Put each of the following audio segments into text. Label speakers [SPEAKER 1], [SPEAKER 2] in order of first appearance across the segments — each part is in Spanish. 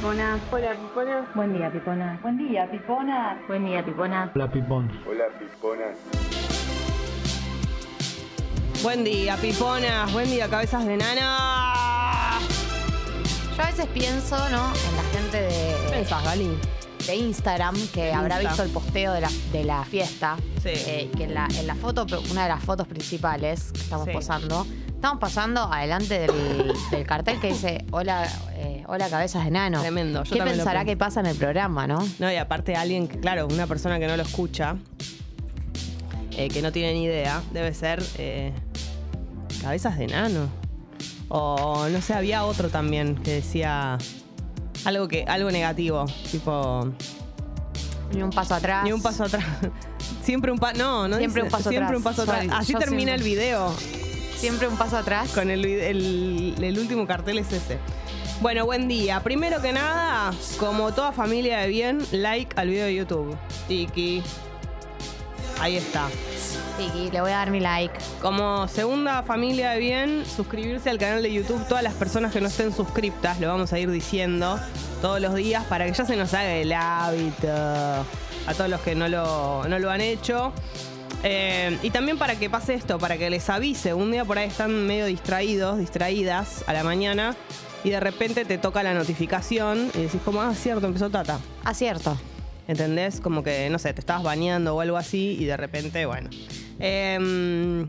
[SPEAKER 1] Pipona. Hola, pipona.
[SPEAKER 2] Buen día,
[SPEAKER 3] Pipona. Buen día, Pipona. Buen día, Pipona.
[SPEAKER 1] Hola, Pipón.
[SPEAKER 4] Hola, Pipona.
[SPEAKER 5] Buen día, piponas. Buen día, cabezas de nana.
[SPEAKER 6] Yo a veces pienso, ¿no? En la gente de,
[SPEAKER 5] Pensás, Gali.
[SPEAKER 6] de Instagram que habrá visto el posteo de la, de la fiesta.
[SPEAKER 5] Sí.
[SPEAKER 6] Eh, que en la, en la foto, una de las fotos principales que estamos
[SPEAKER 5] Sí.
[SPEAKER 6] posando, estamos pasando adelante del, del cartel que dice Hola, hola cabezas de nano.
[SPEAKER 5] Tremendo, yo
[SPEAKER 6] ¿Qué
[SPEAKER 5] también lo
[SPEAKER 6] pensará que pasa en el programa, no?
[SPEAKER 5] No, y aparte alguien, que, claro, una persona que no lo escucha, eh, que no tiene ni idea, debe ser eh, cabezas de nano. O no sé, había otro también que decía algo que algo negativo, tipo
[SPEAKER 6] Ni un paso atrás.
[SPEAKER 5] ni un paso atrás. Siempre un paso, no, no
[SPEAKER 6] Siempre
[SPEAKER 5] dice,
[SPEAKER 6] un paso
[SPEAKER 5] siempre
[SPEAKER 6] atrás.
[SPEAKER 5] un paso atrás.
[SPEAKER 6] Sorry,
[SPEAKER 5] Así termina
[SPEAKER 6] siempre-
[SPEAKER 5] el video.
[SPEAKER 6] Siempre un paso atrás.
[SPEAKER 5] Con el, el- el último cartel es ese. Bueno, buen día. Primero que nada, como toda familia de bien, like al video de YouTube. Tiki. Ahí está.
[SPEAKER 6] Tiki, le voy a dar mi like.
[SPEAKER 5] Como segunda familia de bien, suscribirse al canal de YouTube. Todas las personas que no estén suscriptas, lo vamos a ir diciendo todos los días para que ya se nos haga el hábito. A todos los que no lo, no lo han hecho. Eh, y también para que pase esto, para que les avise. Un día por ahí están medio distraídos, distraídas a la mañana. Y de repente te toca la notificación y decís como, ah, cierto, empezó Tata.
[SPEAKER 6] Acierto.
[SPEAKER 5] ¿Entendés? Como que, no sé, te estabas bañando o algo así y de repente, bueno. Em,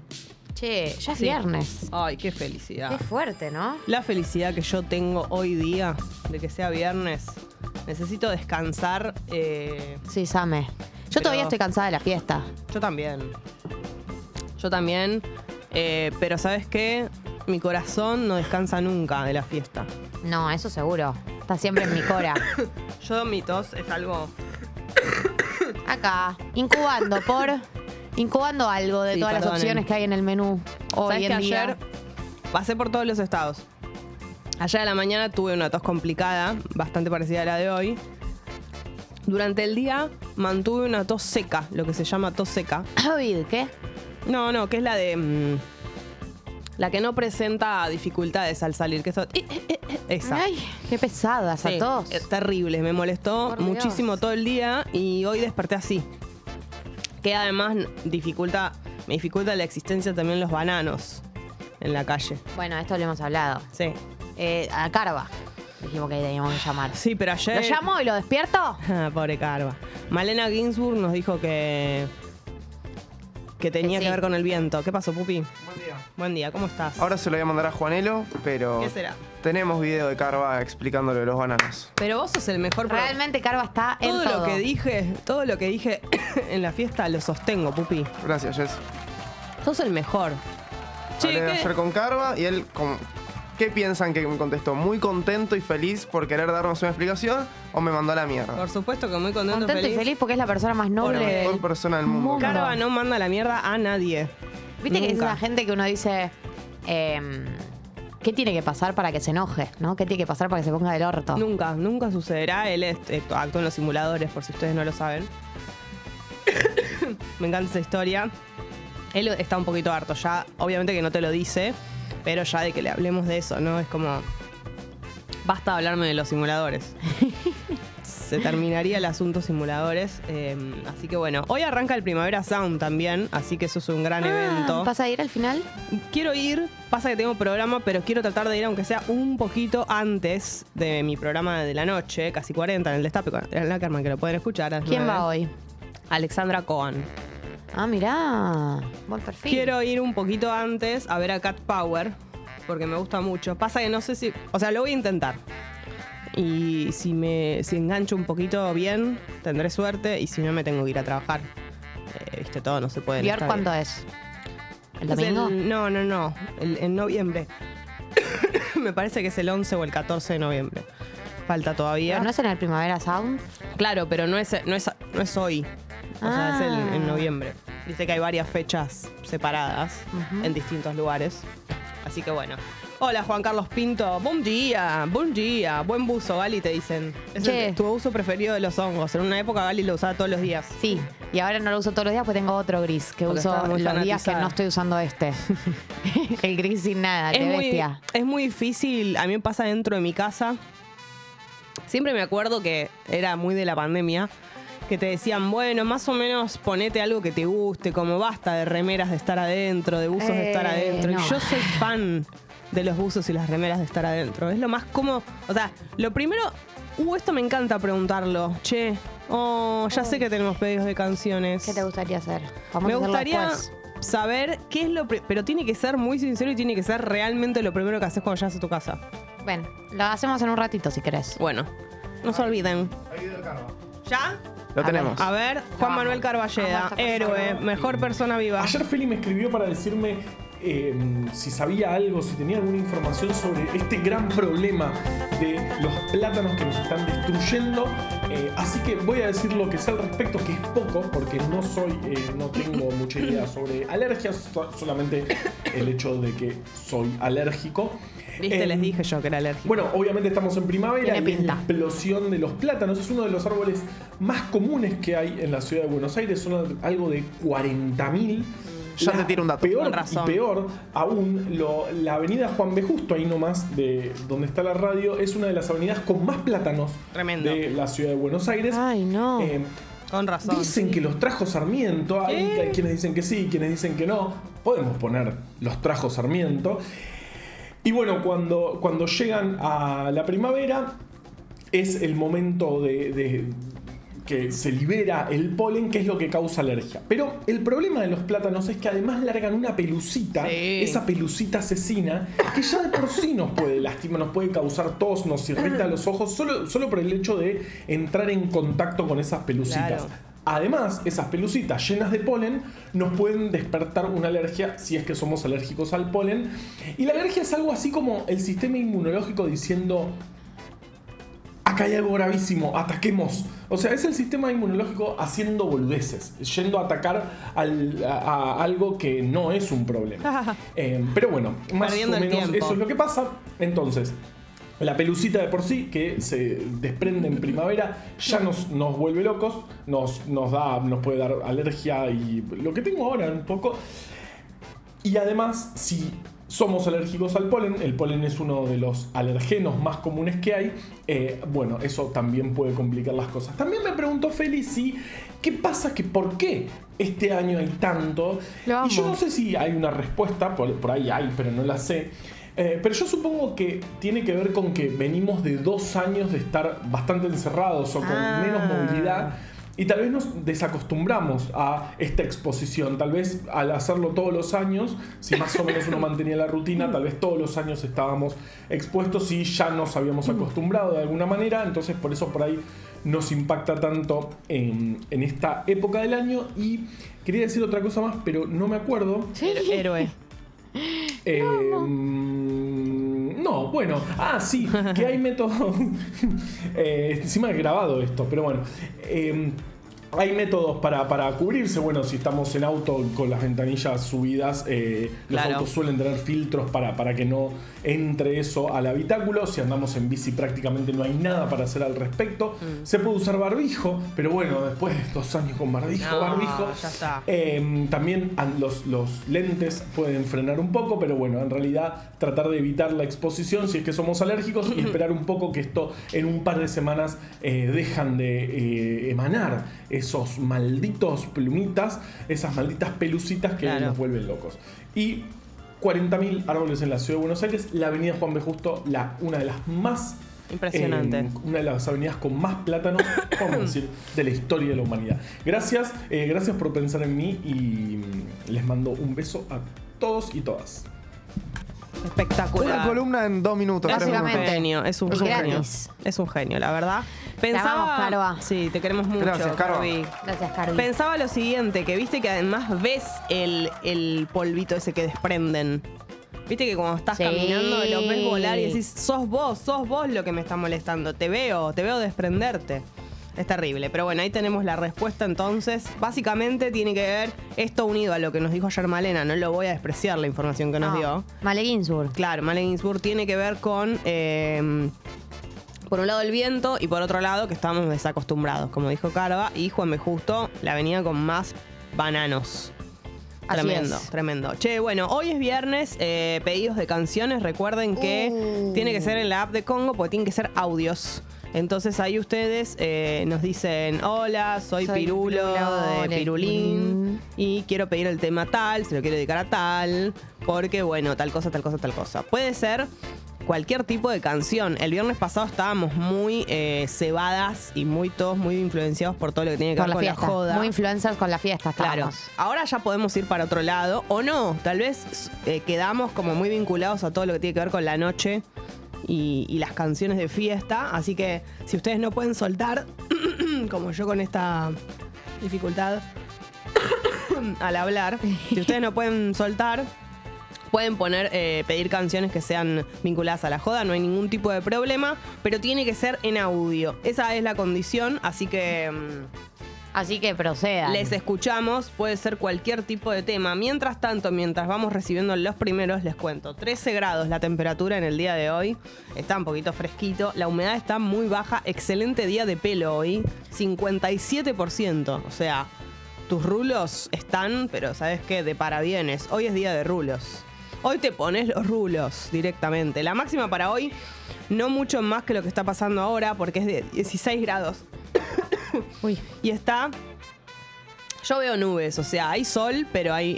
[SPEAKER 6] Che, ya es
[SPEAKER 5] Sí.
[SPEAKER 6] viernes.
[SPEAKER 5] Ay, qué felicidad.
[SPEAKER 6] Qué fuerte, ¿no?
[SPEAKER 5] La felicidad que yo tengo hoy día de que sea viernes. Necesito descansar. eh,
[SPEAKER 6] Sí, Same. Yo
[SPEAKER 5] Pero-
[SPEAKER 6] todavía estoy cansada de la fiesta.
[SPEAKER 5] yo también. Yo también. eh, pero ¿sabes qué? Mi corazón no descansa nunca de la fiesta.
[SPEAKER 6] No, eso seguro. Está siempre en mi cora.
[SPEAKER 5] Yo mi tos es algo...
[SPEAKER 6] Acá, incubando por. Incubando algo de
[SPEAKER 5] Sí,
[SPEAKER 6] todas las
[SPEAKER 5] perdonen.
[SPEAKER 6] opciones que hay en el menú hoy
[SPEAKER 5] ¿Sabes
[SPEAKER 6] en
[SPEAKER 5] que
[SPEAKER 6] día.
[SPEAKER 5] ayer pasé por todos los estados? Ayer a la mañana tuve una tos complicada, bastante parecida a la de hoy. Durante el día mantuve una tos seca, lo que se llama tos seca.
[SPEAKER 6] ¿qué?
[SPEAKER 5] No, no, que es la de. mm, la que no presenta dificultades al salir, que eso. eh, eh, eh, Esa.
[SPEAKER 6] Ay, qué pesada esa
[SPEAKER 5] Sí,
[SPEAKER 6] tos.
[SPEAKER 5] es terrible, me molestó
[SPEAKER 6] Por Dios.
[SPEAKER 5] muchísimo todo el día y hoy desperté así. Que además dificulta, me dificulta la existencia también los bananos en la calle.
[SPEAKER 6] Bueno, esto lo hemos hablado.
[SPEAKER 5] Sí.
[SPEAKER 6] Eh, a Carva. Dijimos que teníamos que llamar.
[SPEAKER 5] Sí, pero ayer.
[SPEAKER 6] ¿Lo llamo y lo despierto?
[SPEAKER 5] Ah, Pobre Carva. Malena Ginsburg nos dijo que. que tenía
[SPEAKER 6] Que
[SPEAKER 5] ver con el viento. ¿Qué pasó, Pupi?
[SPEAKER 4] Buen día.
[SPEAKER 5] Buen día, ¿cómo estás?
[SPEAKER 4] Ahora se lo voy a mandar a Juanelo, pero
[SPEAKER 5] ¿Qué será?
[SPEAKER 4] tenemos video de Carva explicándole los bananos.
[SPEAKER 5] Pero vos sos el mejor pro-
[SPEAKER 6] Realmente Carva está en
[SPEAKER 5] todo
[SPEAKER 6] todo.
[SPEAKER 5] lo que dije, todo lo que dije en la fiesta lo sostengo, Pupi.
[SPEAKER 4] Gracias, Jess.
[SPEAKER 5] Sos el mejor. Che,
[SPEAKER 4] Hablé
[SPEAKER 5] ¿qué?
[SPEAKER 4] ayer con Carva y él, con- ¿qué piensan que me contestó? ¿Muy contento y feliz por querer darnos una explicación o me mandó a la mierda?
[SPEAKER 5] Por supuesto que muy contento,
[SPEAKER 6] Contento y feliz porque es la persona más
[SPEAKER 4] la
[SPEAKER 6] noble
[SPEAKER 4] mejor
[SPEAKER 6] del
[SPEAKER 4] persona del mundo.
[SPEAKER 6] mundo.
[SPEAKER 5] Carva no manda la mierda a nadie.
[SPEAKER 6] Viste que es esa gente que uno dice. em, ¿Qué tiene que pasar para que se enoje? ¿No? ¿Qué tiene que pasar para que se ponga del orto?
[SPEAKER 5] Nunca, nunca sucederá. Él es- eh, actúa en los simuladores, por si ustedes no lo saben. Me encanta esa historia. Él está un poquito harto ya. Obviamente que no te lo dice, pero ya de que le hablemos de eso, ¿no? Es como. Basta de hablarme de los simuladores. Se terminaría el asunto simuladores. eh, así que bueno, hoy arranca el Primavera Sound también, así que eso es un gran
[SPEAKER 6] Ah,
[SPEAKER 5] evento.
[SPEAKER 6] ¿Vas a ir al final?
[SPEAKER 5] Quiero ir, pasa que tengo programa, pero quiero tratar de ir aunque sea un poquito antes de mi programa de la noche, casi 40 en el Destape con Adrián Lackerman, que lo pueden escuchar. a
[SPEAKER 6] ¿Quién va hoy?
[SPEAKER 5] Alexandra Cohen.
[SPEAKER 6] Ah, mirá. Buen perfil.
[SPEAKER 5] Quiero ir un poquito antes a ver a Cat Power, porque me gusta mucho. Pasa que no sé si. O sea, lo voy a intentar. Y si me si engancho un poquito bien, tendré suerte. Y si no, me tengo que ir a trabajar. Eh, Viste, todo no se puede. en
[SPEAKER 6] ¿Bjork
[SPEAKER 5] esta
[SPEAKER 6] cuándo es? ¿El domingo?
[SPEAKER 5] el- no, no, no. El- en noviembre. Me parece que es el 11 o el 14 de noviembre. Falta todavía.
[SPEAKER 6] ¿Pero ¿No es en el Primavera Sound?
[SPEAKER 5] Claro, pero no es, no es, no es hoy. O sea, es el- en
[SPEAKER 6] Ah.
[SPEAKER 5] noviembre. Dice que hay varias fechas separadas en distintos lugares. Así que bueno. Hola Juan Carlos Pinto. Buen día, buen día. Buen buzo, Gali, te dicen. Es
[SPEAKER 6] Che.
[SPEAKER 5] el- tu uso preferido de los hongos. En una época Gali lo usaba todos los días.
[SPEAKER 6] Sí, y ahora no lo uso todos los días, pues tengo otro gris que
[SPEAKER 5] Porque
[SPEAKER 6] uso
[SPEAKER 5] estaba
[SPEAKER 6] los días que
[SPEAKER 5] fanatizada.
[SPEAKER 6] no estoy usando este. el gris sin nada,
[SPEAKER 5] es
[SPEAKER 6] qué
[SPEAKER 5] muy,
[SPEAKER 6] bestia.
[SPEAKER 5] es muy difícil, a mí me pasa dentro de mi casa. Siempre me acuerdo que era muy de la pandemia, que te decían, bueno, más o menos ponete algo que te guste, como basta de remeras de estar adentro, de buzos de estar
[SPEAKER 6] Eh,
[SPEAKER 5] adentro.
[SPEAKER 6] no.
[SPEAKER 5] Y yo soy fan de los buzos y las remeras de estar adentro. Es lo más cómodo. O sea, lo primero, uh, esto me encanta preguntarlo. Che, oh, ya sé que tenemos pedidos de canciones.
[SPEAKER 6] ¿Qué te gustaría hacer? Vamos
[SPEAKER 5] Me
[SPEAKER 6] a
[SPEAKER 5] gustaría
[SPEAKER 6] después.
[SPEAKER 5] saber qué es lo... Pero tiene que ser muy sincero y tiene que ser realmente lo primero que haces cuando llegas a tu casa.
[SPEAKER 6] Ven, lo hacemos en un ratito si querés.
[SPEAKER 5] Bueno, no se olviden. ¿Ya?
[SPEAKER 4] Lo
[SPEAKER 6] A
[SPEAKER 4] tenemos.
[SPEAKER 5] A ver, Juan
[SPEAKER 6] Vamos.
[SPEAKER 5] Manuel Carballeda, héroe, mejor persona viva.
[SPEAKER 1] Ayer Feli me escribió para decirme eh, si sabía algo, si tenía alguna información sobre este gran problema de los plátanos que nos están destruyendo. Eh, así que voy a decir lo que sé al respecto, que es poco, porque no soy, eh, no tengo mucha idea sobre alergias, so- solamente el hecho de que soy alérgico.
[SPEAKER 5] Viste,
[SPEAKER 1] Em,
[SPEAKER 5] les dije yo que era alérgico.
[SPEAKER 1] bueno, obviamente estamos en primavera y es la
[SPEAKER 6] pinta.
[SPEAKER 1] explosión de los plátanos es uno de los árboles más comunes que hay en la ciudad de Buenos Aires. Son algo de 40.000.
[SPEAKER 4] Ya
[SPEAKER 1] La
[SPEAKER 4] te tiro un dato.
[SPEAKER 1] Peor
[SPEAKER 5] Con razón.
[SPEAKER 1] y peor aún, lo- la avenida Juan B. Justo, ahí nomás, de donde está la radio, es una de las avenidas con más plátanos
[SPEAKER 5] Tremendo.
[SPEAKER 1] de la ciudad de Buenos Aires.
[SPEAKER 6] Ay, no.
[SPEAKER 1] Eh,
[SPEAKER 5] Con razón.
[SPEAKER 1] Dicen que los trajo Sarmiento, hay quienes dicen que sí, quienes dicen que no. Podemos poner los trajo Sarmiento. Y bueno, cuando, cuando llegan a la primavera, es el momento de, de que se libera el polen, que es lo que causa alergia. Pero el problema de los plátanos es que además largan una pelucita,
[SPEAKER 5] Sí.
[SPEAKER 1] esa pelucita asesina, que ya de por sí nos puede lastimar, nos puede causar tos, nos irrita los ojos, solo, solo por el hecho de entrar en contacto con esas pelucitas.
[SPEAKER 5] Claro.
[SPEAKER 1] Además, esas pelucitas llenas de polen nos pueden despertar una alergia si es que somos alérgicos al polen. Y la alergia es algo así como el sistema inmunológico diciendo, acá hay algo gravísimo, ataquemos. O sea, es el sistema inmunológico haciendo boludeces, yendo a atacar al- a, a algo que no es un problema. Eh, pero bueno, más
[SPEAKER 5] Perdiendo
[SPEAKER 1] o menos eso es lo que pasa. Entonces, la pelucita de por sí, que se desprende en primavera, ya nos, nos vuelve locos, nos, nos, da, nos puede dar alergia y lo que tengo ahora un poco. Y además, si somos alérgicos al polen, el polen es uno de los alergenos más comunes que hay, eh, bueno, eso también puede complicar las cosas. También me preguntó Feli si, ¿qué pasa que por qué este año hay tanto? Y yo no sé si hay una respuesta, por, por ahí hay, pero no la sé. Eh, pero yo supongo que tiene que ver con que venimos de dos años de estar bastante encerrados o con
[SPEAKER 5] Ah.
[SPEAKER 1] menos movilidad. Y tal vez nos desacostumbramos a esta exposición. Tal vez al hacerlo todos los años, si más o menos uno mantenía la rutina, tal vez todos los años estábamos expuestos y ya nos habíamos acostumbrado de alguna manera. Entonces por eso por ahí nos impacta tanto en, en esta época del año. Y quería decir otra cosa más, pero no me acuerdo.
[SPEAKER 5] Her- Héroe.
[SPEAKER 1] Eh, mm, no, bueno, ah, sí, que hay métodos. eh, encima he grabado esto, pero bueno. eh, hay métodos para, para cubrirse. Bueno, si estamos en auto con las ventanillas subidas, eh, los autos suelen tener filtros para, para que no entre eso al habitáculo. Si andamos en bici, prácticamente no hay nada para hacer al respecto.
[SPEAKER 5] Mm.
[SPEAKER 1] Se puede usar barbijo, pero bueno, después de dos años con barbijo,
[SPEAKER 5] No,
[SPEAKER 1] barbijo.
[SPEAKER 5] ya está.
[SPEAKER 1] Eh, también los, los lentes pueden frenar un poco, pero bueno, en realidad tratar de evitar la exposición si es que somos alérgicos y esperar un poco que esto en un par de semanas eh, dejan de eh, emanar esos malditos plumitas, esas malditas pelucitas que
[SPEAKER 5] Claro.
[SPEAKER 1] nos vuelven locos. Y 40.000 árboles en la ciudad de Buenos Aires, la avenida Juan B. Justo, la, una de las más
[SPEAKER 5] Impresionante.
[SPEAKER 1] eh, una de las avenidas con más plátanos, vamos a decir, de la historia de la humanidad. Gracias, eh, gracias por pensar en mí y mm, les mando un beso a todos y todas.
[SPEAKER 5] Espectacular.
[SPEAKER 4] Una columna en dos minutos, tres
[SPEAKER 5] Es un genio, es un genio. Es un genio, la verdad.
[SPEAKER 6] amamos, Carva.
[SPEAKER 5] Sí, te queremos mucho,
[SPEAKER 4] Gracias, Carva.
[SPEAKER 5] Carvi.
[SPEAKER 6] Gracias, Carly.
[SPEAKER 5] Pensaba lo siguiente, que viste que además ves el, el polvito ese que desprenden. Viste que cuando estás
[SPEAKER 6] Sí.
[SPEAKER 5] caminando lo ves volar y decís, sos vos, sos vos lo que me está molestando. Te veo, te veo desprenderte. Es terrible. Pero bueno, ahí tenemos la respuesta entonces. Básicamente tiene que ver esto unido a lo que nos dijo ayer Malena. No lo voy a despreciar la información que nos
[SPEAKER 6] No.
[SPEAKER 5] dio.
[SPEAKER 6] Male Ginsburg.
[SPEAKER 5] Claro, Malen Ginsburg tiene que ver con, eh, por un lado el viento y por otro lado que estamos desacostumbrados, como dijo Carva, y Juan B. Justo la venía con más bananos.
[SPEAKER 6] Así
[SPEAKER 5] Tremendo,
[SPEAKER 6] es.
[SPEAKER 5] tremendo. Che, bueno, hoy es viernes, eh, pedidos de canciones. Recuerden que
[SPEAKER 6] Uh.
[SPEAKER 5] tiene que ser en la app de Congo porque tienen que ser audios. Entonces ahí ustedes eh, nos dicen, hola, soy,
[SPEAKER 6] Soy
[SPEAKER 5] Pirulo
[SPEAKER 6] Pirulo
[SPEAKER 5] de Pirulín y quiero pedir el tema tal, se lo quiero dedicar a tal, porque bueno, tal cosa, tal cosa, tal cosa. Puede ser cualquier tipo de canción. El viernes pasado estábamos muy eh, cebadas y muy todos muy influenciados por todo lo que tiene que ver
[SPEAKER 6] la
[SPEAKER 5] con
[SPEAKER 6] fiesta.
[SPEAKER 5] la joda.
[SPEAKER 6] Muy influencers con la fiesta
[SPEAKER 5] Claro. Ahora ya podemos ir para otro lado o no. Tal vez eh, quedamos como muy vinculados a todo lo que tiene que ver con la noche y, las canciones de fiesta. Así que si ustedes no pueden soltar, como yo con esta dificultad al hablar, si ustedes no pueden soltar, Pueden poner, eh, pedir canciones que sean vinculadas a la joda, no hay ningún tipo de problema, pero tiene que ser en audio. Esa es la condición, así que mm,
[SPEAKER 6] Así que procedan.
[SPEAKER 5] les escuchamos, puede ser cualquier tipo de tema. Mientras tanto, mientras vamos recibiendo los primeros, les cuento. 13 grados la temperatura en el día de hoy. Está un poquito fresquito. La humedad está muy baja. Excelente día de pelo hoy. 57%. O sea, tus rulos están, pero ¿sabes qué? De parabienes. Hoy es día de rulos. Hoy te pones los rulos directamente. La máxima para hoy, no mucho más que lo que está pasando ahora, porque es de 16 grados.
[SPEAKER 6] Uy.
[SPEAKER 5] Y está. Yo veo nubes, o sea, hay sol, pero hay.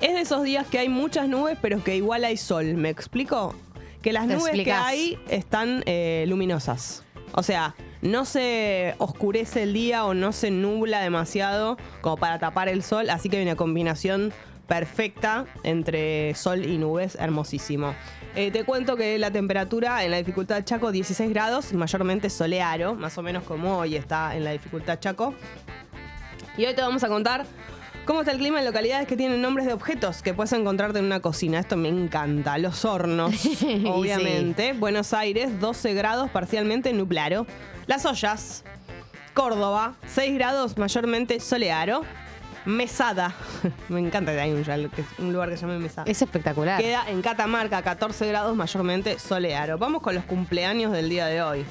[SPEAKER 5] Es de esos días que hay muchas nubes, pero que igual hay sol. ¿Me explico? Que las
[SPEAKER 6] Te
[SPEAKER 5] nubes
[SPEAKER 6] explicás.
[SPEAKER 5] que hay están eh, luminosas. O sea, no se oscurece el día o no se nubla demasiado como para tapar el sol, así que hay una combinación perfecta entre sol y nubes, hermosísimo. Eh, te cuento que la temperatura en la dificultad Chaco 16 grados, mayormente soleado, más o menos como hoy está en la dificultad Chaco. Y hoy te vamos a contar cómo está el clima en localidades que tienen nombres de objetos que puedes encontrarte en una cocina. Esto me encanta. Los hornos, obviamente. Buenos Aires, 12 grados, parcialmente nublado. Las ollas, Córdoba, 6 grados, mayormente soleado. Mesada, me encanta que hay un, que es un lugar que se llama Mesada.
[SPEAKER 6] Es espectacular.
[SPEAKER 5] Queda en Catamarca, 14 grados, mayormente soleado. Vamos con los cumpleaños del día de hoy.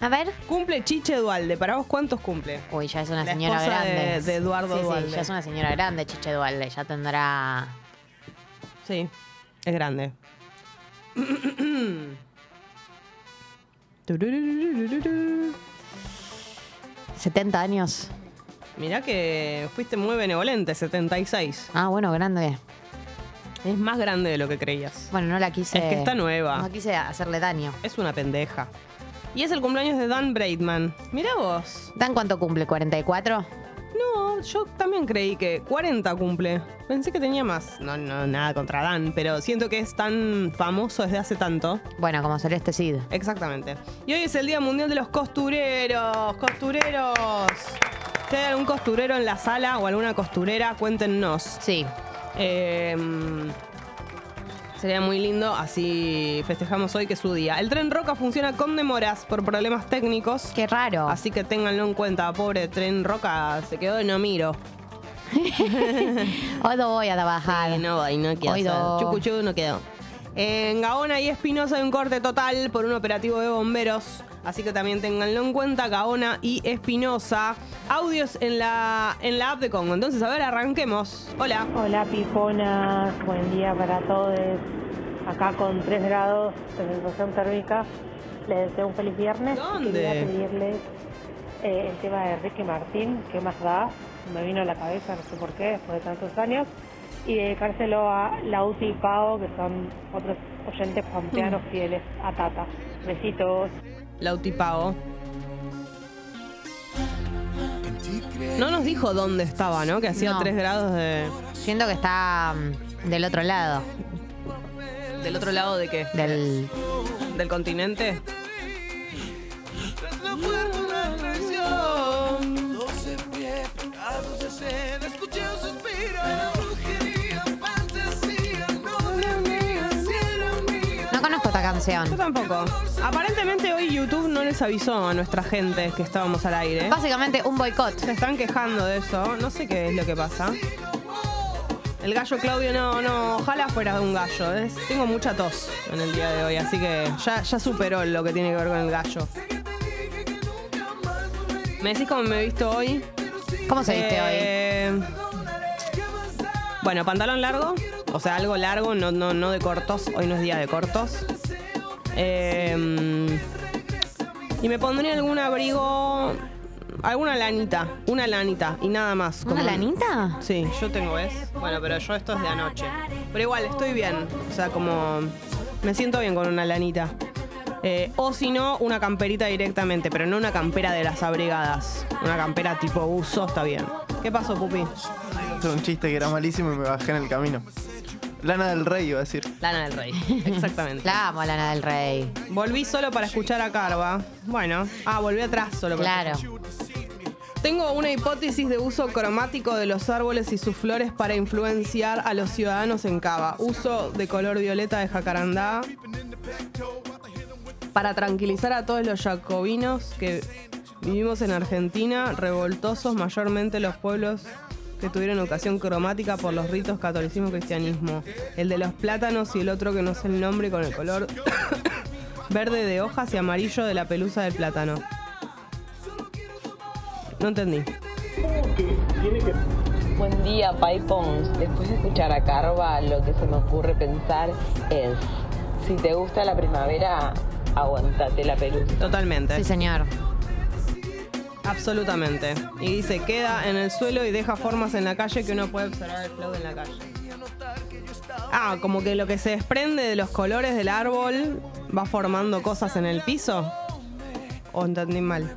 [SPEAKER 6] A ver.
[SPEAKER 5] Cumple Chiche Dualde. ¿Para vos cuántos cumple?
[SPEAKER 6] Uy, ya es una
[SPEAKER 5] La
[SPEAKER 6] señora
[SPEAKER 5] de-
[SPEAKER 6] grande.
[SPEAKER 5] de Eduardo
[SPEAKER 6] sí, sí, ya es una señora grande, Chiche Dualde. Ya tendrá.
[SPEAKER 5] Sí, es grande.
[SPEAKER 6] 70 años.
[SPEAKER 5] Mirá que fuiste muy benevolente, 76.
[SPEAKER 6] Ah, bueno, grande.
[SPEAKER 5] Es más grande de lo que creías.
[SPEAKER 6] Bueno, no la quise.
[SPEAKER 5] Es que está nueva.
[SPEAKER 6] No quise hacerle daño.
[SPEAKER 5] Es una pendeja. Y es el cumpleaños de Dan Braidman. Mirá vos.
[SPEAKER 6] ¿Dan cuánto cumple? ¿44?
[SPEAKER 5] No, yo también creí que 40 cumple. Pensé que tenía más. No, no, nada contra Dan, pero siento que es tan famoso desde hace tanto.
[SPEAKER 6] Bueno, como Celeste Cid.
[SPEAKER 5] Exactamente. Y hoy es el Día Mundial de los Costureros. ¡Costureros! Si hay algún costurero en la sala o alguna costurera, cuéntenos.
[SPEAKER 6] Sí.
[SPEAKER 5] Eh, sería muy lindo, así festejamos hoy que es su día. El tren Roca funciona con demoras por problemas técnicos.
[SPEAKER 6] Qué raro.
[SPEAKER 5] Así que ténganlo en cuenta, pobre tren Roca se quedó de no miro.
[SPEAKER 6] Hoy no voy a trabajar.
[SPEAKER 5] Y no, ahí no quedó.
[SPEAKER 6] Hoy no.
[SPEAKER 5] Chucuchú no quedó. En Gaona y Espinosa hay un corte total por un operativo de bomberos. Así que también ténganlo en cuenta, Gaona y Espinosa. Audios en la, en la app de Congo. Entonces, a ver, arranquemos. Hola.
[SPEAKER 2] Hola piponas, buen día para todos. Acá con 3 grados de sensación térmica. Les deseo un feliz viernes.
[SPEAKER 5] ¿Dónde?
[SPEAKER 2] Quería pedirles eh, el tema de Ricky Martín, ¿qué más da? Me vino a la cabeza, no sé por qué, después de tantos años. Y dedicárselo a Lauti y Pau, que son otros oyentes pampeanos fieles a Tata. Besitos.
[SPEAKER 5] Lautipao. No nos dijo dónde estaba, ¿no? Que hacía
[SPEAKER 6] No.
[SPEAKER 5] 3 grados de.
[SPEAKER 6] Siento que está mm, del otro lado.
[SPEAKER 5] ¿Del otro lado de qué?
[SPEAKER 6] Del.
[SPEAKER 5] ¿Del continente? Yo tampoco. Aparentemente hoy YouTube no les avisó a nuestra gente que estábamos al aire.
[SPEAKER 6] Básicamente un boicot.
[SPEAKER 5] Se están quejando de eso. No sé qué es lo que pasa. El gallo Claudio no, no, ojalá fuera un gallo. es- tengo mucha tos en el día de hoy, así que ya, ya superó lo que tiene que ver con el gallo. ¿Me decís cómo me he visto hoy?
[SPEAKER 6] ¿Cómo se viste hoy?
[SPEAKER 5] Eh, Bueno, pantalón largo, o sea, algo largo, no, no, no de cortos. Hoy no es día de cortos. Eh, y me pondría algún abrigo, alguna lanita, una lanita y nada más.
[SPEAKER 6] ¿Una
[SPEAKER 5] como-
[SPEAKER 6] lanita?
[SPEAKER 5] Sí, yo tengo, ¿ves? Bueno, pero yo esto es de anoche. Pero igual, estoy bien. O sea, como me siento bien con una lanita. Eh, o si no, una camperita directamente, pero no una campera de las abrigadas. Una campera tipo uso, está bien. ¿Qué pasó, Pupi?
[SPEAKER 4] Es un chiste que era malísimo y me bajé en el camino. Lana del Rey, iba a decir.
[SPEAKER 5] Lana del Rey. Exactamente.
[SPEAKER 6] La amo, Lana del Rey.
[SPEAKER 5] Volví solo para escuchar a Carva. Bueno, ah, volví atrás solo para
[SPEAKER 6] Claro.
[SPEAKER 5] Tengo una hipótesis de uso cromático de los árboles y sus flores para influenciar a los ciudadanos en Cava. Uso de color violeta de jacarandá para tranquilizar a todos los jacobinos que vivimos en Argentina, revoltosos mayormente los pueblos que tuvieron educación cromática por los ritos catolicismo y cristianismo. El de los plátanos y el otro que no sé el nombre con el color verde de hojas y amarillo de la pelusa del plátano. No entendí.
[SPEAKER 7] Buen día, Paipons. Después de escuchar a Carva, lo que se me ocurre pensar es, si te gusta la primavera, aguantate la pelusa.
[SPEAKER 5] Totalmente.
[SPEAKER 6] Sí, señor.
[SPEAKER 5] Absolutamente. Y dice, queda en el suelo y deja formas en la calle que uno puede observar el flow en la calle. Ah, como que lo que se desprende de los colores del árbol va formando cosas en el piso. ¿O entendí mal?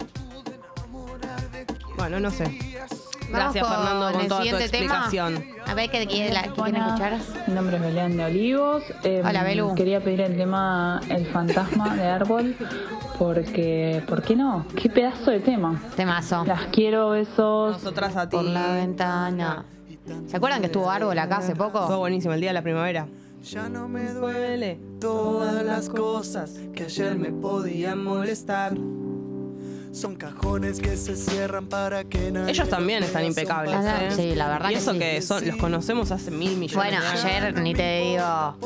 [SPEAKER 5] Bueno, no sé. Gracias,
[SPEAKER 6] Vamos con
[SPEAKER 5] Fernando, con
[SPEAKER 6] el
[SPEAKER 5] toda tu
[SPEAKER 6] siguiente tema.
[SPEAKER 5] explicación.
[SPEAKER 6] A ver qué quiere, la- qué quieren escuchar.
[SPEAKER 8] Mi nombre es Belén de Olivos. Eh,
[SPEAKER 6] Hola, Belu.
[SPEAKER 8] Quería pedir el tema El fantasma de árbol porque, ¿por qué no? Qué pedazo de tema.
[SPEAKER 6] Temazo.
[SPEAKER 8] Las quiero, besos.
[SPEAKER 5] Nosotras a ti.
[SPEAKER 6] Por la ventana. ¿Se acuerdan que estuvo árbol acá hace
[SPEAKER 5] Fue
[SPEAKER 6] poco?
[SPEAKER 5] buenísimo el día de la primavera.
[SPEAKER 9] Ya no me
[SPEAKER 5] Duele
[SPEAKER 9] todas las cosas que ayer me podían molestar. Son cajones que se cierran para que nadie
[SPEAKER 5] Ellos también están impecables. ¿eh?
[SPEAKER 6] sí, la verdad
[SPEAKER 5] Y
[SPEAKER 6] que
[SPEAKER 5] eso
[SPEAKER 6] sí.
[SPEAKER 5] que son, los conocemos hace mil millones
[SPEAKER 6] Bueno,
[SPEAKER 5] de años.
[SPEAKER 6] ayer ni te digo.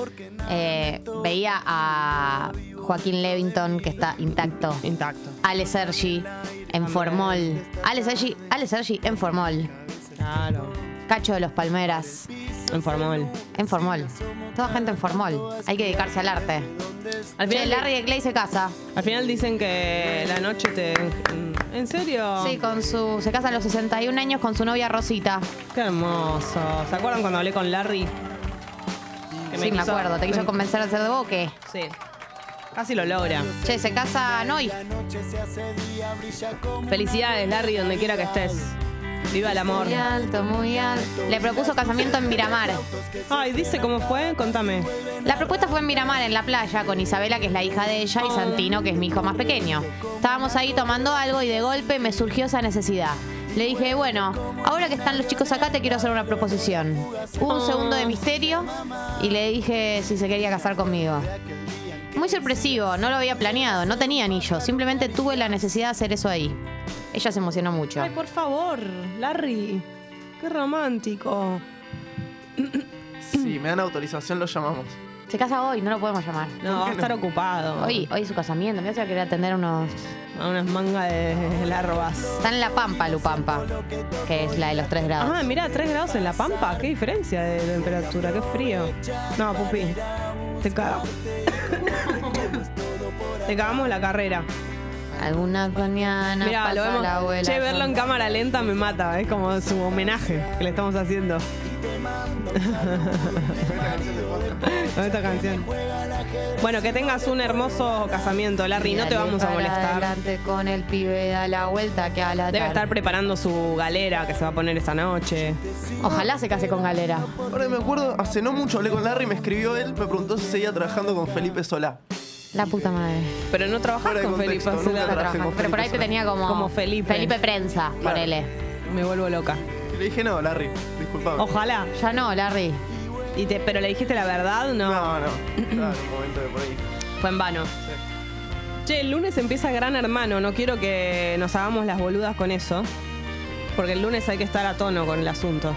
[SPEAKER 6] eh, veía a Joaquín Levington que está intacto.
[SPEAKER 5] Intacto.
[SPEAKER 6] Ale Sergi en Formol. Ale Sergi, Ale Sergi en Formol.
[SPEAKER 5] Claro.
[SPEAKER 6] Cacho de los Palmeras
[SPEAKER 5] En Formol.
[SPEAKER 6] en Formol. Toda gente en Formol. Hay que dedicarse al arte.
[SPEAKER 5] Al
[SPEAKER 6] Che,
[SPEAKER 5] final,
[SPEAKER 6] Larry de Clay se casa.
[SPEAKER 5] al final dicen que la noche te. ¿En serio?
[SPEAKER 6] Sí, con su. Se casa a los 61 años con su novia Rosita.
[SPEAKER 5] Qué hermoso. ¿Se acuerdan cuando hablé con Larry? Que
[SPEAKER 6] sí, me acuerdo. Te quiso convencer de ser de boque.
[SPEAKER 5] Sí. Casi lo logra.
[SPEAKER 6] Che, se casan hoy.
[SPEAKER 5] Felicidades, Larry, donde quiera que estés. Viva el amor.
[SPEAKER 6] Muy alto, muy alto. Le propuso casamiento en Miramar.
[SPEAKER 5] Ay, dice cómo fue. Contame.
[SPEAKER 6] La propuesta fue en Miramar, en la playa, con Isabela, que es la hija de ella, y Santino, que es mi hijo más pequeño. Estábamos ahí tomando algo y de golpe me surgió esa necesidad. Le dije, bueno, ahora que están los chicos acá, te quiero hacer una proposición. Hubo un segundo de misterio y le dije si se quería casar conmigo. Muy sorpresivo, no lo había planeado, no tenía anillo, simplemente tuve la necesidad de hacer eso ahí. Ella se emocionó mucho.
[SPEAKER 5] Ay, por favor, Larry. Qué romántico.
[SPEAKER 4] Si me dan autorización, lo llamamos.
[SPEAKER 6] Se casa hoy, no lo podemos llamar.
[SPEAKER 5] No, va a estar ocupado.
[SPEAKER 6] Hoy, hoy es su casamiento, me hace querer atender unos
[SPEAKER 5] A unas mangas de larvas.
[SPEAKER 6] Está en La Pampa, Lupampa, que es la de los 3 grados.
[SPEAKER 5] Ah, mira, 3 grados en La Pampa. Qué diferencia de temperatura, qué frío. No, Pupi, te cagamos. Te cagamos la carrera.
[SPEAKER 6] Alguna coñana
[SPEAKER 5] Mira,
[SPEAKER 6] pasa
[SPEAKER 5] lo vemos.
[SPEAKER 6] la abuela.
[SPEAKER 5] che, verlo en cámara lenta me mata. Es como su homenaje que le estamos haciendo. Con esta canción. Bueno, que tengas un hermoso casamiento, Larry. No te
[SPEAKER 6] Dale
[SPEAKER 5] vamos a
[SPEAKER 6] para
[SPEAKER 5] molestar.
[SPEAKER 6] Adelante con el pibe, da la vuelta que a la
[SPEAKER 5] Debe
[SPEAKER 6] tarde.
[SPEAKER 5] estar preparando su galera que se va a poner esta noche.
[SPEAKER 6] Ojalá se case con Galera.
[SPEAKER 4] Ahora que me acuerdo, hace no mucho hablé con Larry, me escribió él, me preguntó si seguía trabajando con Felipe Solá.
[SPEAKER 6] La puta madre.
[SPEAKER 5] Pero no trabajas con Felipe Solá.
[SPEAKER 6] Pero por ahí te tenía como.
[SPEAKER 5] Como Felipe.
[SPEAKER 6] Felipe Prensa,
[SPEAKER 4] Claro.
[SPEAKER 6] ponele.
[SPEAKER 5] Me vuelvo loca.
[SPEAKER 4] Y le dije, no, Larry, disculpame.
[SPEAKER 5] Ojalá.
[SPEAKER 6] Ya no, Larry.
[SPEAKER 5] Y te, pero le dijiste la verdad, no.
[SPEAKER 4] No, no. Claro, un momento de por ahí.
[SPEAKER 5] Fue en vano. Che, el lunes empieza Gran Hermano. No quiero que nos hagamos las boludas con eso. Porque el lunes hay que estar a tono con el asunto.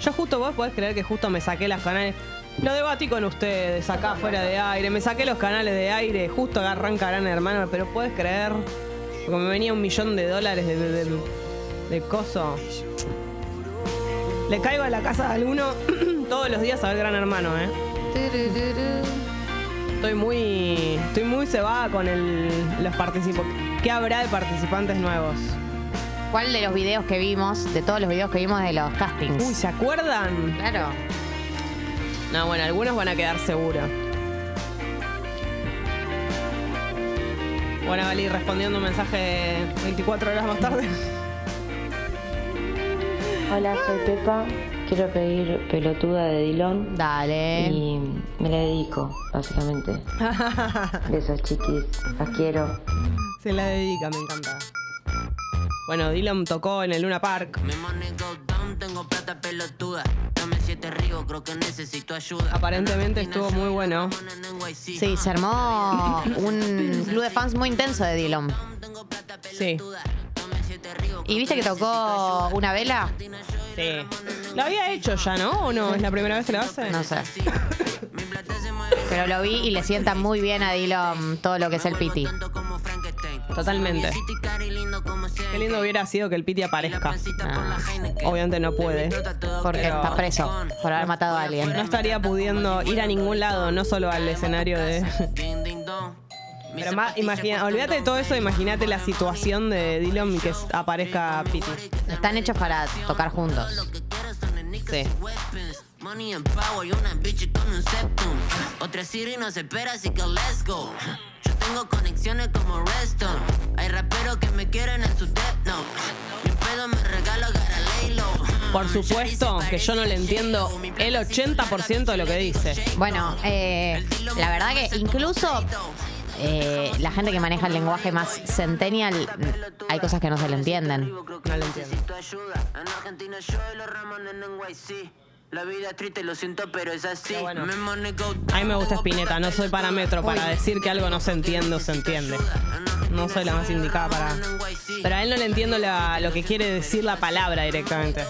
[SPEAKER 5] Yo justo, vos podés creer que justo me saqué las canales. Lo debatí con ustedes acá fuera de aire. Me saqué los canales de aire. Justo arranca Gran Hermano. Pero puedes creer. Porque me venía un millón de dólares de, de, de- de coso. Le caigo a la casa de alguno todos los días a ver Gran Hermano, ¿eh? Estoy muy. Estoy muy cebada con el, los participantes. ¿Qué habrá de participantes nuevos?
[SPEAKER 6] ¿Cuál de los videos que vimos, de todos los videos que vimos de los castings?
[SPEAKER 5] Uy, ¿se acuerdan?
[SPEAKER 6] Claro.
[SPEAKER 5] No, bueno, algunos van a quedar seguros. Bueno, Vali, respondiendo un mensaje 24 horas más tarde.
[SPEAKER 10] Hola, soy Pepa. Quiero pedir pelotuda de Dilón.
[SPEAKER 6] Dale.
[SPEAKER 10] Y me la dedico, básicamente. Besos, chiquis. Las quiero.
[SPEAKER 5] Se la dedica, me encanta. Bueno, Dylan tocó en el Luna Park. Aparentemente estuvo muy bueno.
[SPEAKER 6] Sí, se armó un club de fans muy intenso de Dylan.
[SPEAKER 5] Sí.
[SPEAKER 6] ¿Y viste que tocó una vela?
[SPEAKER 5] Sí. Lo había hecho ya, ¿no? ¿O no? ¿Es la primera vez que lo hace?
[SPEAKER 6] No sé. Pero lo vi y le sienta muy bien a Dylan todo lo que es el piti.
[SPEAKER 5] Totalmente. Qué lindo hubiera sido que el Piti aparezca.
[SPEAKER 6] Ah.
[SPEAKER 5] Obviamente no puede.
[SPEAKER 6] Porque
[SPEAKER 5] Pero
[SPEAKER 6] está preso por haber matado a alguien.
[SPEAKER 5] No estaría pudiendo ir a ningún lado, no solo al escenario de. Pero más, imagina, olvídate de todo eso, imagínate la situación de Dylan y que aparezca Piti.
[SPEAKER 6] Están hechos para tocar juntos.
[SPEAKER 5] Sí.
[SPEAKER 11] Money and power y una bitch con un septum. Otra Siri nos espera, así que let's go. Yo tengo conexiones como Redstone. Hay raperos que me quieren en su death note. Mi pedo me regalo.
[SPEAKER 5] Por supuesto que yo no le entiendo el 80% de lo que dice.
[SPEAKER 6] Bueno, eh, la verdad que incluso eh, la gente que maneja el lenguaje más centennial, hay cosas que no se le entienden.
[SPEAKER 5] No lo entiendo.
[SPEAKER 11] La vida es triste, lo siento, pero es así. Go
[SPEAKER 5] A mí me gusta Spinetta, no soy parámetro para decir que algo no se entiende o se entiende. No soy la más indicada para. Pero a él no le entiendo la- lo que quiere decir la palabra directamente.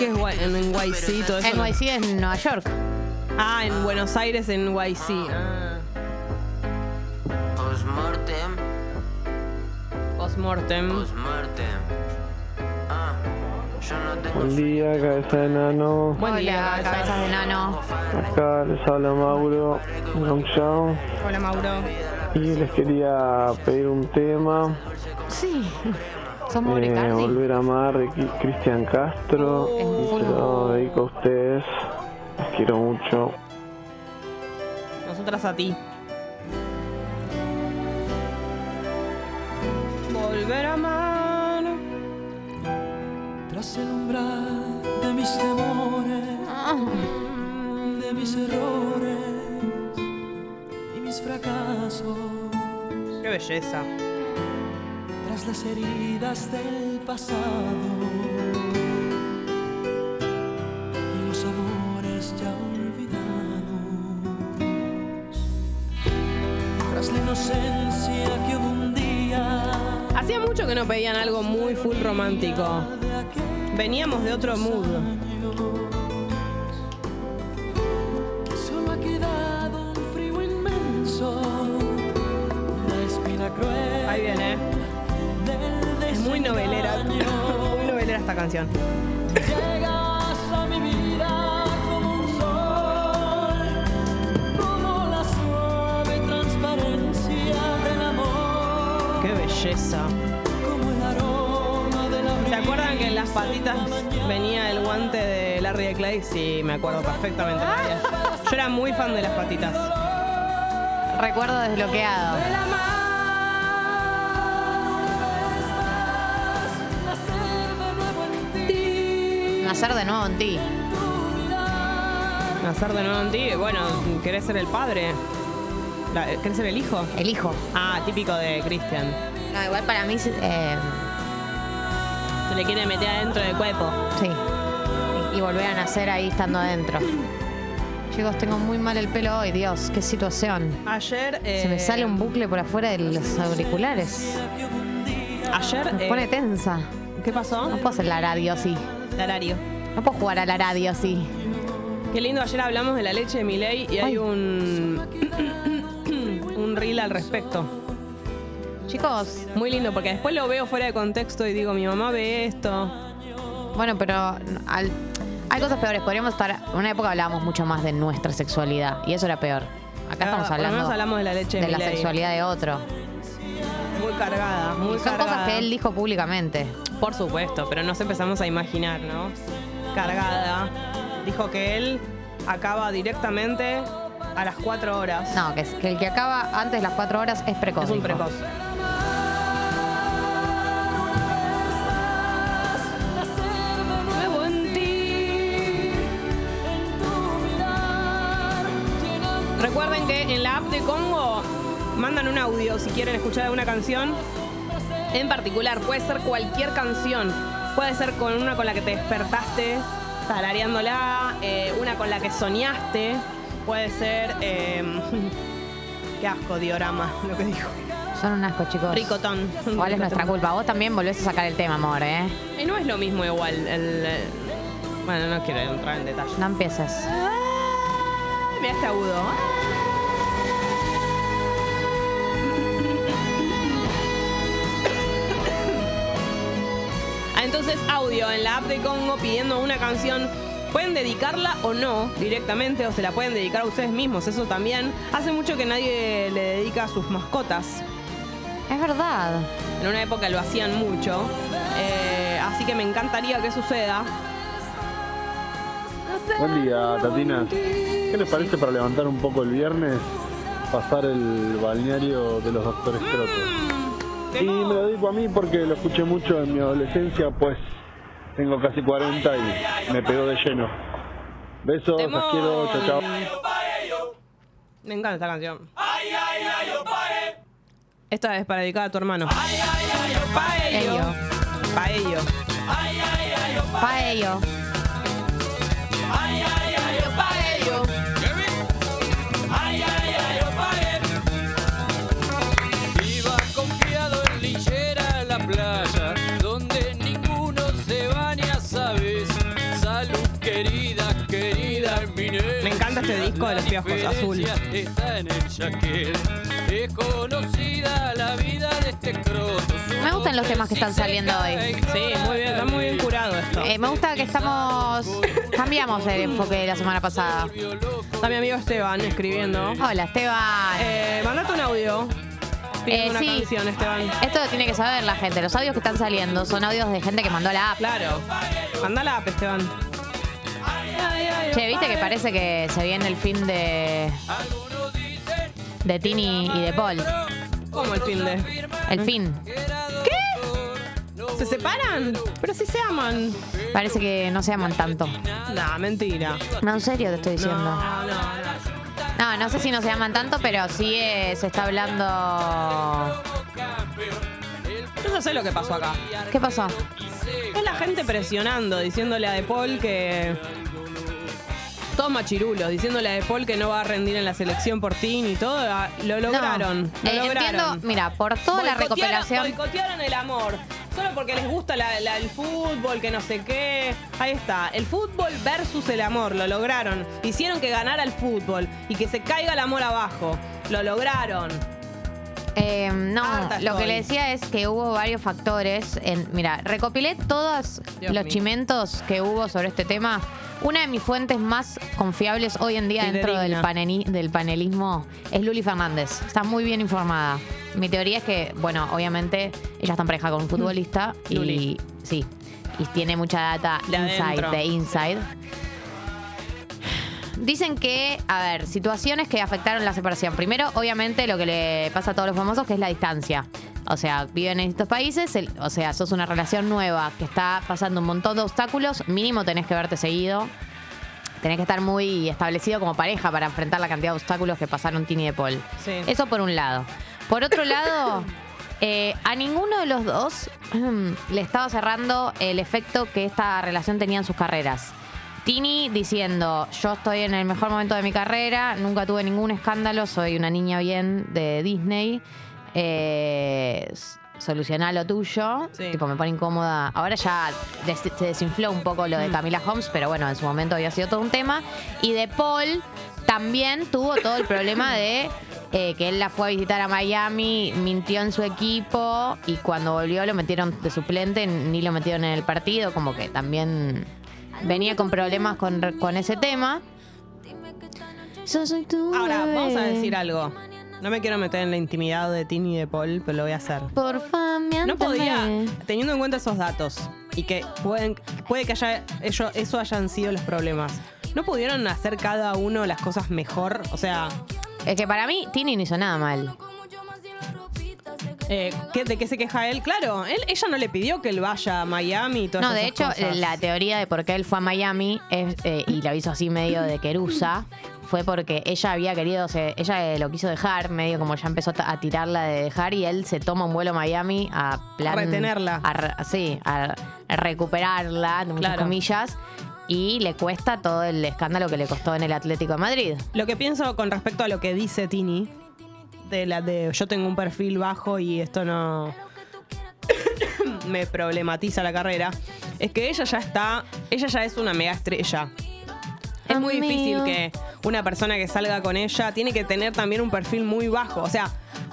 [SPEAKER 5] ¿Qué es en NYC todo eso? no?
[SPEAKER 6] NYC es Nueva York.
[SPEAKER 5] Ah, en Buenos Aires, en NYC. Ah.
[SPEAKER 11] Postmortem,
[SPEAKER 5] Postmortem.
[SPEAKER 11] postmortem. Ah, yo no tengo
[SPEAKER 12] Buen día, cabeza de nano.
[SPEAKER 5] Buen día,
[SPEAKER 6] cabezas de nano.
[SPEAKER 12] Acá les habla Mauro.
[SPEAKER 5] Hola, Mauro.
[SPEAKER 12] Y les quería pedir un tema.
[SPEAKER 6] Sí. Somos
[SPEAKER 12] eh. Volver a amar de Cristian Castro. Y se lo dedico a ustedes. Les quiero mucho.
[SPEAKER 5] Nosotras a ti. Volver a amar.
[SPEAKER 9] Tras el umbral de mis temores, de mis errores y mis fracasos,
[SPEAKER 5] Qué belleza.
[SPEAKER 9] tras las heridas del pasado y los amores ya olvidados, tras la inocencia
[SPEAKER 5] Hacía mucho que no pedían algo muy full romántico. Veníamos de otro mood.
[SPEAKER 9] Solo ha quedado un frío inmenso, la espina cruel.
[SPEAKER 5] Ahí viene. Es muy novelera. Muy novelera esta canción. Belleza. ¿Se acuerdan que en las patitas venía el guante de Larry de Clay? Sí, me acuerdo perfectamente. Yo era muy fan de las patitas.
[SPEAKER 6] Recuerdo desbloqueado. Nacer de nuevo en ti.
[SPEAKER 5] Nacer de nuevo en ti. Bueno, ¿querés ser el padre? La- ¿Querés ser el hijo?
[SPEAKER 6] El hijo.
[SPEAKER 5] Ah, típico de Christian.
[SPEAKER 6] No, igual para mí, eh,
[SPEAKER 5] Se le quiere meter adentro del cuerpo.
[SPEAKER 6] sí. y volver a nacer ahí estando adentro. Chicos, tengo muy mal el pelo hoy, Dios, qué situación.
[SPEAKER 5] Ayer.
[SPEAKER 6] Se me
[SPEAKER 5] eh,
[SPEAKER 6] sale un bucle por afuera de los auriculares.
[SPEAKER 5] Ayer.
[SPEAKER 6] Me
[SPEAKER 5] eh,
[SPEAKER 6] pone tensa.
[SPEAKER 5] ¿Qué pasó?
[SPEAKER 6] No puedo hacer la radio así.
[SPEAKER 5] Horario.
[SPEAKER 6] No puedo jugar a la radio así.
[SPEAKER 5] Qué lindo, ayer hablamos de la leche de Miley y hay un. un reel al respecto.
[SPEAKER 6] Chicos.
[SPEAKER 5] Muy lindo, porque después lo veo fuera de contexto y digo, mi mamá ve esto.
[SPEAKER 6] Bueno, pero al- hay cosas peores. Podríamos estar. En una época hablábamos mucho más de nuestra sexualidad y eso era peor. Acá estamos
[SPEAKER 5] por lo
[SPEAKER 6] hablando,
[SPEAKER 5] menos hablamos de la leche de
[SPEAKER 6] la
[SPEAKER 5] Milei.
[SPEAKER 6] sexualidad de otro.
[SPEAKER 5] Muy cargada, muy
[SPEAKER 6] Son
[SPEAKER 5] cargada.
[SPEAKER 6] cosas que él dijo públicamente.
[SPEAKER 5] Por supuesto, pero nos empezamos a imaginar, ¿no? Cargada. Dijo que él acaba directamente a las 4 horas.
[SPEAKER 6] No, que, es- que el que acaba antes de las cuatro horas es precoz.
[SPEAKER 5] Es un
[SPEAKER 6] dijo.
[SPEAKER 5] precoz. Recuerden que en la app de Congo mandan un audio si quieren escuchar alguna canción. En particular, puede ser cualquier canción. Puede ser con una con la que te despertaste, tarareándola, eh, una con la que soñaste. Puede ser. eh, qué asco, diorama, lo que dijo.
[SPEAKER 6] Son un asco, chicos.
[SPEAKER 5] Ricotón.
[SPEAKER 6] Igual es nuestra culpa. Vos también volvés a sacar el tema, amor, ¿eh?
[SPEAKER 5] Y no es lo mismo igual. El, eh, bueno, no quiero entrar en detalle.
[SPEAKER 6] No empieces.
[SPEAKER 5] Mira este agudo. Ah, Entonces, audio en la app de Congo pidiendo una canción. Pueden dedicarla o no directamente, o se la pueden dedicar a ustedes mismos, eso también. Hace mucho que nadie le dedica a sus mascotas.
[SPEAKER 6] Es verdad.
[SPEAKER 5] En una época lo hacían mucho. Eh, así que me encantaría que suceda.
[SPEAKER 13] Buen día, Tatinas. ¿Qué les parece para levantar un poco el viernes? Pasar el balneario de los doctores Crotos. Y me lo digo a mí porque lo escuché mucho en mi adolescencia, pues tengo casi 40 y me pegó de lleno. Besos, las quiero, chao, chao.
[SPEAKER 5] Me encanta esta canción. Esta es para dedicar a tu hermano. Paello. Paello.
[SPEAKER 6] Paello.
[SPEAKER 14] Iba
[SPEAKER 5] piojos azul.
[SPEAKER 14] Está en el jaquet. Es conocida la vida de este croto.
[SPEAKER 6] Me gustan los temas que están saliendo hoy.
[SPEAKER 5] Sí, muy bien, está muy bien curado esto.
[SPEAKER 6] Eh, me gusta que estamos. Cambiamos el enfoque de la semana pasada.
[SPEAKER 5] Está mi amigo Esteban escribiendo.
[SPEAKER 6] Hola, Esteban.
[SPEAKER 5] Eh, mandate un audio.
[SPEAKER 6] Eh,
[SPEAKER 5] una
[SPEAKER 6] sí.
[SPEAKER 5] canción, Esteban.
[SPEAKER 6] Esto lo tiene que saber la gente. Los audios que están saliendo son audios de gente que mandó la app.
[SPEAKER 5] Claro. Manda la app, Esteban.
[SPEAKER 6] Che, viste que parece que se viene el fin de. de Tini y de Paul.
[SPEAKER 5] ¿Cómo el fin de?
[SPEAKER 6] El fin.
[SPEAKER 5] ¿Se separan? Pero si se aman.
[SPEAKER 6] Parece que no se aman tanto.
[SPEAKER 5] Nah, mentira.
[SPEAKER 6] No, en serio te estoy diciendo.
[SPEAKER 5] No, no,
[SPEAKER 6] No, no sé si no se aman tanto, pero sí eh, se está hablando.
[SPEAKER 5] Yo no sé lo que pasó acá.
[SPEAKER 6] ¿Qué pasó?
[SPEAKER 5] Es la gente presionando, diciéndole a De Paul que. Todos machirulos, diciéndole a De Paul que no va a rendir en la selección por ti ni todo. ah, Lo lograron.
[SPEAKER 6] No.
[SPEAKER 5] Lo
[SPEAKER 6] Eh,
[SPEAKER 5] lograron.
[SPEAKER 6] entiendo, mira, por toda la recopilación.
[SPEAKER 5] Boicotearon el amor. Solo porque les gusta la- la- el fútbol, que no sé qué. Ahí está. El fútbol versus el amor. Lo lograron. Hicieron que ganara el fútbol y que se caiga el amor abajo. Lo lograron.
[SPEAKER 6] Eh, no,
[SPEAKER 5] Harta
[SPEAKER 6] lo que le decía es que hubo varios factores. En, mira, recopilé todos
[SPEAKER 5] Dios
[SPEAKER 6] los
[SPEAKER 5] mío.
[SPEAKER 6] chimentos que hubo sobre este tema. Una de mis fuentes más confiables hoy en día dentro del,
[SPEAKER 5] Fidedigna.
[SPEAKER 6] paneni- del panelismo es Luli Fernández. Está muy bien informada. Mi teoría es que, bueno, obviamente ella está en pareja con un futbolista y
[SPEAKER 5] Luli.
[SPEAKER 6] sí, y tiene mucha data
[SPEAKER 5] De
[SPEAKER 6] inside,
[SPEAKER 5] adentro.
[SPEAKER 6] de inside. Dicen que, a ver, situaciones que afectaron la separación. Primero, obviamente, lo que le pasa a todos los famosos, que es la distancia. O sea, viven en estos países, el- o sea, sos una relación nueva que está pasando un montón de obstáculos, mínimo tenés que verte seguido. Tenés que estar muy establecido como pareja para enfrentar la cantidad de obstáculos que pasaron Tini y de Paul.
[SPEAKER 5] Sí.
[SPEAKER 6] Eso por un lado. Por otro lado, eh, a ninguno de los dos le estaba cerrando el efecto que esta relación tenía en sus carreras. Tini diciendo, yo estoy en el mejor momento de mi carrera, nunca tuve ningún escándalo, soy una niña bien de Disney. Eh, solucioná lo tuyo. Tipo, me pone incómoda. Ahora ya des- se desinfló un poco lo de Camila Holmes, pero bueno, en su momento había sido todo un tema. Y de Paul también tuvo todo el problema de eh, que él la fue a visitar a Miami, mintió en su equipo y cuando volvió lo metieron de suplente, ni lo metieron en el partido, como que también venía con problemas con, con ese tema. Yo soy
[SPEAKER 5] Ahora,
[SPEAKER 6] bebé.
[SPEAKER 5] vamos a decir algo. No me quiero meter en la intimidad de Tini y de Paul, pero lo voy a hacer.
[SPEAKER 6] Porfa,
[SPEAKER 5] No podía, teniendo en cuenta esos datos y que pueden, puede que haya ello- eso hayan sido los problemas. ¿No pudieron hacer cada uno las cosas mejor? O sea.
[SPEAKER 6] Es que para mí, Tini no hizo nada mal.
[SPEAKER 5] Eh, ¿qué- ¿De qué se queja él? Claro, él, ella no le pidió que él vaya a Miami y todas
[SPEAKER 6] No, de
[SPEAKER 5] esas
[SPEAKER 6] hecho,
[SPEAKER 5] cosas.
[SPEAKER 6] la teoría de por qué él fue a Miami es, eh, y lo hizo así medio de querusa fue porque ella había querido, se- ella eh, lo quiso dejar, medio como ya empezó a tirarla de dejar y él se toma un vuelo a Miami a plan.
[SPEAKER 5] Retenerla.
[SPEAKER 6] a re- sí, a, a recuperarla, entre muchas
[SPEAKER 5] Claro.
[SPEAKER 6] comillas. Y le cuesta todo el escándalo que le costó en el Atlético de Madrid.
[SPEAKER 5] Lo que pienso con respecto a lo que dice Tini, de la de yo tengo un perfil bajo y esto no me problematiza la carrera, es que ella ya está, ella ya es una mega estrella. Es muy
[SPEAKER 6] Amigo.
[SPEAKER 5] difícil que una persona que salga con ella tiene que tener también un perfil muy bajo. O sea,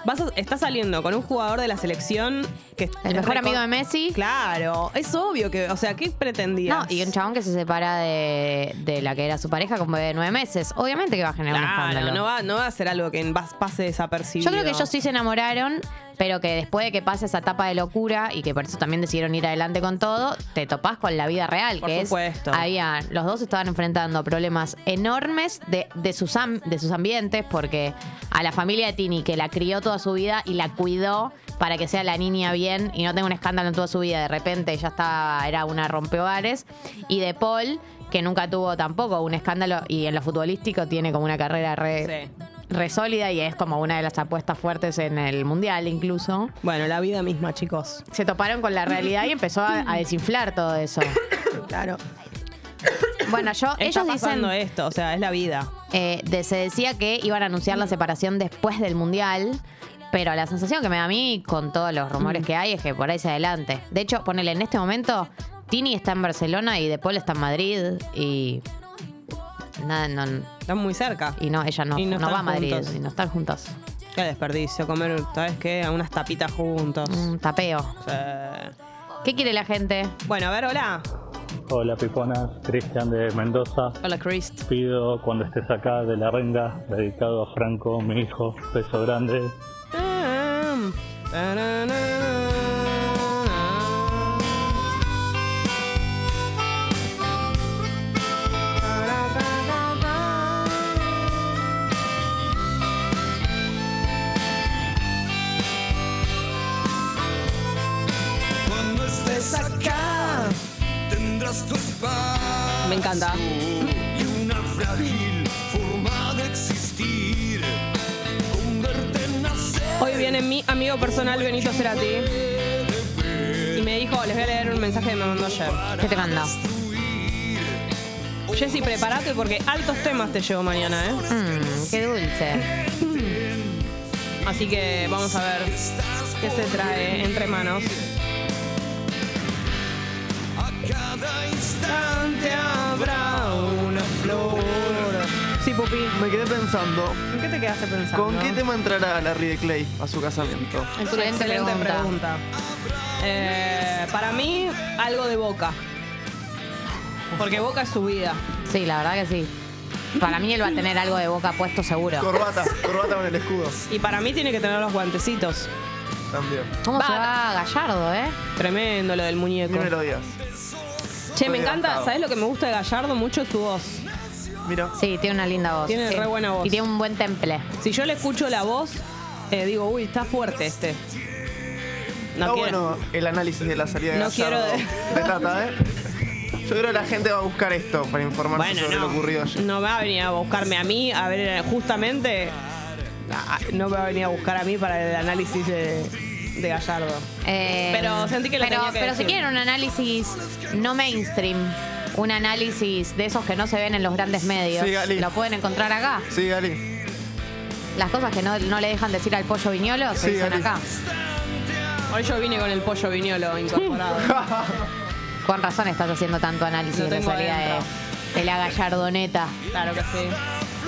[SPEAKER 5] vas a- está saliendo con un jugador de la selección que
[SPEAKER 6] El mejor
[SPEAKER 5] reco-
[SPEAKER 6] amigo de Messi.
[SPEAKER 5] Claro, es obvio que, o sea, ¿qué pretendías?
[SPEAKER 6] No, y un chabón que se separa de, de la que era su pareja como de nueve meses. Obviamente que va a generar un
[SPEAKER 5] Claro,
[SPEAKER 6] escándalo.
[SPEAKER 5] no va, no va a ser algo que vas- pase desapercibido.
[SPEAKER 6] Yo creo que ellos sí se enamoraron, pero que después de que pase esa etapa de locura y que por eso también decidieron ir adelante con todo, te topás con la vida real,
[SPEAKER 5] Por
[SPEAKER 6] que
[SPEAKER 5] supuesto.
[SPEAKER 6] es había los dos estaban enfrentando problemas enormes de, de sus am- de sus ambientes porque a la familia de Tini que la crió toda su vida y la cuidó para que sea la niña bien y no tenga un escándalo en toda su vida, de repente ya estaba era una rompehogares y de Paul que nunca tuvo tampoco un escándalo y en lo futbolístico tiene como una carrera re re sólida y es como una de las apuestas fuertes en el mundial incluso.
[SPEAKER 5] Bueno, la vida misma, chicos.
[SPEAKER 6] Se toparon con la realidad y empezó a, a desinflar todo eso.
[SPEAKER 5] Claro.
[SPEAKER 6] Bueno, yo,
[SPEAKER 5] Está
[SPEAKER 6] ellos dicen,
[SPEAKER 5] esto, o sea, es la vida.
[SPEAKER 6] eh, de- se decía que iban a anunciar la separación después del mundial. Pero la sensación que me da a mí, con todos los rumores que hay, es que por ahí se adelante. De hecho, ponele, en este momento, Tini está en Barcelona y De Paul está en Madrid y. Nada, no.
[SPEAKER 5] Están muy cerca.
[SPEAKER 6] Y no, ella no,
[SPEAKER 5] Y no
[SPEAKER 6] no va a
[SPEAKER 5] están
[SPEAKER 6] Madrid
[SPEAKER 5] juntos.
[SPEAKER 6] y no están juntos.
[SPEAKER 5] Qué desperdicio comer, ¿sabes qué? A unas tapitas juntos.
[SPEAKER 6] Un tapeo. ¿Qué quiere la gente?
[SPEAKER 5] Bueno, a ver, hola.
[SPEAKER 15] Hola Piponas, Cristian de Mendoza.
[SPEAKER 5] Hola, Chris.
[SPEAKER 15] Pido cuando estés acá de la renga, dedicado a Franco, mi hijo, beso grande.
[SPEAKER 9] Cuando
[SPEAKER 5] ayer.
[SPEAKER 6] ¿Qué te mandó?
[SPEAKER 5] Jessy, prepárate porque altos temas te llevo mañana, ¿eh?
[SPEAKER 6] Mmm, qué dulce.
[SPEAKER 5] Así que vamos a ver qué se trae entre manos.
[SPEAKER 9] Cada instante habrá
[SPEAKER 5] una flor. Sí, Pupi.
[SPEAKER 4] Me quedé pensando.
[SPEAKER 5] ¿En qué te quedaste pensando?
[SPEAKER 4] ¿Con qué tema entrará Larry de Clay a su casamiento?
[SPEAKER 5] Es una excelente pregunta. Eh, para mí, algo de boca. Porque boca es su vida.
[SPEAKER 6] Sí, la verdad que sí. Para mí él va a tener algo de boca puesto seguro.
[SPEAKER 4] Corbata, corbata con el escudo.
[SPEAKER 5] Y para mí tiene que tener los guantecitos.
[SPEAKER 4] También.
[SPEAKER 6] ¿Cómo se va Gallardo, eh?
[SPEAKER 5] Tremendo lo del muñeco.
[SPEAKER 4] Ni me lo digas.
[SPEAKER 5] Che, me
[SPEAKER 4] Estoy
[SPEAKER 5] encanta,
[SPEAKER 4] devastado.
[SPEAKER 5] ¿sabes lo que me gusta de Gallardo? Mucho su voz.
[SPEAKER 4] Mira.
[SPEAKER 6] Sí, tiene una linda voz.
[SPEAKER 5] Tiene
[SPEAKER 6] Sí.
[SPEAKER 5] re buena voz.
[SPEAKER 6] Y tiene un buen temple.
[SPEAKER 5] Si yo le escucho la voz, eh, digo, uy, está fuerte este. No
[SPEAKER 4] Está
[SPEAKER 5] quiero-
[SPEAKER 4] bueno el análisis de la salida de
[SPEAKER 5] No
[SPEAKER 4] Gallardo
[SPEAKER 5] quiero
[SPEAKER 4] de Tata, ¿eh? Yo creo que la gente va a buscar esto para informarse
[SPEAKER 5] Bueno,
[SPEAKER 4] sobre
[SPEAKER 5] no,
[SPEAKER 4] lo ocurrido ayer.
[SPEAKER 5] no va a venir a buscarme a mí, a ver, justamente, ah, no me va a venir a buscar a mí para el análisis de, de Gallardo.
[SPEAKER 6] Eh,
[SPEAKER 5] Pero sentí que lo
[SPEAKER 6] pero,
[SPEAKER 5] tenía que
[SPEAKER 6] Pero si quieren un análisis no mainstream, un análisis de esos que no se ven en los grandes medios,
[SPEAKER 4] Sí, Gali.
[SPEAKER 6] lo pueden encontrar acá.
[SPEAKER 4] Sí, Gali.
[SPEAKER 6] Las cosas que no, no le dejan decir al pollo viñolo se
[SPEAKER 4] Sí,
[SPEAKER 6] dicen
[SPEAKER 4] Gali.
[SPEAKER 6] acá.
[SPEAKER 5] Hoy yo vine con el pollo viñolo incorporado.
[SPEAKER 6] Con razón estás haciendo tanto análisis
[SPEAKER 5] Lo
[SPEAKER 6] de la
[SPEAKER 5] tengo
[SPEAKER 6] salida de,
[SPEAKER 5] adentro.
[SPEAKER 6] de la gallardoneta.
[SPEAKER 5] claro que sí.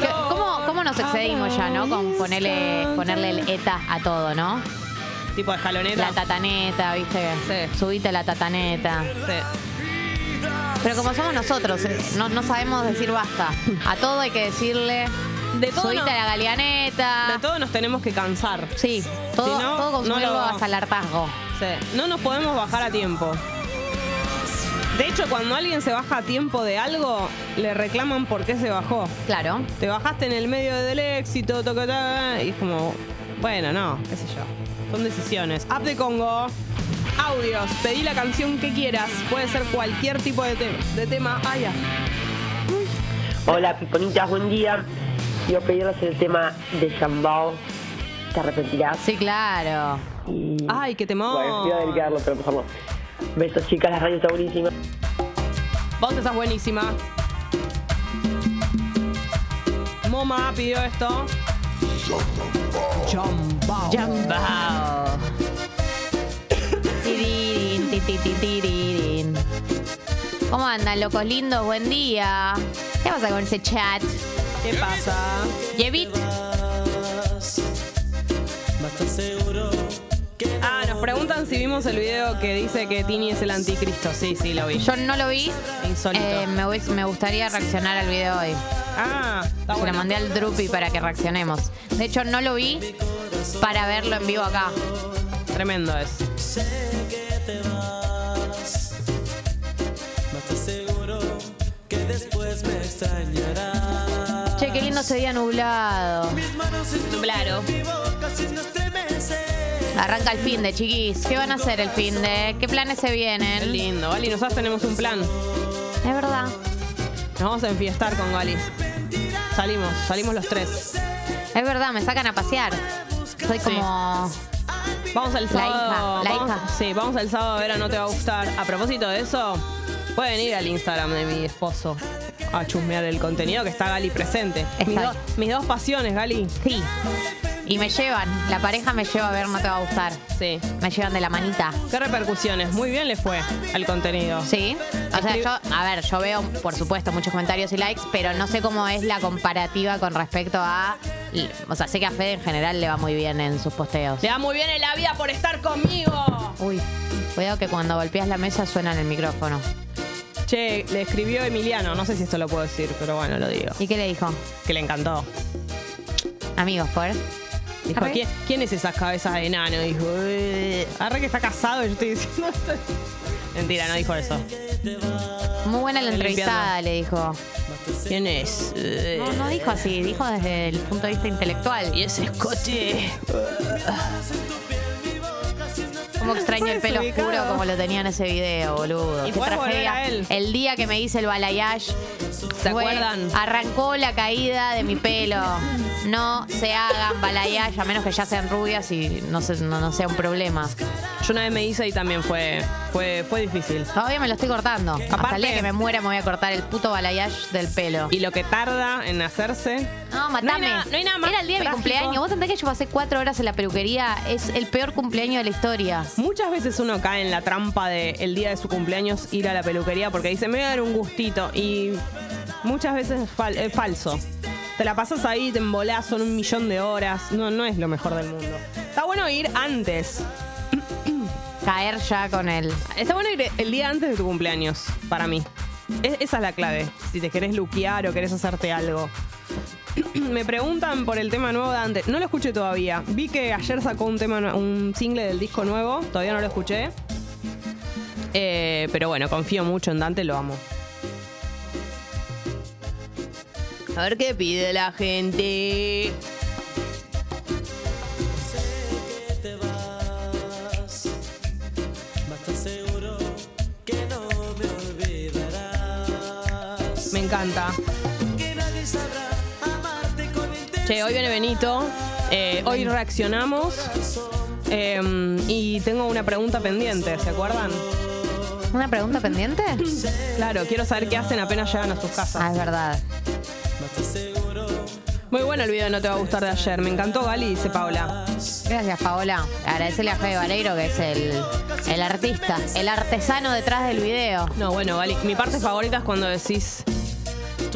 [SPEAKER 6] ¿Qué- ¿Cómo, cómo nos excedimos ya, no? Con ponerle, ponerle el eta a todo, ¿no?
[SPEAKER 5] Tipo de escaloneta.
[SPEAKER 6] La tataneta, ¿viste?
[SPEAKER 5] Sí.
[SPEAKER 6] Subite la tataneta. Pero como somos nosotros, eh, no, no sabemos decir basta. A todo hay que decirle.
[SPEAKER 5] De todo
[SPEAKER 6] subite
[SPEAKER 5] no-
[SPEAKER 6] a la galeaneta.
[SPEAKER 5] De todo nos tenemos que cansar.
[SPEAKER 6] Sí, todo,
[SPEAKER 5] Si no,
[SPEAKER 6] todo consumirlo
[SPEAKER 5] no lo-
[SPEAKER 6] hasta el hartazgo.
[SPEAKER 5] Sí, no nos podemos bajar a tiempo. De hecho, cuando alguien se baja a tiempo de algo, le reclaman por qué se bajó.
[SPEAKER 6] Claro.
[SPEAKER 5] Te bajaste en el medio del éxito, toca, toca, y es como, bueno, no, qué sé yo. Son decisiones. App de Congo. Audios. Pedí la canción que quieras. Puede ser cualquier tipo de, tema de tema. Ah, ya.
[SPEAKER 16] Hola, piponitas, buen día. Quiero pedirles el tema de Shambao. ¿Te arrepentirás?
[SPEAKER 6] Sí, claro.
[SPEAKER 5] Ay, qué temor.
[SPEAKER 16] Bueno, iba a dedicarlo, pero pasamos. Besos, chicas, la radio está buenísima.
[SPEAKER 5] Vos estás buenísima. Moma pidió esto. Jambao.
[SPEAKER 6] Jambao. Tirirín, ti, ti, ti, tirirín. ¿Cómo andan, locos lindos? Buen día. ¿Qué pasa con ese chat?
[SPEAKER 5] ¿Qué pasa?
[SPEAKER 6] Yevit.
[SPEAKER 5] Ah, nos preguntan si vimos el video que dice que Tini es el anticristo. Sí, sí, lo vi.
[SPEAKER 6] Yo no lo vi.
[SPEAKER 5] Insólito.
[SPEAKER 6] Eh, me, gustaría reaccionar al video hoy.
[SPEAKER 5] Ah, está
[SPEAKER 6] Se
[SPEAKER 5] bueno.
[SPEAKER 6] lo mandé al Drupi para que reaccionemos. De hecho, no lo vi para verlo en vivo acá.
[SPEAKER 5] Tremendo es.
[SPEAKER 9] que después me.
[SPEAKER 6] Qué lindo ese día nublado.
[SPEAKER 5] Claro.
[SPEAKER 6] Arranca el fin de chiquis. ¿Qué van a hacer el fin de? ¿Qué planes se
[SPEAKER 5] Qué
[SPEAKER 6] vienen?
[SPEAKER 5] lindo. Gali, nosotros tenemos un plan.
[SPEAKER 6] Es verdad.
[SPEAKER 5] Nos vamos a enfiestar con Gali. Salimos, salimos los tres.
[SPEAKER 6] Es verdad, me sacan a pasear. Soy como.
[SPEAKER 5] Vamos al
[SPEAKER 6] La
[SPEAKER 5] sábado.
[SPEAKER 6] hija, la
[SPEAKER 5] vamos-
[SPEAKER 6] hija.
[SPEAKER 5] Sí, vamos al sábado a ver a No Te Va a Gustar. A propósito de eso, pueden ir al Instagram de mi esposo a chusmear el contenido que está Gali presente. Mis,
[SPEAKER 6] Está
[SPEAKER 5] do- mis dos pasiones, Gali.
[SPEAKER 6] Sí. Y me llevan. La pareja me lleva a ver, no te va a gustar.
[SPEAKER 5] Sí.
[SPEAKER 6] Me llevan de la manita.
[SPEAKER 5] ¿Qué repercusiones? Muy bien le fue al contenido.
[SPEAKER 6] Sí. O sea, yo, a ver, yo veo, por supuesto, muchos comentarios y likes, pero no sé cómo es la comparativa con respecto a. O sea, sé que a Fede en general le va muy bien en sus posteos.
[SPEAKER 5] Le va muy bien en la vida por estar conmigo.
[SPEAKER 6] Uy, cuidado que cuando golpeas la mesa suena en el micrófono.
[SPEAKER 5] Che, le escribió Emiliano. No sé si esto lo puedo decir, pero bueno, lo digo.
[SPEAKER 6] ¿Y qué le dijo?
[SPEAKER 5] Que le encantó.
[SPEAKER 6] Amigos, por.
[SPEAKER 5] Dijo,
[SPEAKER 6] Arre.
[SPEAKER 5] ¿quién, quién es esas cabezas de enano? Dijo, "Eh". Arre que está casado y yo estoy diciendo esto. Mentira, no dijo eso.
[SPEAKER 6] Muy buena la
[SPEAKER 5] Limpiando.
[SPEAKER 6] entrevistada, le dijo.
[SPEAKER 5] ¿Quién es? Eh,
[SPEAKER 6] No, no dijo así, dijo desde el punto de vista intelectual.
[SPEAKER 5] Y ese escote.
[SPEAKER 6] Extraño el pelo oscuro como lo tenía en ese video, boludo.
[SPEAKER 5] Y
[SPEAKER 6] Qué
[SPEAKER 5] podés volver
[SPEAKER 6] tragedia.
[SPEAKER 5] a él.
[SPEAKER 6] El día que me hice el balayage.
[SPEAKER 5] ¿Se
[SPEAKER 6] fue-
[SPEAKER 5] acuerdan?
[SPEAKER 6] Arrancó la caída de mi pelo. No se hagan balayage a menos que ya sean rubias y no, se- no, no sea un problema.
[SPEAKER 5] Yo una vez me hice y también fue, fue, fue difícil.
[SPEAKER 6] Todavía me lo estoy cortando. Hasta
[SPEAKER 5] Aparte-
[SPEAKER 6] el día que me muera me voy a cortar el puto balayage del pelo.
[SPEAKER 5] Y lo que tarda en hacerse.
[SPEAKER 6] No, matame.
[SPEAKER 5] No hay nada- no hay nada más
[SPEAKER 6] Era el día de mi
[SPEAKER 5] trágico.
[SPEAKER 6] cumpleaños. Vos entendés que yo pasé cuatro horas en la peluquería. Es el peor cumpleaños de la historia.
[SPEAKER 5] Muchas veces uno cae en la trampa de el día de su cumpleaños ir a la peluquería porque dice, me voy a dar un gustito. Y muchas veces es, fal- es falso. Te la pasas ahí, te embolás, son un millón de horas. No, no es lo mejor del mundo. Está bueno ir antes.
[SPEAKER 6] Caer ya con el.
[SPEAKER 5] Está bueno ir el día antes de tu cumpleaños, para mí. Es- esa es la clave. Si te querés luquear o querés hacerte algo. Me preguntan por el tema nuevo de Dante. No lo escuché todavía. Vi que ayer sacó un tema, un single del disco nuevo. Todavía no lo escuché. Eh, pero bueno, confío mucho en Dante, lo amo. A ver qué pide la gente.
[SPEAKER 9] te vas. Mas te aseguro que no me olvidarás.
[SPEAKER 5] Me encanta.
[SPEAKER 9] Que nadie sabrá
[SPEAKER 5] Che, hoy viene Benito. Eh, hoy reaccionamos. Eh, y tengo una pregunta pendiente, ¿se acuerdan?
[SPEAKER 6] ¿Una pregunta pendiente?
[SPEAKER 5] Claro, quiero saber qué hacen apenas llegan a sus casas.
[SPEAKER 6] Ah, es verdad.
[SPEAKER 5] Muy bueno el video, no te va a gustar de ayer. Me encantó Gali, dice Paula.
[SPEAKER 6] Gracias, Paola. Agradecele a Fede Vareiro, que es el, el artista, el artesano detrás del video.
[SPEAKER 5] No, bueno, Gali, mi parte favorita es cuando decís.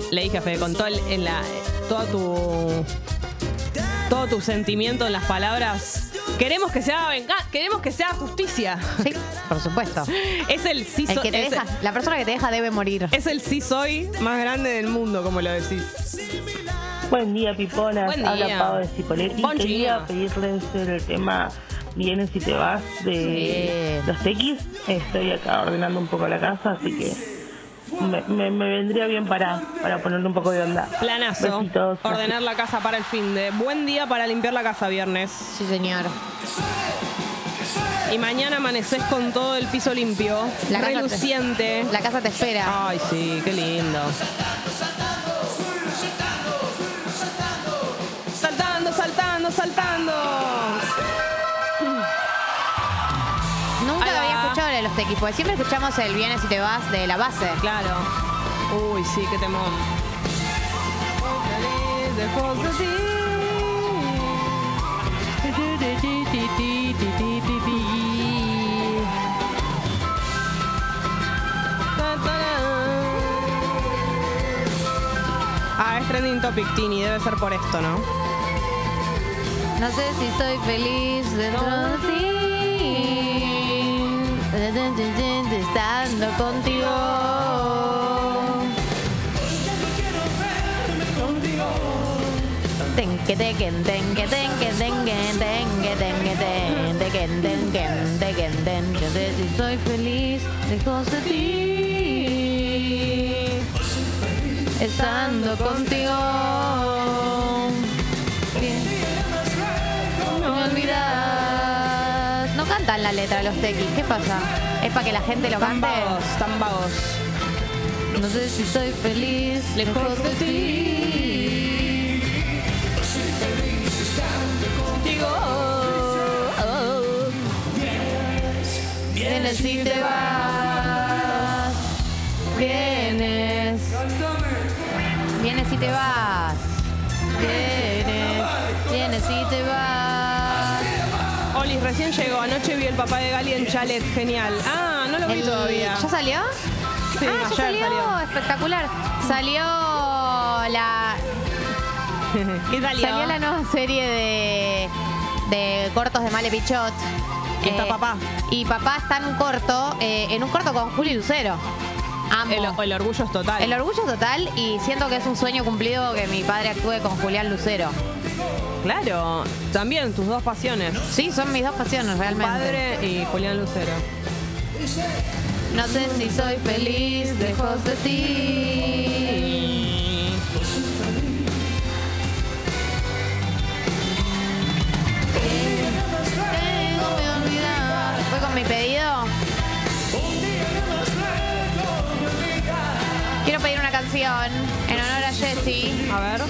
[SPEAKER 5] Le dije a Fede, con todo el, en la, toda tu. Todo tu sentimiento en las palabras. Queremos que sea venga- queremos que sea justicia.
[SPEAKER 6] Sí, por supuesto.
[SPEAKER 5] Es el sí
[SPEAKER 6] El
[SPEAKER 5] so-
[SPEAKER 6] que te deja, la persona que te deja debe morir.
[SPEAKER 5] Es el sí soy más grande del mundo, como lo decís.
[SPEAKER 17] Buen día, Piponas.
[SPEAKER 5] Buen día.
[SPEAKER 17] Habla Pau de Cipoletti. Quería
[SPEAKER 5] día.
[SPEAKER 17] pedirles el tema Vienes y te vas de los tequis. Estoy acá ordenando un poco la casa, así que me, me- me vendría bien para, para ponerle un poco de onda.
[SPEAKER 5] Planazo.
[SPEAKER 17] Besitos.
[SPEAKER 5] Ordenar la casa para el fin de. Buen día para limpiar la casa viernes.
[SPEAKER 6] Sí, señor.
[SPEAKER 5] Y mañana amaneces con todo el piso limpio.
[SPEAKER 6] La casa te-
[SPEAKER 5] reluciente.
[SPEAKER 6] La casa te espera.
[SPEAKER 5] Ay, sí, qué lindo. Saltando, saltando, saltando.
[SPEAKER 6] De los tequis, porque siempre escuchamos el Vienes y te vas de la base.
[SPEAKER 5] Claro. Uy, sí, qué temón. Ah, es trending topic, Tini. Debe ser por esto, ¿no?
[SPEAKER 6] No sé si soy feliz dentro de ti. Estando contigo. Tenque, tequen, tenque, tenque, tenque, tenque, tenque, ten, tequen, tequen. No sé si soy feliz lejos de ti. Estando contigo. Cantan la letra los tequis. ¿Qué pasa? ¿Es para que la gente lo
[SPEAKER 5] Tan
[SPEAKER 6] cante?
[SPEAKER 5] vagos, tan vagos.
[SPEAKER 6] No sé si soy feliz lejos de ti.
[SPEAKER 5] Contigo.
[SPEAKER 6] Vienes y te vas. Vienes. Vienes y te vas. Vienes. Vienes y te vas.
[SPEAKER 5] Recién llegó. Anoche vi el papá de Gali en chalet. Genial. Ah, no lo vi
[SPEAKER 6] El-
[SPEAKER 5] todavía.
[SPEAKER 6] ¿Ya salió?
[SPEAKER 5] Sí,
[SPEAKER 6] ah,
[SPEAKER 5] ayer
[SPEAKER 6] ya salió.
[SPEAKER 5] salió.
[SPEAKER 6] Espectacular. Salió la.
[SPEAKER 5] ¿Qué salió?
[SPEAKER 6] Salió la nueva serie de, de cortos de Male Pichot.
[SPEAKER 5] Y está papá.
[SPEAKER 6] Y papá está en un corto, eh, en un corto con Juli Lucero. Amo.
[SPEAKER 5] El, el orgullo es total.
[SPEAKER 6] El orgullo es total y siento que es un sueño cumplido que mi padre actúe con Julián Lucero.
[SPEAKER 5] Claro, también tus dos pasiones.
[SPEAKER 6] Sí, son mis dos pasiones realmente.
[SPEAKER 5] padre y Julián Lucero.
[SPEAKER 6] No sé si soy feliz lejos de ti. Tengo que olvidar. ¿Fue con mi pedido? Quiero pedir una canción en honor a Jessie.
[SPEAKER 5] A ver.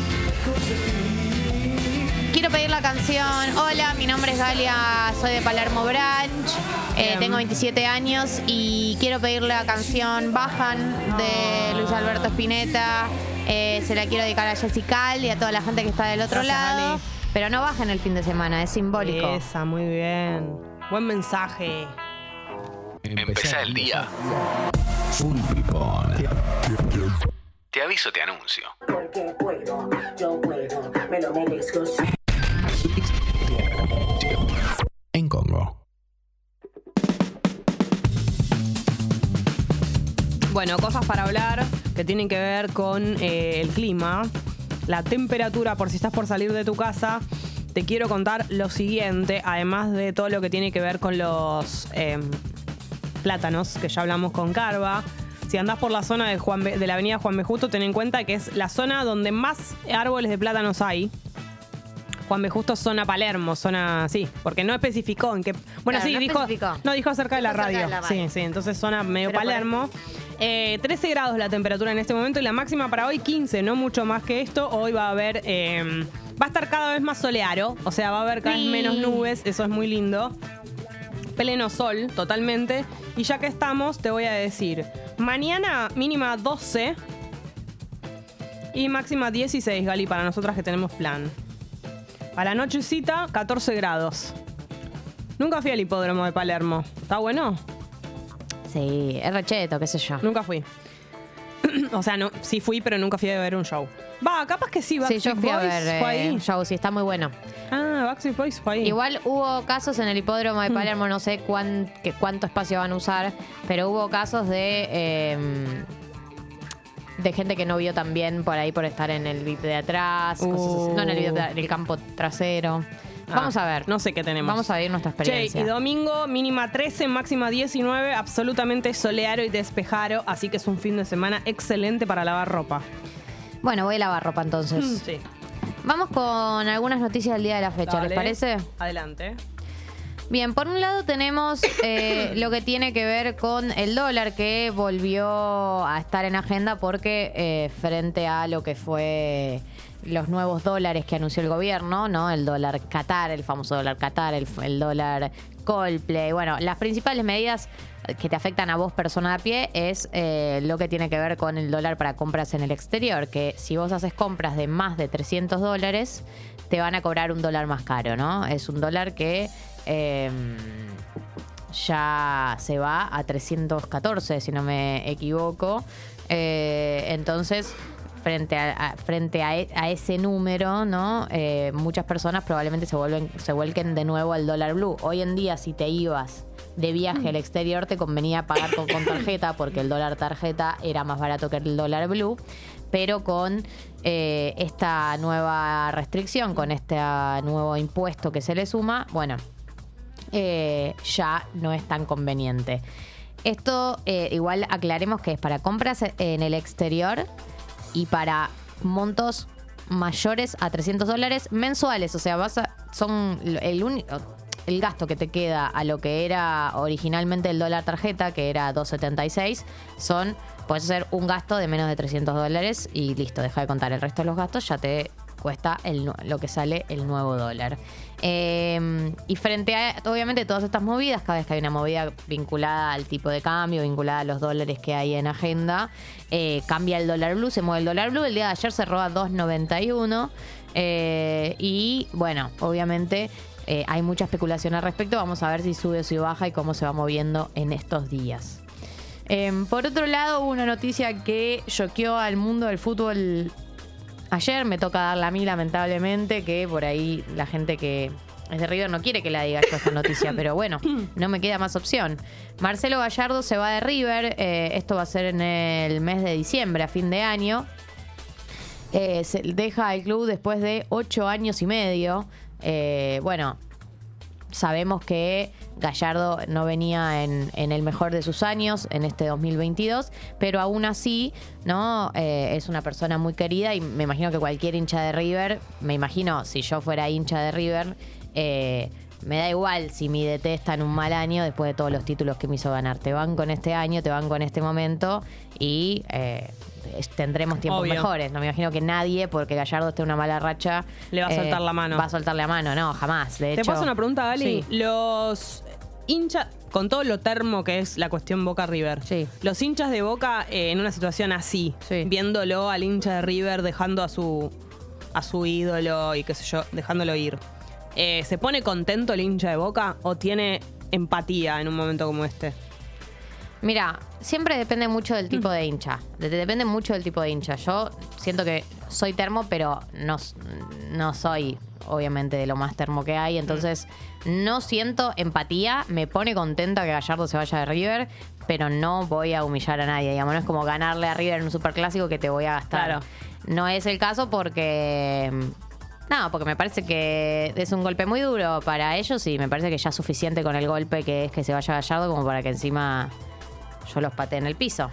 [SPEAKER 6] Quiero pedir la canción. Hola, mi nombre es Galia, soy de Palermo Branch, eh, tengo 27 años y quiero pedir la canción Bajan de Luis Alberto Spinetta. Eh, se la quiero dedicar a Jessica y a toda la gente que está del otro
[SPEAKER 5] Gracias,
[SPEAKER 6] lado.
[SPEAKER 5] Ali.
[SPEAKER 6] Pero no bajen el fin de semana, es simbólico.
[SPEAKER 5] Esa, muy bien. Buen mensaje.
[SPEAKER 18] Empezá el día. Te aviso, te anuncio.
[SPEAKER 19] Porque puedo, yo puedo, me lo merezco.
[SPEAKER 18] En Congo.
[SPEAKER 5] Bueno, cosas para hablar que tienen que ver con eh, el clima, la temperatura, por si estás por salir de tu casa. Te quiero contar lo siguiente, además de todo lo que tiene que ver con los eh, plátanos, que ya hablamos con Carva. Si andás por la zona de, Juan de la avenida Juan B. Justo, ten en cuenta que es la zona donde más árboles de plátanos hay. Juan B. Justo, zona Palermo, zona. Sí, porque no especificó en qué. Bueno,
[SPEAKER 6] Claro,
[SPEAKER 5] sí,
[SPEAKER 6] no
[SPEAKER 5] dijo.
[SPEAKER 6] especificó.
[SPEAKER 5] No, dijo acerca de la radio.
[SPEAKER 6] de la
[SPEAKER 5] Sí, sí, entonces zona medio
[SPEAKER 6] Pero
[SPEAKER 5] Palermo. Eh, 13 grados la temperatura en este momento y la máxima para hoy 15, no mucho más que esto. Hoy va a haber. eh, va a estar cada vez más soleado, o sea, va a haber cada vez menos nubes, eso es muy lindo. pleno sol totalmente. Y ya que estamos, te voy a decir, mañana mínima 12 y máxima 16, Gali, para nosotras que tenemos plan. A la nochecita, 14 grados. Nunca fui al hipódromo de Palermo. ¿Está bueno?
[SPEAKER 6] Sí, es recheto, qué sé yo.
[SPEAKER 5] Nunca fui. o sea, no, sí fui, pero nunca fui a ver un show. Va, capaz que sí,
[SPEAKER 6] Sí,
[SPEAKER 5] Backstreet
[SPEAKER 6] yo fui a ver
[SPEAKER 5] fue
[SPEAKER 6] eh,
[SPEAKER 5] ahí.
[SPEAKER 6] un show, sí, está muy bueno.
[SPEAKER 5] Ah, Backstreet Boys fue ahí.
[SPEAKER 6] Igual hubo casos en el hipódromo
[SPEAKER 5] Mm.
[SPEAKER 6] de Palermo, no sé cuán- que- cuánto espacio van a usar, pero hubo casos de eh, de gente que no vio también por ahí por estar en el VIP de atrás, cosas así. no en el, VIP de- en el campo trasero.
[SPEAKER 5] Ah,
[SPEAKER 6] Vamos a ver.
[SPEAKER 5] No sé qué tenemos.
[SPEAKER 6] Vamos a ver nuestra
[SPEAKER 5] Che,
[SPEAKER 6] experiencia.
[SPEAKER 5] y domingo mínima 13, máxima 19, absolutamente soleado y despejado, así que es un fin de semana excelente para lavar ropa.
[SPEAKER 6] Bueno, voy a lavar ropa entonces.
[SPEAKER 5] Mm, Sí.
[SPEAKER 6] Vamos con algunas noticias del día de la fecha, ¿les parece?
[SPEAKER 5] Adelante.
[SPEAKER 6] Bien, por un lado tenemos eh, lo que tiene que ver con el dólar que volvió a estar en agenda porque eh, frente a lo que fue los nuevos dólares que anunció el gobierno, ¿no? El dólar Qatar, el famoso dólar Qatar, el, el dólar Coldplay. Bueno, las principales medidas que te afectan a vos, persona a pie, es eh, lo que tiene que ver con el dólar para compras en el exterior. Que si vos haces compras de más de 300 dólares, te van a cobrar un dólar más caro, ¿no? Es un dólar que eh, ya se va a 314, si no me equivoco. Eh, entonces, frente a, frente e- a ese número, ¿no? Eh, muchas personas probablemente se vuelven, se vuelquen de nuevo al dólar blue. Hoy en día, si te ibas de viaje al exterior, te convenía pagar con, tarjeta, porque el dólar tarjeta era más barato que el dólar blue. Pero con eh, esta nueva restricción, con este nuevo impuesto que se le suma, bueno, eh, ya no es tan conveniente. Esto eh, igual aclaremos que es para compras en el exterior y para montos mayores a 300 dólares mensuales. O sea, son el único el gasto que te queda a lo que era originalmente el dólar tarjeta, que era 2.76, son, puedes hacer un gasto de menos de 300 dólares y listo, deja de contar el resto de los gastos, ya te cuesta lo que sale el nuevo dólar. Eh, y frente a, obviamente, todas estas movidas, cada vez que hay una movida vinculada al tipo de cambio, vinculada a los dólares que hay en agenda, eh, cambia el dólar blue, se mueve el dólar blue. El día de ayer cerró a 2.91. eh, y bueno, obviamente eh, hay mucha especulación al respecto. Vamos a ver si sube o si baja y cómo se va moviendo en estos días. Em, por otro lado, hubo una noticia que choqueó al mundo del fútbol ayer. Me toca darla a mí, lamentablemente, que por ahí la gente que es de River no quiere que la diga yo esta noticia, pero bueno, no me queda más opción. Marcelo Gallardo se va de River. eh, esto va a ser en el mes de diciembre, a fin de año. Eh, se deja el club después de ocho años y medio. Eh, bueno, sabemos que Gallardo no venía en, el mejor de sus años en este 2022, pero aún así, ¿no? Eh, es una persona muy querida y me imagino que cualquier hincha de River, me imagino si yo fuera hincha de River, eh, me da igual si mi DT está en un mal año después de todos los títulos que me hizo ganar. Te van con este año, te van con este momento y eh, tendremos tiempos
[SPEAKER 5] Obvio.
[SPEAKER 6] mejores. No me imagino que nadie, porque Gallardo esté en una mala racha,
[SPEAKER 5] Le va a
[SPEAKER 6] eh,
[SPEAKER 5] soltar la mano.
[SPEAKER 6] Va a soltar la mano, no, jamás. De
[SPEAKER 5] ¿Te
[SPEAKER 6] hecho,
[SPEAKER 5] hacer una pregunta, Gali?
[SPEAKER 6] Sí.
[SPEAKER 5] Los hinchas, con todo lo termo que es la cuestión Boca River, los hinchas de Boca eh, en una situación así, viéndolo al hincha de River dejando a su, a su ídolo y qué sé yo, dejándolo ir, eh, ¿se pone contento el hincha de Boca o tiene empatía en un momento como este?
[SPEAKER 6] Mira, siempre depende mucho del tipo de hincha. De- Depende mucho del tipo de hincha. Yo siento que soy termo, pero no, no soy, obviamente, de lo más termo que hay. Entonces, no siento empatía. Me pone contenta que Gallardo se vaya de River, pero no voy a humillar a nadie. Digamos, no es como ganarle a River en un superclásico que te voy a gastar.
[SPEAKER 5] Claro.
[SPEAKER 6] No es el caso porque. No, porque me parece que es un golpe muy duro para ellos y me parece que ya es suficiente con el golpe que es que se vaya Gallardo como para que encima yo los patee en el piso.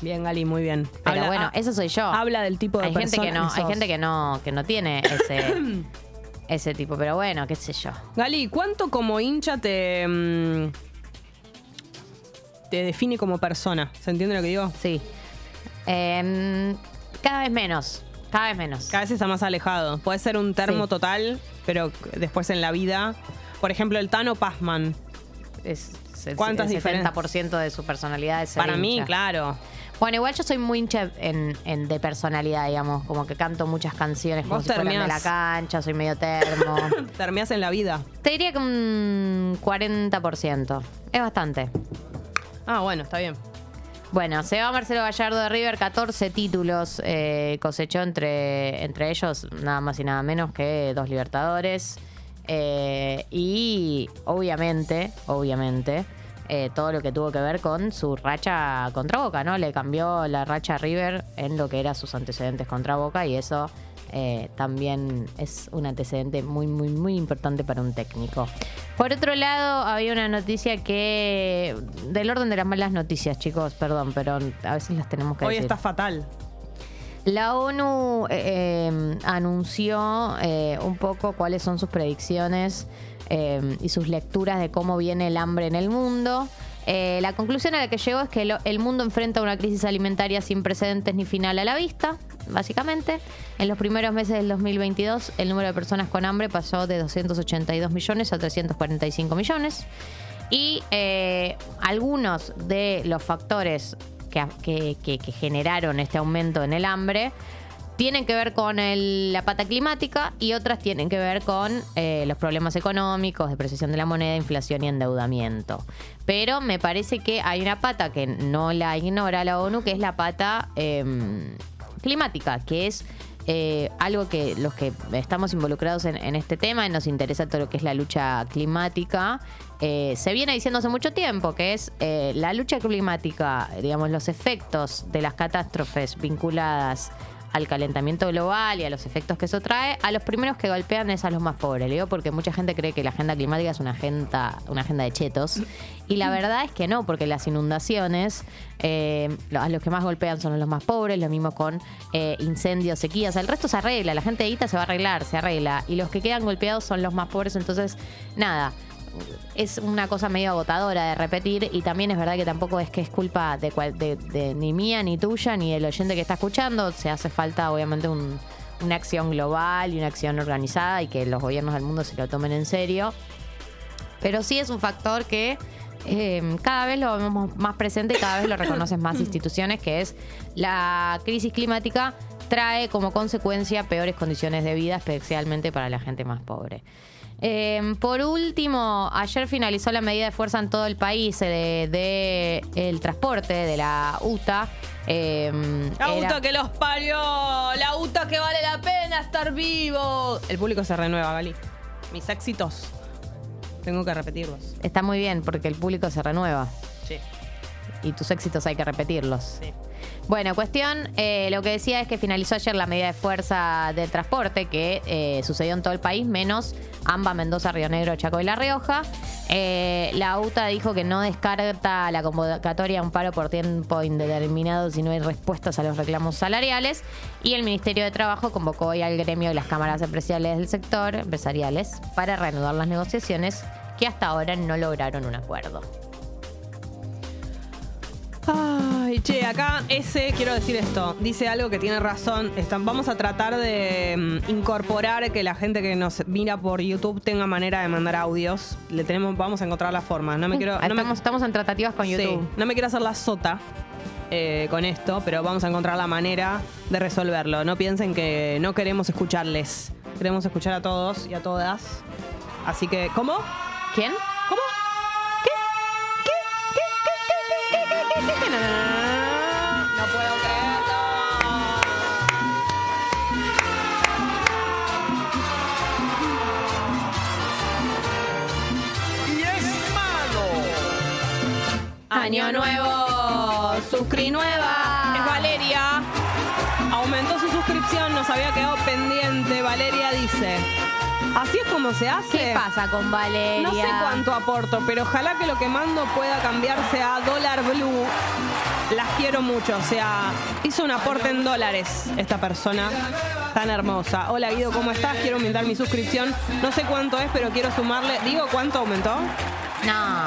[SPEAKER 5] Bien, Gali, muy bien.
[SPEAKER 6] Pero
[SPEAKER 5] Habla-
[SPEAKER 6] bueno, eso soy yo.
[SPEAKER 5] Habla del tipo de
[SPEAKER 6] hay gente que no, hay gente que no, que no tiene ese, ese tipo, pero bueno, qué sé yo.
[SPEAKER 5] Gali, ¿cuánto como hincha te, mm, te define como persona? ¿Se entiende lo que digo?
[SPEAKER 6] Sí. Em, cada vez menos. Cada vez menos.
[SPEAKER 5] Cada vez está más alejado. Puede ser un termo
[SPEAKER 6] Sí.
[SPEAKER 5] total, pero después en la vida. Por ejemplo, el Tano Pazman.
[SPEAKER 6] es, el,
[SPEAKER 5] ¿Cuántas
[SPEAKER 6] el
[SPEAKER 5] diferen-
[SPEAKER 6] 70% de su personalidad es
[SPEAKER 5] Para mí, claro.
[SPEAKER 6] Bueno, igual yo soy muy hincha en, en- de personalidad, digamos, como que canto muchas canciones como si fueran de la cancha, soy medio termo.
[SPEAKER 5] Terminás en la vida.
[SPEAKER 6] Te diría que un 40%. Es bastante.
[SPEAKER 5] Ah, bueno, está bien.
[SPEAKER 6] Bueno, se va Marcelo Gallardo de River, 14 títulos eh, cosechó entre, entre ellos, nada más y nada menos que dos Libertadores. Eh, y obviamente, obviamente, eh, todo lo que tuvo que ver con su racha contra Boca, ¿no? Le cambió la racha a River en lo que eran sus antecedentes contra Boca y eso eh, también es un antecedente muy, muy, muy importante para un técnico. Por otro lado, había una noticia que. del orden de las malas noticias, chicos, perdón, pero a veces las tenemos que
[SPEAKER 5] Hoy
[SPEAKER 6] decir.
[SPEAKER 5] está fatal.
[SPEAKER 6] La ONU eh, eh, anunció eh, un poco cuáles son sus predicciones eh, y sus lecturas de cómo viene el hambre en el mundo. Eh, la conclusión a la que llegó es que el mundo enfrenta una crisis alimentaria sin precedentes ni final a la vista, básicamente. En los primeros meses del 2022, el número de personas con hambre pasó de 282 millones a 345 millones. Y eh, algunos de los factores que generaron este aumento en el hambre tienen que ver con la pata climática y otras tienen que ver con eh, los problemas económicos, depreciación de la moneda, inflación y endeudamiento. Pero me parece que hay una pata que no la ignora la ONU, que es la pata em, climática, que es eh, algo que los que estamos involucrados en, este tema y nos interesa todo lo que es la lucha climática, eh, se viene diciendo hace mucho tiempo, que es la lucha climática, digamos, los efectos de las catástrofes vinculadas al calentamiento global y a los efectos que eso trae, a los primeros que golpean es a los más pobres. Le digo porque mucha gente cree que la agenda climática es una agenda, una agenda de chetos. Y la verdad es que no, porque las inundaciones eh, a los que más golpean son los más pobres, lo mismo con eh, incendios, sequías. El resto se arregla, la gente de guita se va a arreglar, se arregla. Y los que quedan golpeados son los más pobres. Entonces, nada, es una cosa medio agotadora de repetir y también es verdad que tampoco es que es culpa de, cual- de- de ni mía, ni tuya, ni del oyente que está escuchando. Se hace falta obviamente un- una acción global y una acción organizada y que los gobiernos del mundo se lo tomen en serio. Pero sí es un factor que eh, cada vez lo vemos más presente y cada vez lo reconocen más instituciones, que es la crisis climática trae como consecuencia peores condiciones de vida, especialmente para la gente más pobre. Eh, por último, ayer finalizó la medida de fuerza en todo el país eh, de, de el transporte de la UTA. Eh,
[SPEAKER 5] La
[SPEAKER 6] era-
[SPEAKER 5] UTA que los parió. La UTA que vale la pena estar vivo. El público se renueva, Gali. Mis éxitos. Tengo que repetirlos.
[SPEAKER 6] Está muy bien porque el público se renueva. Y tus éxitos hay que repetirlos. Bueno, cuestión, eh, lo que decía es que finalizó ayer la medida de fuerza del transporte que eh, sucedió en todo el país, menos AMBA, Mendoza, Río Negro, Chaco y La Rioja. Eh, la UTA dijo que no descarta la convocatoria a un paro por tiempo indeterminado si no hay respuestas a los reclamos salariales. Y el Ministerio de Trabajo convocó hoy al gremio de las cámaras empresariales del sector, empresariales, para reanudar las negociaciones que hasta ahora no lograron un acuerdo.
[SPEAKER 5] Ay, che, acá ese, quiero decir esto, dice algo que tiene razón. Están- vamos a tratar de mm, incorporar que la gente que nos mira por YouTube tenga manera de mandar audios. Le tenemos, vamos a encontrar la forma. No me quiero. no me-
[SPEAKER 6] estamos, estamos en tratativas con
[SPEAKER 5] Sí,
[SPEAKER 6] YouTube.
[SPEAKER 5] no me quiero hacer la sota eh, con esto, pero vamos a encontrar la manera de resolverlo. No piensen que no queremos escucharles. Queremos escuchar a todos y a todas. Así que, ¿cómo?
[SPEAKER 6] ¿Quién?
[SPEAKER 5] ¿Cómo? No, puedo creerlo.
[SPEAKER 9] Y es malo.
[SPEAKER 5] Año nuevo, suscri nueva. Es Valeria. Aumentó su suscripción, nos había quedado pendiente. Valeria dice. Así es como se hace.
[SPEAKER 6] ¿Qué pasa con Valeria?
[SPEAKER 5] No sé cuánto aporto, pero ojalá que lo que mando pueda cambiarse a dólar blue. Las quiero mucho. O sea, hizo un aporte en dólares esta persona tan hermosa. Hola Guido, ¿cómo estás? Quiero aumentar mi suscripción. No sé cuánto es, pero quiero sumarle. ¿Digo cuánto aumentó?
[SPEAKER 6] No,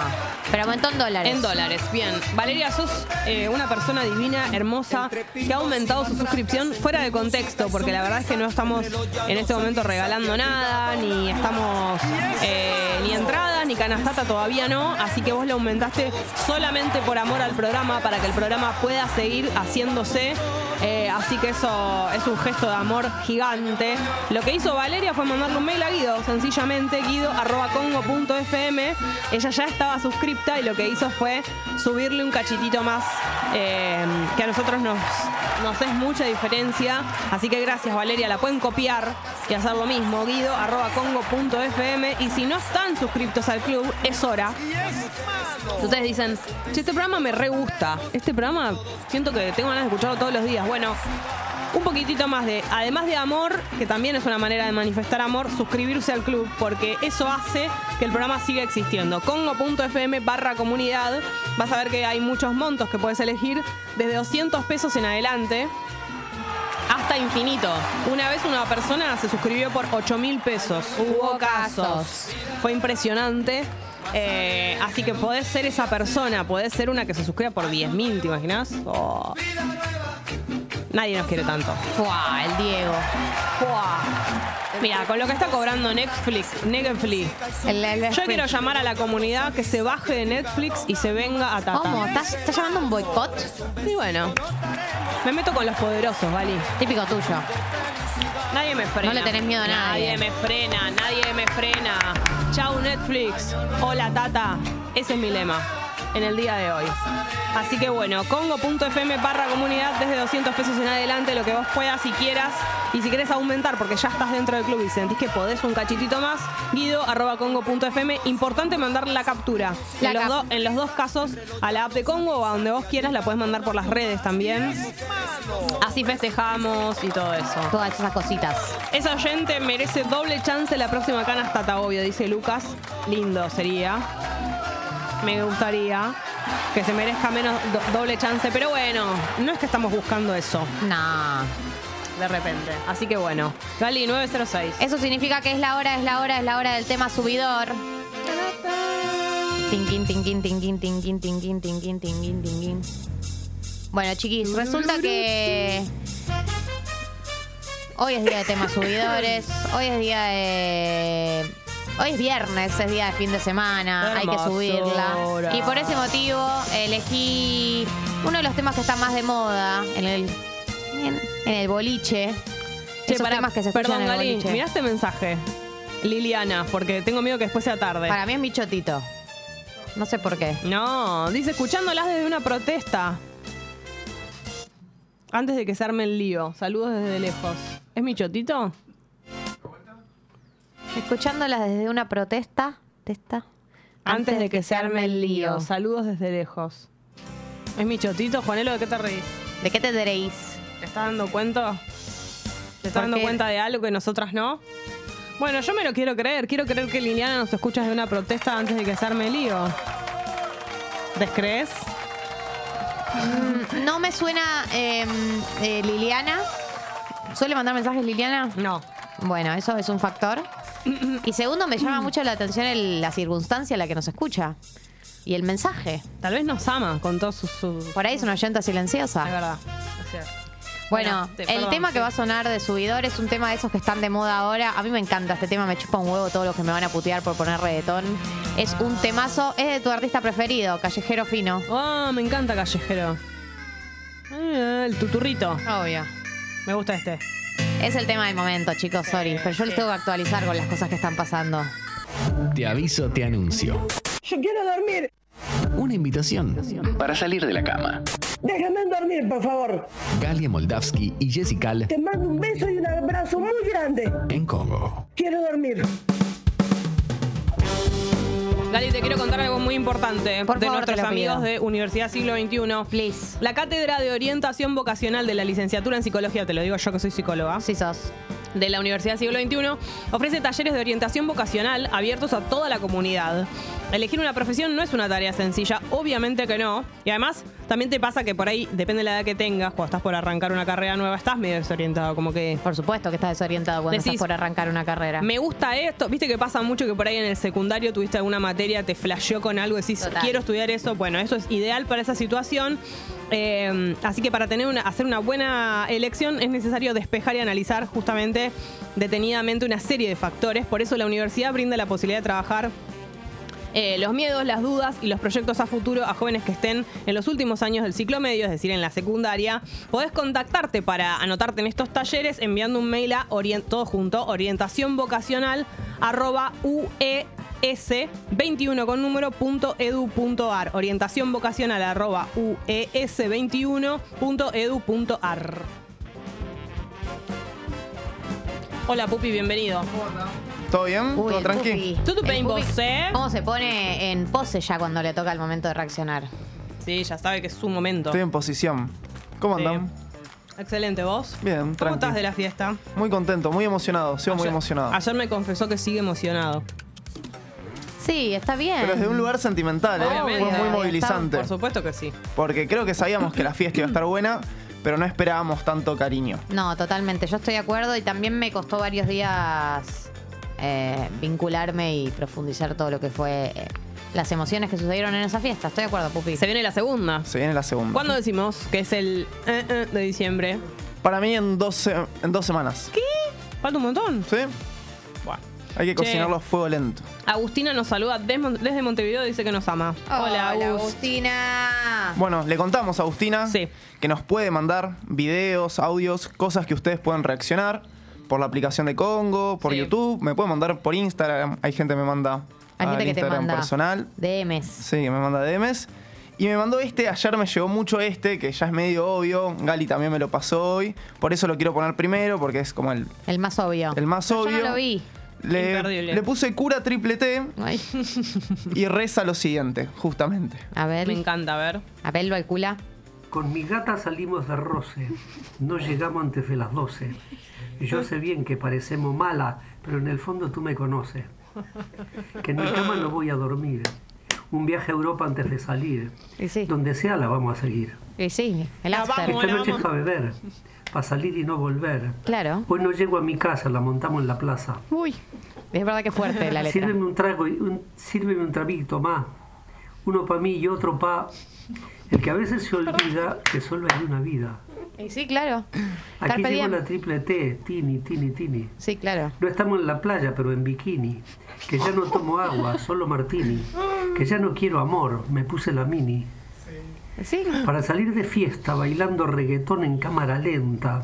[SPEAKER 6] pero aumentó en dólares.
[SPEAKER 5] En dólares, bien. Valeria, sos eh, una persona divina, hermosa, que ha aumentado su suscripción fuera de contexto, porque la verdad es que no estamos en este momento regalando nada, ni estamos eh, ni entradas, ni canastata todavía no, así que vos le aumentaste solamente por amor al programa, para que el programa pueda seguir haciéndose. Eh, así que eso es un gesto de amor gigante. Lo que hizo Valeria fue mandarle un mail a Guido, sencillamente, guido.congo.fm. Ella ya estaba suscripta y lo que hizo fue subirle un cachitito más, eh, que a nosotros nos, es mucha diferencia. Así que gracias Valeria, la pueden copiar y hacer lo mismo, guido.congo.fm. Y si no están suscriptos al club, es hora. Ustedes dicen, este programa me re gusta. Este programa siento que tengo ganas de escucharlo todos los días. Bueno, un poquitito más de, además de amor, que también es una manera de manifestar amor, suscribirse al club, porque eso hace que el programa siga existiendo. Congo.fm barra comunidad, vas a ver que hay muchos montos que puedes elegir, desde 200 pesos en adelante hasta infinito. Una vez una persona se suscribió por 8 mil pesos. Hubo casos. Fue impresionante. Eh, así que podés ser esa persona, podés ser una que se suscriba por 10 mil, ¿te imaginas? Oh. Nadie nos quiere tanto.
[SPEAKER 6] Fua, el Diego.
[SPEAKER 5] Fua. Mira, con lo que está cobrando Netflix, Netflix, yo quiero llamar a la comunidad que se baje de Netflix y se venga a Tata.
[SPEAKER 6] ¿Cómo? ¿Estás, estás llamando un boicot?
[SPEAKER 5] Y bueno, me meto con los poderosos, ¿vale?
[SPEAKER 6] Típico tuyo.
[SPEAKER 5] Nadie me frena.
[SPEAKER 6] No le tenés miedo a nadie.
[SPEAKER 5] Nadie me frena, nadie me frena. Chau Netflix. Hola Tata. Ese es mi lema en el día de hoy. Así que bueno, congo.fm barra comunidad desde 200 pesos en adelante, lo que vos puedas y quieras. Y si querés aumentar porque ya estás dentro del club y sentís que podés un cachitito más, guido arroba congo.fm. Importante mandarle la captura.
[SPEAKER 6] La
[SPEAKER 5] en, los
[SPEAKER 6] cap-
[SPEAKER 5] en los dos casos, a la app de Congo o a donde vos quieras, la puedes mandar por las redes también. Así festejamos y todo eso.
[SPEAKER 6] Todas esas cositas.
[SPEAKER 5] Esa oyente merece doble chance la próxima canastata, obvio, dice Lucas. Lindo sería. Me gustaría que se merezca menos do- doble chance, pero bueno, no es que estamos buscando eso.
[SPEAKER 6] Nah.
[SPEAKER 5] De repente. Así que bueno. Gali 906.
[SPEAKER 6] Eso significa que es la hora, es la hora, es la hora del tema subidor. Tinquín, tinquín, tinquín, tinquín, tinquín, tinquín, tinquín, tinquín. Bueno, chiquis, resulta que hoy es día de temas subidores, hoy es día de... Hoy es viernes, es día de fin de semana, hay que subirla. Y por ese motivo elegí uno de los temas que está más de moda en el, en, en el boliche.
[SPEAKER 5] Che,
[SPEAKER 6] Esos
[SPEAKER 5] pará,
[SPEAKER 6] temas que se escuchan
[SPEAKER 5] perdón,
[SPEAKER 6] en el
[SPEAKER 5] Gali,
[SPEAKER 6] boliche.
[SPEAKER 5] mirá este mensaje. Liliana, porque tengo miedo que después sea tarde.
[SPEAKER 6] Para mí es mi chotito. No sé por qué.
[SPEAKER 5] No, dice escuchándolas desde una protesta. Antes de que se arme el lío. Saludos desde lejos. ¿Es mi chotito?
[SPEAKER 6] Escuchándolas desde una protesta. Testa.
[SPEAKER 5] Antes, de que se arme el lío. Saludos desde lejos. ¿Es mi chotito, Juanelo? ¿De qué te reís?
[SPEAKER 6] ¿De qué te reís?
[SPEAKER 5] ¿Te estás dando cuenta? ¿Te estás
[SPEAKER 6] ¿Por
[SPEAKER 5] dando
[SPEAKER 6] qué?
[SPEAKER 5] cuenta de algo que nosotras no? Bueno, yo me lo quiero creer. Quiero creer que Liliana nos escucha desde una protesta antes de que se arme el lío. ¿Descrees?
[SPEAKER 6] Mm, no me suena eh, eh, Liliana. ¿Suele mandar mensajes Liliana?
[SPEAKER 5] No.
[SPEAKER 6] Bueno, eso es un factor. Y segundo, me llama mucho la atención el- la circunstancia en la que nos escucha. Y el mensaje.
[SPEAKER 5] Tal vez nos ama con todos sus... sus-
[SPEAKER 6] Por ahí es una oyenta silenciosa.
[SPEAKER 5] Es verdad. Es cierto.
[SPEAKER 6] Bueno,
[SPEAKER 5] Bueno, te-
[SPEAKER 6] el
[SPEAKER 5] perdón,
[SPEAKER 6] tema que
[SPEAKER 5] sí.
[SPEAKER 6] va a sonar de subidor es un tema de esos que están de moda ahora. A mí me encanta este tema, me chupa un huevo todos los que me van a putear por poner reggaetón. Es un temazo, es de tu artista preferido, Callejero Fino.
[SPEAKER 5] Ah, me encanta Callejero. Ah, el tuturrito.
[SPEAKER 6] Obvio.
[SPEAKER 5] Me gusta este.
[SPEAKER 6] Es el tema del momento, chicos, sorry. Pero yo les tengo que actualizar con las cosas que están pasando.
[SPEAKER 18] Te aviso, te anuncio.
[SPEAKER 19] Yo quiero dormir.
[SPEAKER 18] Una invitación para salir de la cama.
[SPEAKER 19] Déjame dormir, por favor.
[SPEAKER 18] Galia Moldavsky y Jessica
[SPEAKER 19] Te mando un beso y un abrazo muy grande.
[SPEAKER 18] en Congo.
[SPEAKER 19] Quiero dormir.
[SPEAKER 5] Gali, te quiero contar algo muy importante
[SPEAKER 6] Por
[SPEAKER 5] de
[SPEAKER 6] favor,
[SPEAKER 5] nuestros amigos de Universidad Siglo XXI.
[SPEAKER 6] Please.
[SPEAKER 5] La Cátedra de Orientación Vocacional de la Licenciatura en Psicología, te lo digo yo que soy psicóloga.
[SPEAKER 6] Sí sos.
[SPEAKER 5] De la Universidad Siglo XXI, ofrece talleres de orientación vocacional abiertos a toda la comunidad. Elegir una profesión no es una tarea sencilla, obviamente que no. Y además, también te pasa que por ahí, depende de la edad que tengas, cuando estás por arrancar una carrera nueva, estás medio desorientado, como que...
[SPEAKER 6] Por supuesto que estás desorientado cuando
[SPEAKER 5] Decís,
[SPEAKER 6] estás por arrancar una carrera.
[SPEAKER 5] Me gusta esto. Viste que pasa mucho que por ahí en el secundario tuviste alguna, ma- materia te flasheó con algo, decís,
[SPEAKER 6] Total.
[SPEAKER 5] quiero estudiar eso, bueno, eso es ideal para esa situación. Eh, así que para tener una, hacer una buena elección es necesario despejar y analizar justamente detenidamente una serie de factores. Por eso la universidad brinda la posibilidad de trabajar eh, los miedos, las dudas y los proyectos a futuro a jóvenes que estén en los últimos años del ciclo medio, es decir, en la secundaria. Podés contactarte para anotarte en estos talleres enviando un mail a todo junto, orientación vocacional arroba ues21 con número punto edu punto ar. Orientación vocacional arroba ues21 punto edu punto ar. Hola Pupi, bienvenido.
[SPEAKER 4] ¿Todo bien?
[SPEAKER 6] Uy,
[SPEAKER 4] ¿Todo
[SPEAKER 6] el
[SPEAKER 4] tranqui?
[SPEAKER 6] Pupi.
[SPEAKER 5] Todo bien,
[SPEAKER 6] El Pupi,
[SPEAKER 5] vos, eh?
[SPEAKER 6] ¿Cómo se pone en pose ya cuando le toca el momento de reaccionar?
[SPEAKER 5] Sí, ya sabe que es su momento.
[SPEAKER 4] Estoy en posición. ¿Cómo
[SPEAKER 5] Sí.
[SPEAKER 4] andan?
[SPEAKER 5] Excelente, ¿vos?
[SPEAKER 4] Bien,
[SPEAKER 5] ¿Cómo
[SPEAKER 4] tranqui.
[SPEAKER 5] estás de la fiesta?
[SPEAKER 4] Muy contento, muy emocionado. Sigo muy
[SPEAKER 5] Ayer-
[SPEAKER 4] emocionado.
[SPEAKER 5] Ayer me confesó que sigue emocionado.
[SPEAKER 6] Sí, está bien.
[SPEAKER 4] Pero desde un lugar sentimental, ¿eh?
[SPEAKER 5] Obviamente.
[SPEAKER 4] Fue muy movilizante.
[SPEAKER 5] Por supuesto que sí.
[SPEAKER 4] Porque creo que sabíamos que la fiesta iba a estar buena, pero no esperábamos tanto cariño.
[SPEAKER 6] No, totalmente. Yo estoy de acuerdo y también me costó varios días eh, vincularme y profundizar todo lo que fue eh, las emociones que sucedieron en esa fiesta. Estoy de acuerdo, Pupi.
[SPEAKER 5] Se viene la segunda.
[SPEAKER 4] Se viene la segunda.
[SPEAKER 5] ¿Cuándo decimos que es el eh, eh, de diciembre?
[SPEAKER 4] Para mí en dos, en dos semanas.
[SPEAKER 5] ¿Qué? ¿Falta un montón?
[SPEAKER 4] ¿Sí?
[SPEAKER 5] Bueno.
[SPEAKER 4] Hay que cocinarlo a fuego lento.
[SPEAKER 5] Agustina nos saluda desde Montevideo, dice que nos ama. Hola, Agus.
[SPEAKER 6] Agustina.
[SPEAKER 4] Bueno, le contamos a Agustina que nos puede mandar videos, audios, cosas que ustedes pueden reaccionar por la aplicación de Congo, por YouTube, me puede mandar por Instagram, hay gente que me manda
[SPEAKER 6] Hay gente que te
[SPEAKER 4] Instagram
[SPEAKER 6] manda
[SPEAKER 4] personal.
[SPEAKER 6] DMs.
[SPEAKER 4] Sí, que me manda DMs. Y me mandó este, ayer me llegó mucho este, que ya es medio obvio. Gali también me lo pasó hoy. Por eso lo quiero poner primero, porque es como el,
[SPEAKER 6] El más obvio.
[SPEAKER 4] el más
[SPEAKER 6] Yo
[SPEAKER 4] obvio.
[SPEAKER 6] no lo vi.
[SPEAKER 4] Le, le puse cura triple T y reza lo siguiente, justamente.
[SPEAKER 6] A ver.
[SPEAKER 5] Me encanta, a ver.
[SPEAKER 6] A ver, calcula.
[SPEAKER 20] Con mi gata salimos de roce, no llegamos antes de las 12. Yo sé bien que parecemos mala, pero en el fondo tú me conoces. Que en mi cama no voy a dormir. Un viaje a Europa antes de salir. Donde sea la vamos a seguir.
[SPEAKER 6] Y sí, el after.
[SPEAKER 20] Esta noche es para beber, para salir y no volver.
[SPEAKER 6] Claro.
[SPEAKER 20] Hoy no llego a mi casa, la montamos en la plaza.
[SPEAKER 6] Uy. Es verdad que fuerte la letra.
[SPEAKER 20] Sírveme un trago, y un, sírveme un traguito más. Uno para mí y otro para... El que a veces se olvida que solo hay una vida.
[SPEAKER 6] Y sí, claro.
[SPEAKER 20] Aquí llegó la triple T, tini, tini, tini.
[SPEAKER 6] Sí, claro.
[SPEAKER 20] No estamos en la playa, pero en bikini. Que ya no tomo agua, solo martini. Que ya no quiero amor, me puse la mini.
[SPEAKER 6] Sí.
[SPEAKER 20] Para salir de fiesta bailando reggaetón en cámara lenta.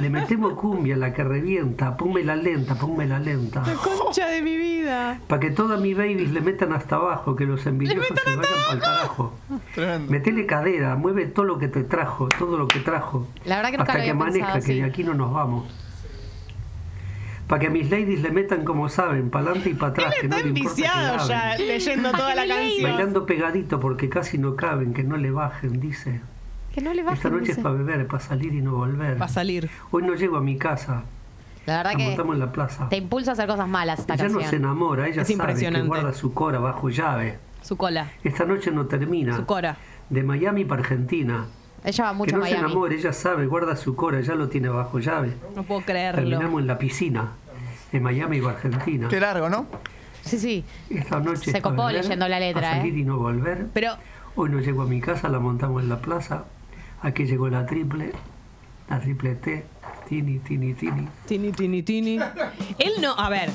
[SPEAKER 20] Le metemos cumbia, la que revienta. Ponme la lenta, ponme la lenta.
[SPEAKER 5] Concha de mi vida.
[SPEAKER 20] Para que todas mis babies le metan hasta abajo, que los envidiosos se vayan para el carajo. Metele cadera, mueve todo lo que te trajo, todo lo que trajo.
[SPEAKER 6] La verdad que nunca
[SPEAKER 20] hasta
[SPEAKER 6] lo
[SPEAKER 20] que amanezca,
[SPEAKER 6] pensado
[SPEAKER 20] que de aquí no nos vamos. Para que mis ladies le metan como saben, para adelante y para atrás, que no le importa que
[SPEAKER 5] Enviciado ya, leyendo toda la canción.
[SPEAKER 20] Bailando pegadito porque casi no caben, que no le bajen, dice.
[SPEAKER 6] Que no le bajen,
[SPEAKER 20] Esta noche
[SPEAKER 6] dice.
[SPEAKER 20] es para beber, para salir y no volver.
[SPEAKER 5] Para salir.
[SPEAKER 20] Hoy no llego a mi casa,
[SPEAKER 6] La verdad que
[SPEAKER 20] en la plaza.
[SPEAKER 6] te impulsa a hacer cosas malas esta
[SPEAKER 20] Ella no se enamora, ella
[SPEAKER 5] Es
[SPEAKER 20] sabe que guarda su cora bajo llave.
[SPEAKER 5] Su cola.
[SPEAKER 20] Esta noche no termina.
[SPEAKER 5] Su cora.
[SPEAKER 20] De Miami para Argentina.
[SPEAKER 6] Ella va mucho
[SPEAKER 20] que
[SPEAKER 6] a
[SPEAKER 20] no se
[SPEAKER 6] Miami.
[SPEAKER 20] enamore, ella sabe, guarda su cora, ya lo tiene bajo llave.
[SPEAKER 5] No puedo creerlo.
[SPEAKER 20] Terminamos en la piscina. De Miami para Argentina.
[SPEAKER 4] Qué largo, ¿no?
[SPEAKER 6] Sí, sí.
[SPEAKER 20] Esta noche
[SPEAKER 6] Se copó leyendo la letra,
[SPEAKER 20] pa' salir
[SPEAKER 6] ¿eh?
[SPEAKER 20] y no volver.
[SPEAKER 5] Pero
[SPEAKER 20] Hoy no llego a mi casa, la montamos en la plaza. Aquí llegó la triple, la triple T, tini, tini, tini.
[SPEAKER 5] Tini, tini, tini. Él no, a ver.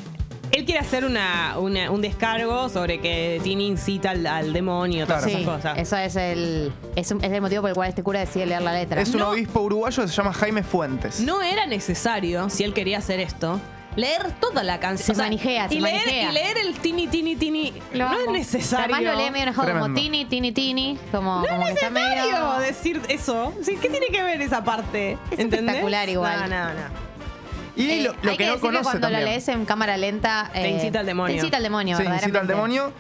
[SPEAKER 5] Él quiere hacer una, una- un descargo sobre que Tini incita al, al demonio, todas
[SPEAKER 6] Sí,
[SPEAKER 5] esas cosas.
[SPEAKER 6] eso es el, es, un- es el motivo por el cual este cura decide leer la letra.
[SPEAKER 4] Es un obispo uruguayo que se llama Jaime Fuentes.
[SPEAKER 5] No era necesario, si él quería hacer esto, leer toda la canción.
[SPEAKER 6] Se manijea, se
[SPEAKER 5] y leer,
[SPEAKER 6] manijea.
[SPEAKER 5] y leer el tini, tini, tini.
[SPEAKER 6] Lo
[SPEAKER 5] no es
[SPEAKER 6] amo.
[SPEAKER 5] necesario.
[SPEAKER 6] Además lo lee medio enojado, como
[SPEAKER 4] Tremendo.
[SPEAKER 6] tini, tini, tini. Como,
[SPEAKER 5] No
[SPEAKER 6] como
[SPEAKER 5] es
[SPEAKER 6] que está medio...
[SPEAKER 5] necesario decir eso. Sí, ¿Qué tiene que ver esa parte?
[SPEAKER 6] Es
[SPEAKER 5] ¿Entendés?
[SPEAKER 6] espectacular igual.
[SPEAKER 5] No, no, no.
[SPEAKER 4] Y
[SPEAKER 6] Eh,
[SPEAKER 4] lo, lo
[SPEAKER 6] hay
[SPEAKER 4] que,
[SPEAKER 6] que,
[SPEAKER 4] no conoce
[SPEAKER 6] que cuando
[SPEAKER 4] también.
[SPEAKER 6] la lees en cámara lenta...
[SPEAKER 5] Te
[SPEAKER 6] eh,
[SPEAKER 5] incita al demonio.
[SPEAKER 6] Te incita al demonio,
[SPEAKER 4] Sí, incita al demonio.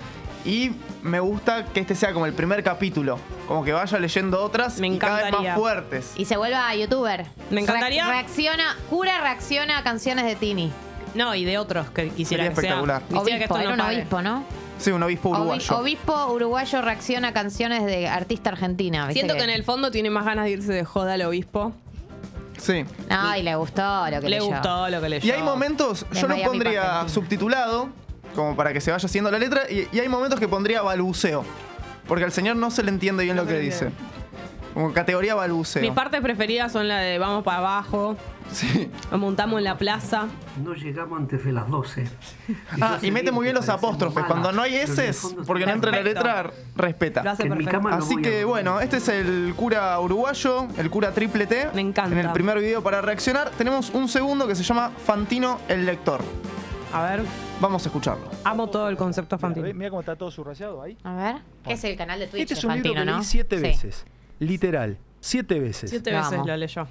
[SPEAKER 4] Y me gusta que este sea como el primer capítulo. Como que vaya leyendo otras
[SPEAKER 5] Me
[SPEAKER 4] y cada vez
[SPEAKER 5] encantaría.
[SPEAKER 4] más fuertes.
[SPEAKER 6] Y se vuelva youtuber.
[SPEAKER 5] Me encantaría-
[SPEAKER 6] Re- reacciona, cura reacciona a canciones de Tini.
[SPEAKER 5] No, y de otros que quisiera
[SPEAKER 4] Sería
[SPEAKER 5] que sea.
[SPEAKER 4] espectacular.
[SPEAKER 5] Que
[SPEAKER 6] Obispo,
[SPEAKER 5] esto
[SPEAKER 6] era
[SPEAKER 5] no
[SPEAKER 6] un obispo, ¿no?
[SPEAKER 4] Sí, un obispo
[SPEAKER 6] Obi-
[SPEAKER 4] uruguayo.
[SPEAKER 6] obispo uruguayo reacciona a canciones de artista argentina. ¿viste
[SPEAKER 5] Siento que en el fondo tiene más ganas de irse de joda al obispo.
[SPEAKER 4] Sí.
[SPEAKER 6] No, y le gustó lo que
[SPEAKER 5] Le
[SPEAKER 6] leyó.
[SPEAKER 5] gustó lo que leyó.
[SPEAKER 4] Y hay momentos,
[SPEAKER 6] De
[SPEAKER 4] yo lo
[SPEAKER 6] Miami
[SPEAKER 4] pondría
[SPEAKER 6] Argentina.
[SPEAKER 4] subtitulado como para que se vaya haciendo la letra. Y, y hay momentos que pondría balbuceo. Porque al señor no se le entiende bien lo que dice. Como categoría balbuceo.
[SPEAKER 5] Mis partes preferidas son la de vamos para abajo.
[SPEAKER 4] Sí.
[SPEAKER 5] Nos montamos en la plaza.
[SPEAKER 20] No llegamos antes de las 12.
[SPEAKER 4] Ah, y mete muy bien los apóstrofes. Cuando no hay S, porque no entra en la letra, respeta.
[SPEAKER 5] En mi cama
[SPEAKER 4] Así que bueno, este es el cura uruguayo, el cura triple T. Me
[SPEAKER 5] encanta.
[SPEAKER 4] En el primer video para reaccionar. Tenemos un segundo que se llama Fantino el lector.
[SPEAKER 5] A ver.
[SPEAKER 4] Vamos a escucharlo.
[SPEAKER 5] Amo todo el concepto Fantino.
[SPEAKER 21] Mira cómo está todo subrayado ahí.
[SPEAKER 6] A ver. ¿Qué es el canal de Twitch
[SPEAKER 21] Este es un libro
[SPEAKER 6] Fantino,
[SPEAKER 21] que
[SPEAKER 6] no?
[SPEAKER 21] leí siete
[SPEAKER 6] Sí.
[SPEAKER 21] veces. Literal. Siete veces.
[SPEAKER 5] Siete veces lo leyó.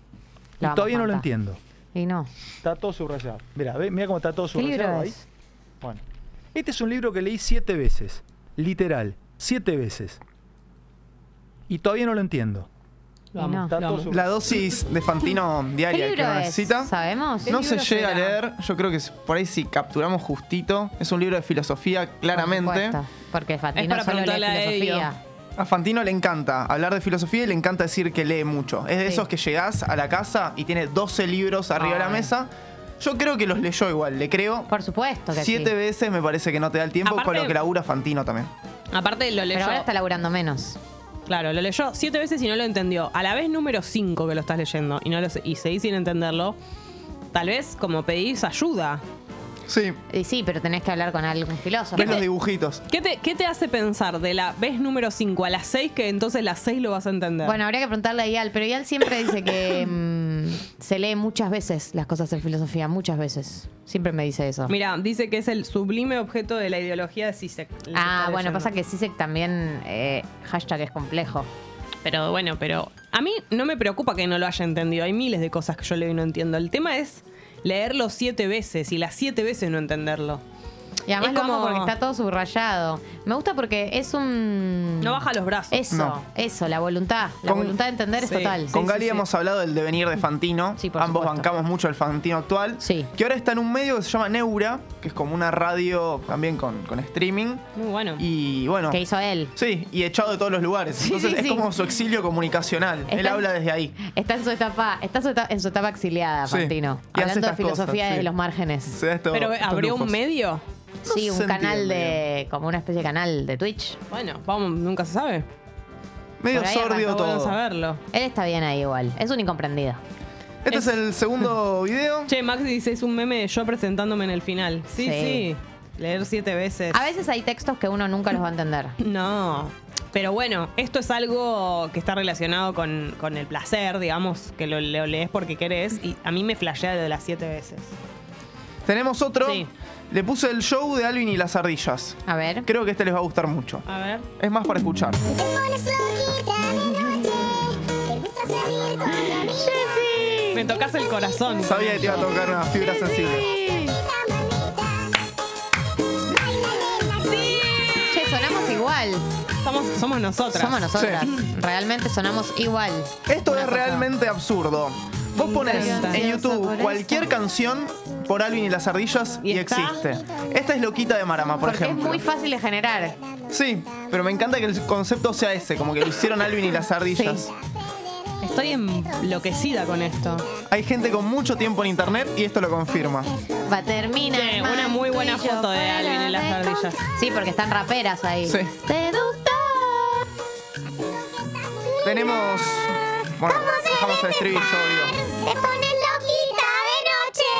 [SPEAKER 21] Y todavía no lo entiendo.
[SPEAKER 6] Y no.
[SPEAKER 21] Está todo subrayado. Mira, mira cómo está todo
[SPEAKER 6] ¿Qué libro
[SPEAKER 21] subrayado ahí.
[SPEAKER 6] es?
[SPEAKER 21] Bueno. Este es un libro que leí siete veces. Literal. Siete veces. Y todavía no lo entiendo.
[SPEAKER 5] Amo.
[SPEAKER 4] La dosis de Fantino diaria
[SPEAKER 6] ¿Qué
[SPEAKER 4] que uno
[SPEAKER 6] es?
[SPEAKER 4] necesita.
[SPEAKER 6] ¿Sabemos?
[SPEAKER 4] No
[SPEAKER 6] ¿Qué
[SPEAKER 4] se llega a leer. Yo creo que es- por ahí si capturamos justito. Es un libro de filosofía, claramente.
[SPEAKER 6] supuesto, Porque Fantino
[SPEAKER 5] para
[SPEAKER 6] solo lee filosofía.
[SPEAKER 4] A Fantino le encanta hablar de filosofía y le encanta decir que lee mucho. Es de
[SPEAKER 6] Sí.
[SPEAKER 4] esos que llegás a la casa y tiene 12 libros arriba de la mesa. Yo creo que los leyó igual, le creo.
[SPEAKER 6] Por supuesto que
[SPEAKER 4] Siete
[SPEAKER 6] sí.
[SPEAKER 4] veces me parece que no te da el tiempo con
[SPEAKER 5] Aparte-
[SPEAKER 4] lo que labura Fantino también.
[SPEAKER 5] Aparte lo leyó.
[SPEAKER 6] Pero ahora está laburando menos.
[SPEAKER 5] Claro, lo leyó siete veces y no lo entendió. A la vez número cinco que lo estás leyendo y no lo y seguís sin entenderlo, tal vez como pedís ayuda.
[SPEAKER 4] Sí.
[SPEAKER 6] Y sí, pero tenés que hablar con algún filósofo.
[SPEAKER 4] Ves los dibujitos.
[SPEAKER 5] ¿Qué te, qué te hace pensar de la vez número 5 a las 6 que entonces las 6 lo vas a entender?
[SPEAKER 6] Bueno, habría que preguntarle a Ial, pero Ial siempre dice que mm, se lee muchas veces las cosas en filosofía, muchas veces. Siempre me dice eso.
[SPEAKER 5] Mira, dice que es el sublime objeto de la ideología de. Lo
[SPEAKER 6] ah, bueno, pasa que Sisek también, eh, hashtag es complejo.
[SPEAKER 5] Pero bueno, pero a mí no me preocupa que no lo haya entendido. Hay miles de cosas que yo leo y no entiendo. El tema es leerlo siete veces y las siete veces no entenderlo.
[SPEAKER 6] Y además
[SPEAKER 5] Es
[SPEAKER 6] lo amo
[SPEAKER 5] como-
[SPEAKER 6] porque está todo subrayado. Me gusta porque es un...
[SPEAKER 5] No baja los brazos.
[SPEAKER 6] Eso,
[SPEAKER 4] No.
[SPEAKER 6] eso, la voluntad. La
[SPEAKER 4] Con-
[SPEAKER 6] voluntad de entender es
[SPEAKER 5] Sí.
[SPEAKER 6] total.
[SPEAKER 4] Con Gali hemos hablado del devenir de Fantino.
[SPEAKER 6] Sí, por
[SPEAKER 4] Ambos
[SPEAKER 6] supuesto.
[SPEAKER 4] bancamos mucho el Fantino actual.
[SPEAKER 6] Sí.
[SPEAKER 4] Que ahora está en un medio que se llama Neura, que es como una radio también con, con streaming.
[SPEAKER 5] Muy bueno.
[SPEAKER 4] Y bueno.
[SPEAKER 6] Que hizo él.
[SPEAKER 4] Sí, y echado de todos los lugares.
[SPEAKER 6] Sí,
[SPEAKER 4] Entonces
[SPEAKER 6] sí,
[SPEAKER 4] es
[SPEAKER 6] sí.
[SPEAKER 4] como su exilio comunicacional. Él habla desde ahí.
[SPEAKER 6] Está en su etapa, está en su etapa, en su etapa exiliada,
[SPEAKER 4] Sí.
[SPEAKER 6] Fantino. Hablando de filosofía
[SPEAKER 4] cosas, sí.
[SPEAKER 6] los márgenes.
[SPEAKER 4] Esto-
[SPEAKER 5] Pero abrió un
[SPEAKER 4] lujos.
[SPEAKER 6] Sí, un canal de. como una especie de canal de Twitch.
[SPEAKER 5] Bueno, vamos, nunca se sabe.
[SPEAKER 4] Medio
[SPEAKER 6] Por ahí
[SPEAKER 4] sordio
[SPEAKER 5] Está bueno
[SPEAKER 4] todo.
[SPEAKER 5] saberlo.
[SPEAKER 6] Él está bien ahí igual. Es un incomprendido.
[SPEAKER 4] Este es, el segundo video.
[SPEAKER 5] Che, Max dice, es un meme de yo presentándome en el final. Sí, sí.
[SPEAKER 6] Sí.
[SPEAKER 5] Leer siete veces.
[SPEAKER 6] A veces hay textos que uno nunca los va a entender.
[SPEAKER 5] No. Pero bueno, esto es algo que está relacionado con, con el placer, digamos, que lo, lo lees porque querés. Y a mí me flashea lo de las siete veces.
[SPEAKER 4] Tenemos otro.
[SPEAKER 5] Sí.
[SPEAKER 4] Le puse el show de Alvin y las ardillas.
[SPEAKER 6] A ver.
[SPEAKER 4] Creo que este les va a gustar mucho.
[SPEAKER 5] A ver.
[SPEAKER 4] Es más para escuchar.
[SPEAKER 5] Me tocas el corazón.
[SPEAKER 4] Sabía que te iba a tocar una fibra sensible.
[SPEAKER 6] Che, sonamos igual.
[SPEAKER 5] Somos, somos nosotras.
[SPEAKER 6] Somos nosotras.
[SPEAKER 4] Sí.
[SPEAKER 6] Realmente sonamos igual.
[SPEAKER 4] Esto
[SPEAKER 6] Una
[SPEAKER 4] es
[SPEAKER 6] cosa.
[SPEAKER 4] realmente absurdo. Vos pones en YouTube cualquier canción por Alvin y las ardillas y, existe. Esta es Loquita de Marama, por
[SPEAKER 6] Porque
[SPEAKER 4] ejemplo.
[SPEAKER 6] es muy fácil de generar.
[SPEAKER 4] Sí, pero me encanta que el concepto sea ese, como que lo hicieron Alvin y las ardillas.
[SPEAKER 5] Estoy enloquecida con esto.
[SPEAKER 4] Hay gente con mucho tiempo en internet y esto lo confirma.
[SPEAKER 6] Va a terminar.
[SPEAKER 5] Che,
[SPEAKER 6] mal,
[SPEAKER 5] una muy buena foto de Alvin y las ardillas.
[SPEAKER 6] Sí, porque están raperas ahí.
[SPEAKER 4] Sí.
[SPEAKER 6] Seductor.
[SPEAKER 4] Tenemos. Bueno, dejamos el estribillo.
[SPEAKER 22] Te pones loquita de noche.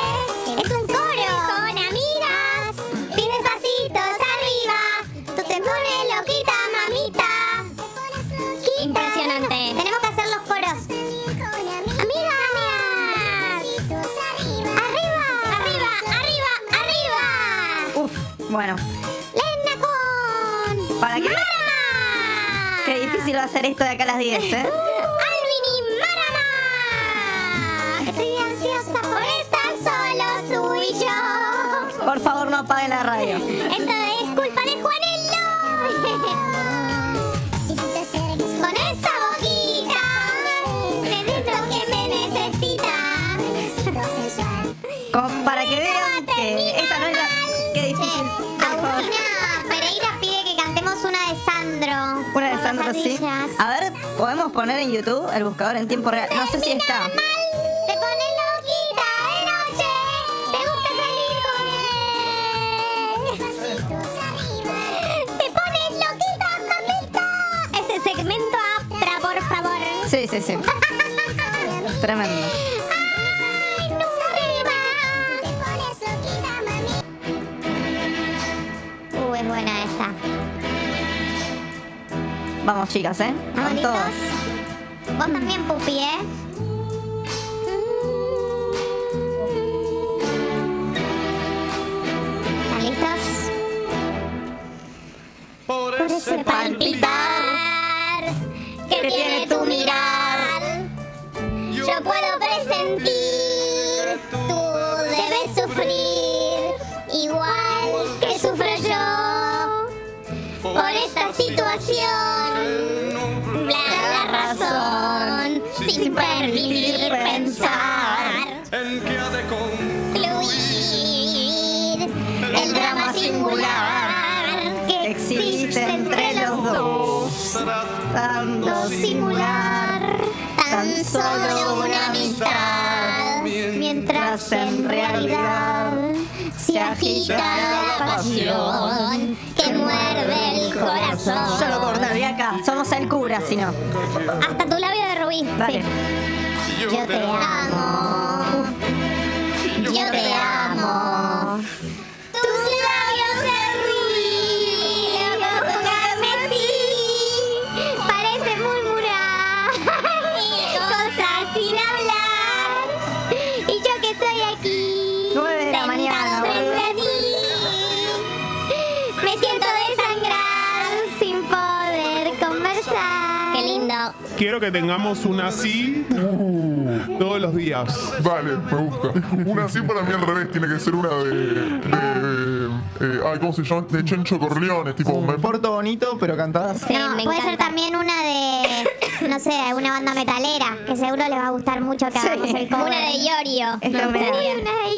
[SPEAKER 22] Es un coro con amigas. Piden pasitos arriba. Tú te pones loquita, mamita. Impresionante. Tenemos que hacer los coros. Amigas. Arriba. Arriba, arriba, arriba.
[SPEAKER 23] Uf, bueno.
[SPEAKER 22] Lena con.
[SPEAKER 23] ¿Para qué? Qué difícil va a ser esto de acá a las 10, ¿eh?
[SPEAKER 22] Yo.
[SPEAKER 23] Por favor, no apaguen la radio.
[SPEAKER 22] Esto es culpa de Juanelo. Con esa boquita, me des lo que me necesitas.
[SPEAKER 23] Como para que vean que esta no es la... Qué difícil.
[SPEAKER 22] Agustina Pereira pide que cantemos una de Sandro.
[SPEAKER 23] Una de Sandro, sí. A ver, podemos poner en YouTube el buscador en tiempo real. No sé si está. Sí, sí. Tremendo.
[SPEAKER 22] Uh, es buena esta.
[SPEAKER 23] Vamos, chicas, ¿eh? Con todos.
[SPEAKER 22] Vos también, Pupi, ¿eh? ¿Están listos? Por ese palpitar pasión que muerde el corazón.
[SPEAKER 23] Yo lo cortaría acá. Somos el cura, si no.
[SPEAKER 22] Hasta tu labio de rubí.
[SPEAKER 23] Dale.
[SPEAKER 22] Sí. Yo te amo. Que
[SPEAKER 24] tengamos una así todos los días.
[SPEAKER 25] Vale, me gusta. Una así para mí al revés, tiene que ser una de. de eh, ay, ¿Cómo se llama? De Chencho Corleone, tipo. me-
[SPEAKER 4] Porto bonito, pero cantada.
[SPEAKER 22] no, puede ser también una de, no sé, una banda metalera, que seguro les va a gustar mucho que hagamos el cover. Una de Iorio.
[SPEAKER 23] Es lo
[SPEAKER 22] Me Una de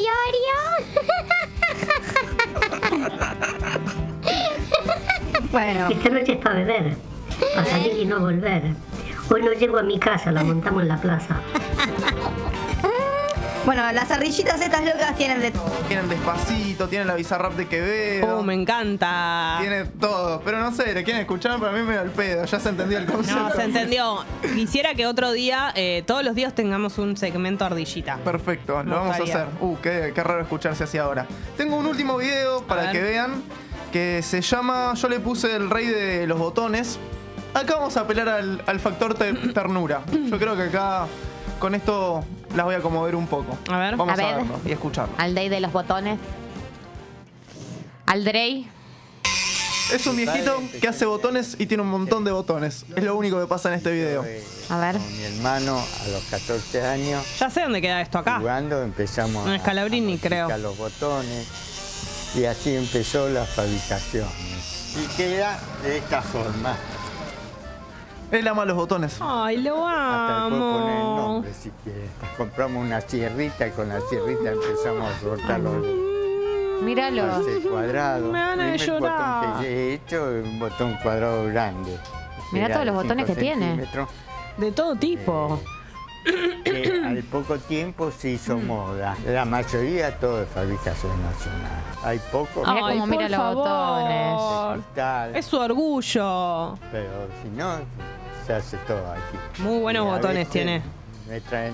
[SPEAKER 23] Bueno.
[SPEAKER 19] Esta noche es para beber, para salir y no volver. Hoy no llego a mi casa, la montamos en la plaza.
[SPEAKER 23] Bueno, las ardillitas estas locas tienen de
[SPEAKER 4] Tienen despacito, tienen la bizarrap de Quevedo.
[SPEAKER 5] Oh, me encanta.
[SPEAKER 4] Tiene todo, pero no sé, le quieren escuchar, para mí me da el pedo, ya se entendió el concepto.
[SPEAKER 5] No, se entendió. Quisiera que otro día, eh, todos los días tengamos un segmento ardillita.
[SPEAKER 4] Perfecto,
[SPEAKER 5] Me
[SPEAKER 4] lo vamos a hacer. Uh, qué, qué raro escucharse así ahora. Tengo un último video para que vean que se llama Yo le puse el rey de los botones. Acá vamos a apelar al, al factor te- ternura. Yo creo que acá con esto las voy a conmover un poco.
[SPEAKER 5] A ver.
[SPEAKER 4] Vamos
[SPEAKER 6] A
[SPEAKER 4] a,
[SPEAKER 6] ver.
[SPEAKER 4] verlo y escucharlo.
[SPEAKER 6] Al Day de los botones. Al Drey.
[SPEAKER 4] Es un viejito que hace botones y tiene un montón de botones. Es lo único que pasa en este video.
[SPEAKER 6] A ver.
[SPEAKER 26] Mi hermano a los 14 años
[SPEAKER 5] Ya sé dónde queda esto acá.
[SPEAKER 26] jugando empezamos
[SPEAKER 5] En
[SPEAKER 26] a-
[SPEAKER 5] Scalabrini,
[SPEAKER 26] a
[SPEAKER 5] creo.
[SPEAKER 26] modificar los botones y así empezó la fabricación. Y queda de esta forma.
[SPEAKER 4] Él ama los botones.
[SPEAKER 5] Ay, lo
[SPEAKER 26] Hasta le puedo poner el
[SPEAKER 5] amo.
[SPEAKER 26] nombre si quieres. Compramos una sierrita y con la sierrita empezamos a cortar los
[SPEAKER 6] Míralo.
[SPEAKER 26] ese cuadrado.
[SPEAKER 5] Me van a
[SPEAKER 26] primer
[SPEAKER 5] llorar.
[SPEAKER 26] botón que he hecho es un botón cuadrado grande.
[SPEAKER 6] Mirá todos los botones que tiene.
[SPEAKER 5] De todo tipo.
[SPEAKER 26] que al poco tiempo se hizo
[SPEAKER 5] Mm.
[SPEAKER 26] moda. La mayoría todo de fabricación nacional. Hay pocos
[SPEAKER 6] Mirá
[SPEAKER 5] Ay,
[SPEAKER 6] cómo mira
[SPEAKER 5] por
[SPEAKER 6] los
[SPEAKER 5] favor.
[SPEAKER 6] botones.
[SPEAKER 26] tal,
[SPEAKER 5] Es su orgullo.
[SPEAKER 26] pero si no, se hace todo aquí.
[SPEAKER 5] Muy buenos
[SPEAKER 26] Y
[SPEAKER 5] botones tiene.
[SPEAKER 26] Me traen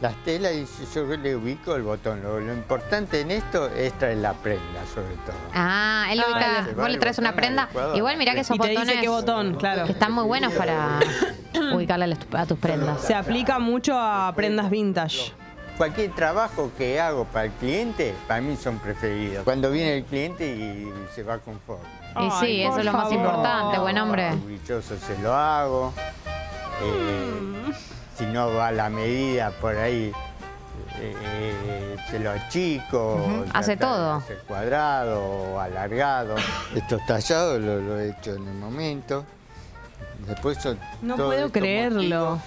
[SPEAKER 26] las telas y yo le ubico el botón. Lo, lo importante en esto es traer la prenda, sobre todo.
[SPEAKER 6] Ah, él
[SPEAKER 26] Ah,
[SPEAKER 6] ubica.
[SPEAKER 26] va
[SPEAKER 6] Vos le traes una prenda.
[SPEAKER 26] adecuado.
[SPEAKER 6] Igual mirá que esos
[SPEAKER 5] Y te dice
[SPEAKER 6] botones.
[SPEAKER 5] qué botón, claro.
[SPEAKER 6] Que están muy buenos para ubicarle a tus prendas.
[SPEAKER 5] Se aplica mucho a prendas vintage.
[SPEAKER 26] Cualquier trabajo que hago para el cliente, para mí son preferidos. Cuando viene el cliente y se va conforme.
[SPEAKER 6] Y sí, eso es lo más importante, buen hombre.
[SPEAKER 26] Orgulloso se lo hago. Eh, Si no va a la medida por ahí, eh, se lo achico.
[SPEAKER 6] Hace todo.
[SPEAKER 26] hacer cuadrado o alargado. Estos tallados lo, lo he hecho en el momento. Después son
[SPEAKER 5] No
[SPEAKER 26] todos
[SPEAKER 5] puedo creerlo.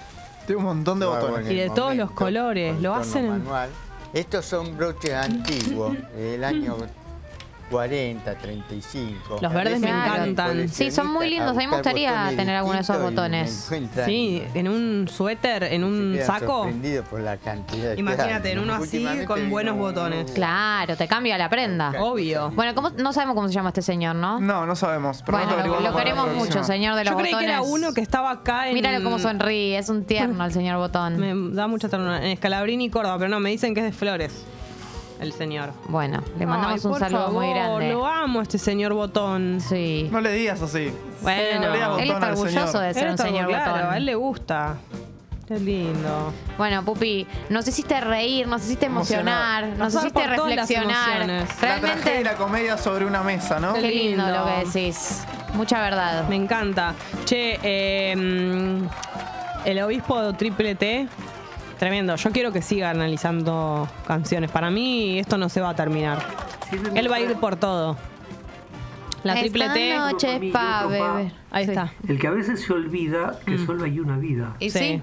[SPEAKER 4] Tiene un montón de botones.
[SPEAKER 5] Y
[SPEAKER 26] el
[SPEAKER 5] de todos los colores. Lo hacen.
[SPEAKER 26] manual. Estos son broches antiguos, del año 40, 35.
[SPEAKER 5] Los verdes me encantan.
[SPEAKER 6] Sí, son muy lindos. A mí me gustaría tener alguno de esos botones.
[SPEAKER 5] Sí, en un suéter, en un saco.
[SPEAKER 26] sorprendido por la cantidad.
[SPEAKER 5] Imagínate, en uno así con buenos botones.
[SPEAKER 6] Claro, te cambia la prenda.
[SPEAKER 5] Obvio.
[SPEAKER 6] Bueno, ¿cómo- no sabemos cómo se llama este señor, ¿no?
[SPEAKER 4] No, no sabemos. Pero
[SPEAKER 6] Bueno,
[SPEAKER 4] nosotros
[SPEAKER 6] lo, queremos mucho, señor de los
[SPEAKER 5] Yo creí
[SPEAKER 6] botones.
[SPEAKER 5] que era uno que estaba acá en.
[SPEAKER 6] Míralo cómo sonríe, es un tierno el señor botón.
[SPEAKER 5] Me da mucha ternura. En Escalabrini y Córdoba, pero no, me dicen que es de Flores. El señor.
[SPEAKER 6] Bueno, le mandamos
[SPEAKER 5] Ay,
[SPEAKER 6] un
[SPEAKER 5] por
[SPEAKER 6] saludo muy grande.
[SPEAKER 5] Lo amo, este señor botón.
[SPEAKER 6] Sí.
[SPEAKER 4] No le digas así.
[SPEAKER 5] Bueno,
[SPEAKER 4] No le digas
[SPEAKER 6] Él está orgulloso de ser
[SPEAKER 5] Él
[SPEAKER 6] un
[SPEAKER 5] está-
[SPEAKER 6] señor
[SPEAKER 5] claro,
[SPEAKER 6] botón.
[SPEAKER 5] a él le gusta. Qué lindo.
[SPEAKER 6] Bueno, Pupi, nos hiciste reír, nos hiciste emocionar, nos
[SPEAKER 5] Pasar
[SPEAKER 6] hiciste reflexionar.
[SPEAKER 5] emociones.
[SPEAKER 4] La tragedia y
[SPEAKER 6] Realmente,
[SPEAKER 4] la comedia sobre una mesa, ¿no?
[SPEAKER 6] qué lindo
[SPEAKER 5] lindo.
[SPEAKER 6] lo que decís. Mucha verdad.
[SPEAKER 5] Me encanta. Che, eh, mm, el obispo triple T, tremendo. Yo quiero que siga analizando canciones. Para mí esto no se va a terminar. Él va a ir por todo. La triple T.
[SPEAKER 6] noche es pa' beber.
[SPEAKER 5] Ahí está.
[SPEAKER 20] El que a veces se olvida que solo hay una vida.
[SPEAKER 6] Y sí,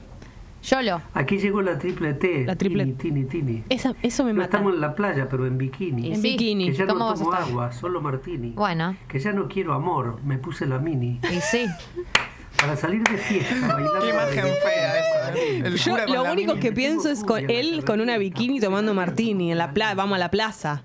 [SPEAKER 6] Yolo.
[SPEAKER 20] Aquí llegó la triple T.
[SPEAKER 5] La triple-
[SPEAKER 20] Tini, tini, tini.
[SPEAKER 5] Esa- eso me
[SPEAKER 20] No
[SPEAKER 5] mata.
[SPEAKER 20] estamos en la playa, pero en bikini.
[SPEAKER 5] En Sí. bikini.
[SPEAKER 20] Que ya
[SPEAKER 6] ¿Cómo
[SPEAKER 20] no tomo
[SPEAKER 6] estar?
[SPEAKER 20] agua, solo martini.
[SPEAKER 6] Bueno.
[SPEAKER 20] Que ya no quiero amor, me puse la mini.
[SPEAKER 6] Y sí.
[SPEAKER 20] Para salir de fiesta, bailar.
[SPEAKER 4] Qué imagen fea esa. ¿eh? El
[SPEAKER 5] Yo lo único que pienso es con él con una bikini tomando martini en la plaza. Vamos a la plaza.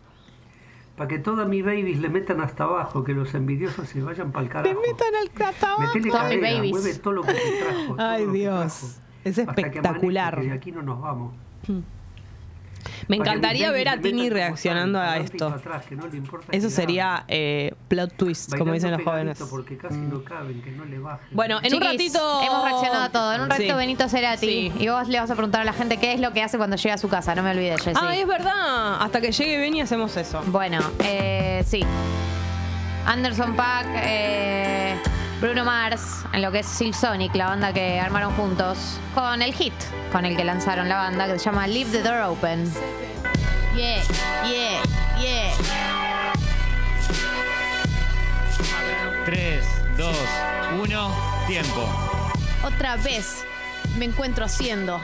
[SPEAKER 20] Para que todas mis babies le metan hasta abajo, que los envidiosos se vayan para el carajo.
[SPEAKER 5] Le metan al hasta abajo.
[SPEAKER 20] Metele
[SPEAKER 6] Todas mis babies.
[SPEAKER 20] mueve todo lo que te trajo. todo
[SPEAKER 5] Ay, Dios.
[SPEAKER 20] trajo.
[SPEAKER 5] Es espectacular.
[SPEAKER 20] de aquí no nos vamos.
[SPEAKER 5] Me encantaría ver a Tini reaccionando a esto.
[SPEAKER 20] para atrás, que no le importa
[SPEAKER 5] Eso
[SPEAKER 20] que
[SPEAKER 5] sería eh, plot twist, como dicen los jóvenes.
[SPEAKER 20] Porque casi no caben, que no le bajen.
[SPEAKER 5] Bueno, en un ratito.
[SPEAKER 6] Hemos reaccionado a todo. En un ratito
[SPEAKER 5] Sí.
[SPEAKER 6] Benito Cerati.
[SPEAKER 5] Sí.
[SPEAKER 6] Y vos le vas a preguntar a la gente qué es lo que hace cuando llega a su casa. No me olvides, Jessy.
[SPEAKER 5] Ah, es verdad. Hasta que llegue Benny hacemos eso.
[SPEAKER 6] Bueno, eh, sí. Anderson Pack, eh, Bruno Mars, en lo que es Silk Sonic, la banda que armaron juntos, con el hit con el que lanzaron la banda, que se llama Leave the Door Open. Yeah, yeah, yeah.
[SPEAKER 27] 3, 2, 1, tiempo.
[SPEAKER 6] Otra vez me encuentro haciendo